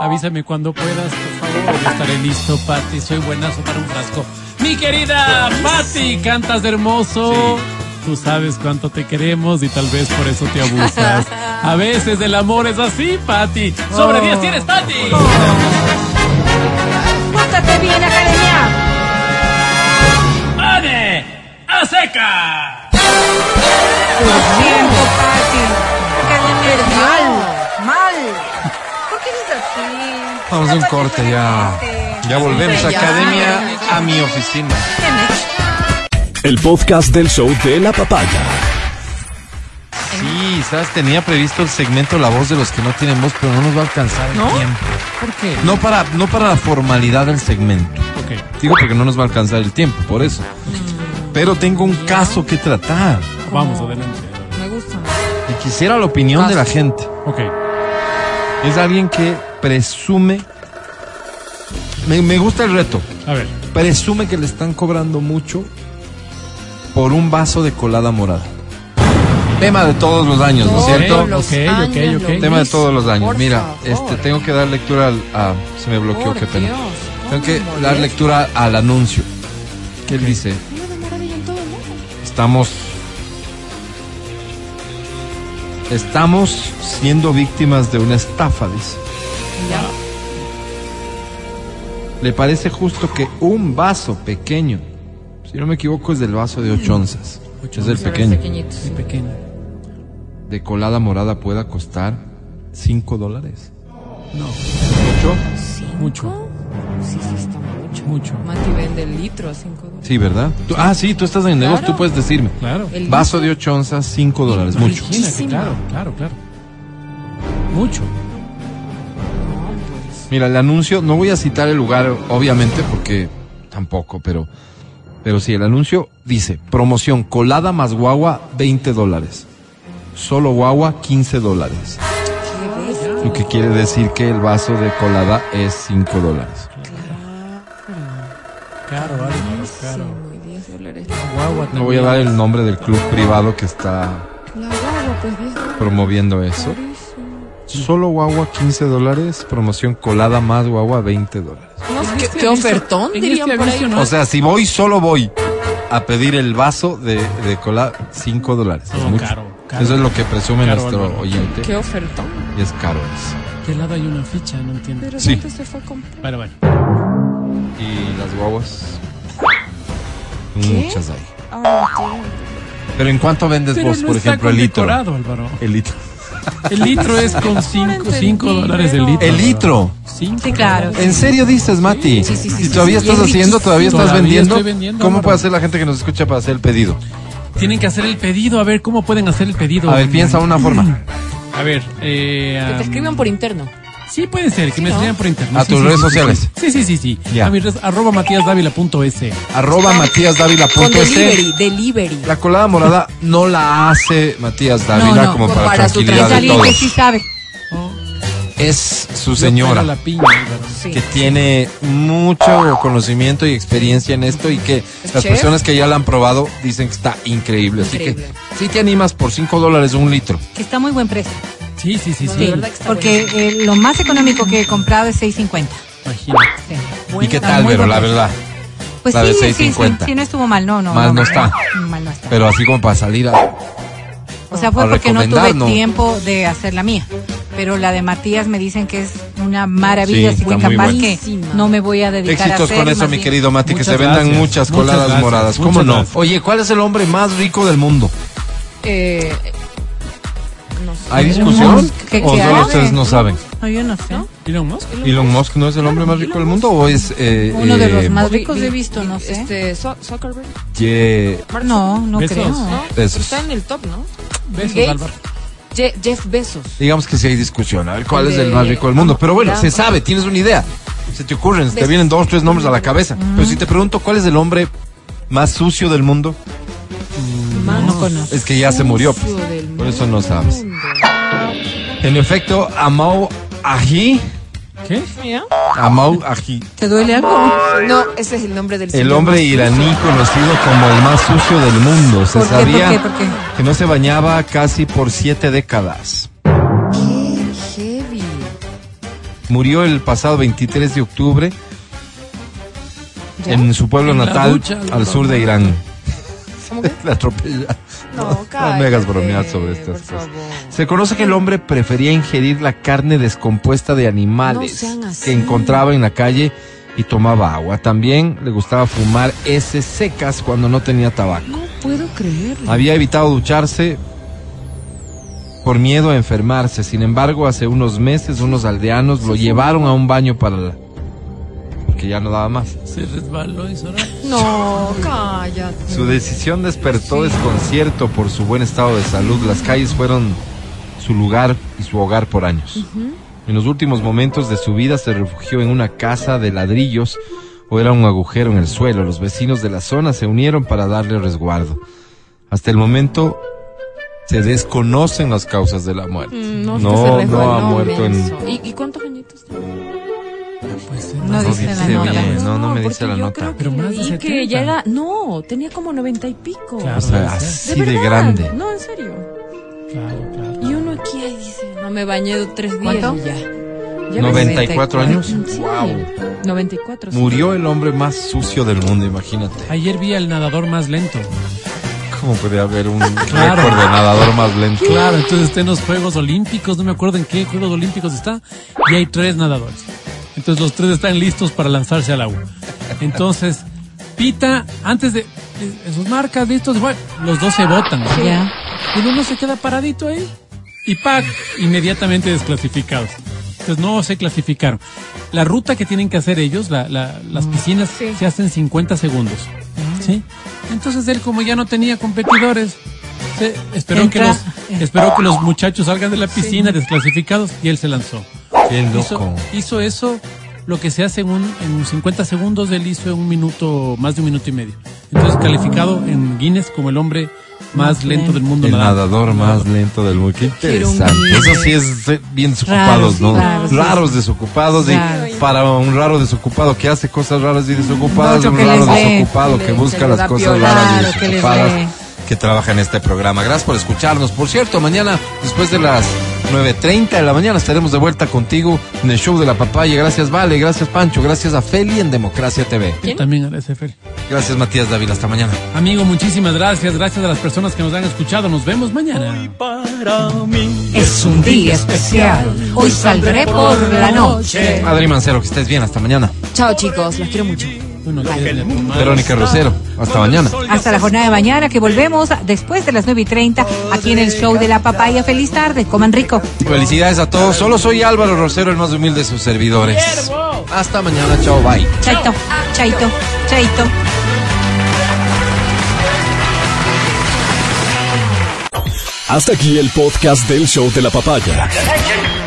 avísame cuando puedas, por favor. Estaré listo, Patty. Soy buenazo para un frasco. Mi querida Patty, cantas de hermoso. Sí. Tú sabes cuánto te queremos y tal vez por eso te abusas. A veces el amor es así, Pati. Sobre 10 tienes, Pati. Pórtate bien, academia. ¡Ane! ¡A seca! Tiempo, Pati. Academia, mal. Mal. ¿Por qué eres así? Vamos a un corte ya. Ya volvemos. Sí, ya. Academia a mi oficina. El podcast del show de la papaya. Sí, sabes, tenía previsto el segmento La voz de los que no tienen voz, pero no nos va a alcanzar el ¿No? tiempo. ¿Por qué? No para, no para la formalidad del segmento. Ok, Digo porque no nos va a alcanzar el tiempo, por eso. Pero tengo un caso que tratar. vamos adelante. Me gusta. Y quisiera la opinión de la gente. Ok, Es alguien que presume. Me, me gusta el reto. a ver. Presume que le están cobrando mucho por un vaso de colada morada. Tema de todos los años, ¿no es cierto? los Ok, años ok, lo ok. Tema de todos los años. Mira, este tengo que dar lectura al a, se me bloqueó, Por qué pena. Dios, Tengo que ¿cómo dar lectura al anuncio. Que él dice, estamos estamos siendo víctimas de una estafa, dice. Ya. ¿Le parece justo que un vaso pequeño, si no me equivoco es del vaso de 8 onzas, es del pequeño. Muy pequeño. de colada morada pueda costar 5 dólares? No, ¿Mucho? mucho, Sí, sí, está mucho. mucho. Mati vende el litro a 5 dólares. Sí, ¿verdad? Tú- ah, sí, tú estás en el negocio, tú puedes decirme. Claro. El Vaso de 8 onzas, 5 dólares, mucho. Muchísimo. claro, claro, claro. Mucho. Mira, el anuncio, no voy a citar el lugar, obviamente, porque tampoco, pero, pero sí, el anuncio dice, promoción, colada más guagua, 20 dólares. Solo guagua, 15 dólares. Lo que quiere decir que el vaso de colada es 5 dólares. Caro, Álvaro, caro. Sí, 10 dólares. Guagua No voy a dar el nombre del club privado que está pues 10 dólares. promoviendo eso. Solo guagua, 15 dólares. Promoción colada más guagua, 20 dólares. ¿Qué, qué ofertón dirían este por ahí? O sea, si voy, solo voy a pedir el vaso de, de colada, 5 dólares. Es mucho. caro, caro. Eso es lo que presume Caro, nuestro oyente. ¿Qué ofertón? Y es caro eso. ¿Qué lado hay una ficha? No entiendo. Pero Sí. ¿dónde se fue a comprar? Bueno, bueno. Y las guaguas. Muchas hay. Entiendo. Pero ¿en cuánto vendes Pero vos, no por está ejemplo, el litro? Álvaro. El litro. El litro es con 5 entendí, dólares el litro. El litro. Cinco Sí, claro. ¿En serio dices, Mati? Sí, sí, sí, ¿Y sí, todavía sí, estás sí, haciendo? ¿Todavía estás Todavía vendiendo? estoy vendiendo, ¿Cómo Álvaro. puede hacer la gente que nos escucha para hacer el pedido? Tienen que hacer el pedido. A ver, ¿cómo pueden hacer el pedido? A ver, piensa una forma. A ver, eh, Que te am, escriban por interno. Sí, puede ser, que me ¿no? escriban por internet. A Sí, tus sí, redes sí, sí, sociales. Sí, sí, sí, sí. Ya. A mi red, arroba matíasdávila.es. Arroba Con matíasdávila.es. delivery, delivery. La colada morada no la hace Matías Dávila No, no, como con- para, para su tranquilidad Es de alguien todos. que sí sabe. Es su señora. pego la piña, Álvaro. Sí. que tiene mucho conocimiento y experiencia en esto y que las chef? personas que ya la han probado dicen que está increíble. Así Increíble. que si te animas por 5 dólares un litro. Que está muy buen precio. Sí, sí, sí, sí. Porque eh, lo más económico que he comprado es 6.50. Imagínate. Sí. ¿Y qué tal, buen la verdad? Pues La de sí, sí, sí, 6.50. sí, no estuvo mal, no, no. Mal no está. Mal no está. Pero así como para salir a... o sea, fue a porque no tuve no. tiempo de hacer la mía. Pero la de Matías me dicen que es una maravilla, Sí, así que está muy capaz buena. que no me voy a dedicar a Éxitos hacer. con eso, mi querido Mati, que se vendan gracias. muchas Muchas coladas gracias. moradas. ¿Cómo no? gracias. Oye, ¿cuál es el hombre más rico del mundo? Eh, no sé. ¿Hay discusión? Musk, ¿qué- ¿O qué solo ustedes no saben? No, yo no sé. Elon Musk. ¿Elon Musk no es el hombre más rico del mundo o es... eh, Uno de los eh, más ricos he visto, no sé. Este, Zuckerberg. Ye- Mark No, no Besos. creo. ¿no? Besos. Está en el top, ¿no? Besos, Gates. Álvaro. Je- Jeff Bezos. Digamos que sí hay discusión, a ver cuál es el más rico del mundo. Pero bueno, Ya. se sabe, tienes una idea. Se te ocurren, se te vienen dos, tres nombres a la cabeza. Pero si te pregunto cuál es el hombre más sucio del mundo? Mm, no. Es que ya se murió. Por eso no sabes. En efecto, Amau Aji. ¿Qué? Amau Aji. ¿Te duele algo? No, ese es el nombre del El hombre iraní conocido como el más sucio del mundo. Se sabía que no se bañaba casi por siete décadas. Qué heavy. Murió el pasado 23 de octubre ¿Ya? en su pueblo En natal, ducha, al no. sur de Irán. ¿Cómo que? La atropella. No, No me hagas bromear sobre estas cosas. favor. Se conoce que el hombre prefería ingerir la carne descompuesta de animales que encontraba en la calle y tomaba agua. También le gustaba fumar heces secas cuando no tenía tabaco. No puedo creerlo. Había evitado ducharse por miedo a enfermarse. Sin embargo, hace unos meses unos aldeanos lo llevaron a un baño para la... porque ya no daba más. Se resbaló y sonó. No, cállate. Su decisión despertó desconcierto por su buen estado de salud. Las calles fueron su lugar y su hogar por años. En los últimos momentos de su vida se refugió en una casa de ladrillos o era un agujero en el suelo. Los vecinos de la zona se unieron para darle resguardo. Hasta el momento se desconocen las causas de la muerte. Mm, No, no, se no resbaló, ha muerto en... menso. ¿Y, y cuántos añitos tiene? Pues, No No dice la nota. bien, no, no me porque dice la yo nota. creo que Pero más de leí 70. que era, no, tenía como noventa y pico. Claro. O sea, ¿De así ¿De de, grande. No, en serio. Claro, claro. Y uno aquí ahí dice, no me bañé tres días ¿Cuánto? y ya. Ya ves. 94 años. Sí, Wow. 94. sí. Murió el hombre más sucio del mundo, imagínate. Ayer vi al nadador más lento. ¿Cómo puede haber un Claro. récord de nadador más lento? Claro, entonces está en los Juegos Olímpicos, no me acuerdo en qué Juegos Olímpicos está, y hay tres nadadores. Entonces los tres están listos para lanzarse al agua. Entonces, pita, antes de, de sus marcas, listos, bueno, los dos se botan. Ya. Y el uno se queda paradito ahí. Y ¡pac! Inmediatamente desclasificados. Entonces no se clasificaron. La ruta que tienen que hacer ellos, la- la- las piscinas, se hacen 50 segundos. ¿Sí? Entonces él, como ya no tenía competidores, se- esperó, que los, esperó que los muchachos salgan de la piscina desclasificados y él se lanzó. Hizo, loco. hizo eso, lo que se hace en, un, en 50 segundos, él hizo en un minuto, más de un minuto y medio. Entonces calificado en Guinness como el hombre más lento del mundo El nadador más lento del mundo. Qué interesante. Eso sí es eh, bien desocupados, Raros, ¿no? raros, desocupados. Y para un raro desocupado que hace cosas raras y desocupadas, un que raro lee. desocupado Que que busca que las cosas raras y que desocupadas lee. que trabaja en este programa. Gracias por escucharnos. Por cierto, mañana, después de las 9.30 de la mañana, estaremos de vuelta contigo en el show de la papaya. Gracias, Vale. Gracias, Pancho. Gracias a Feli en Democracia TV. Yo también a ese Feli. Gracias, Matías David. Hasta mañana. Amigo, muchísimas gracias. Gracias a las personas que nos han escuchado. Nos vemos mañana. Es un día especial. Hoy saldré por la noche. Adri Mancero, que estés bien. Hasta mañana. Chao chicos, los quiero mucho. Verónica Rosero. Hasta mañana. Hasta la jornada de mañana que volvemos después de las 9 y 30 aquí en el show de la papaya. Feliz tarde. Coman rico. Felicidades a todos. Solo soy Álvaro Rosero, el más humilde de sus servidores. Hasta mañana. Chao. Bye. Chaito, chaito, chaito. Hasta aquí el podcast del show de la papaya.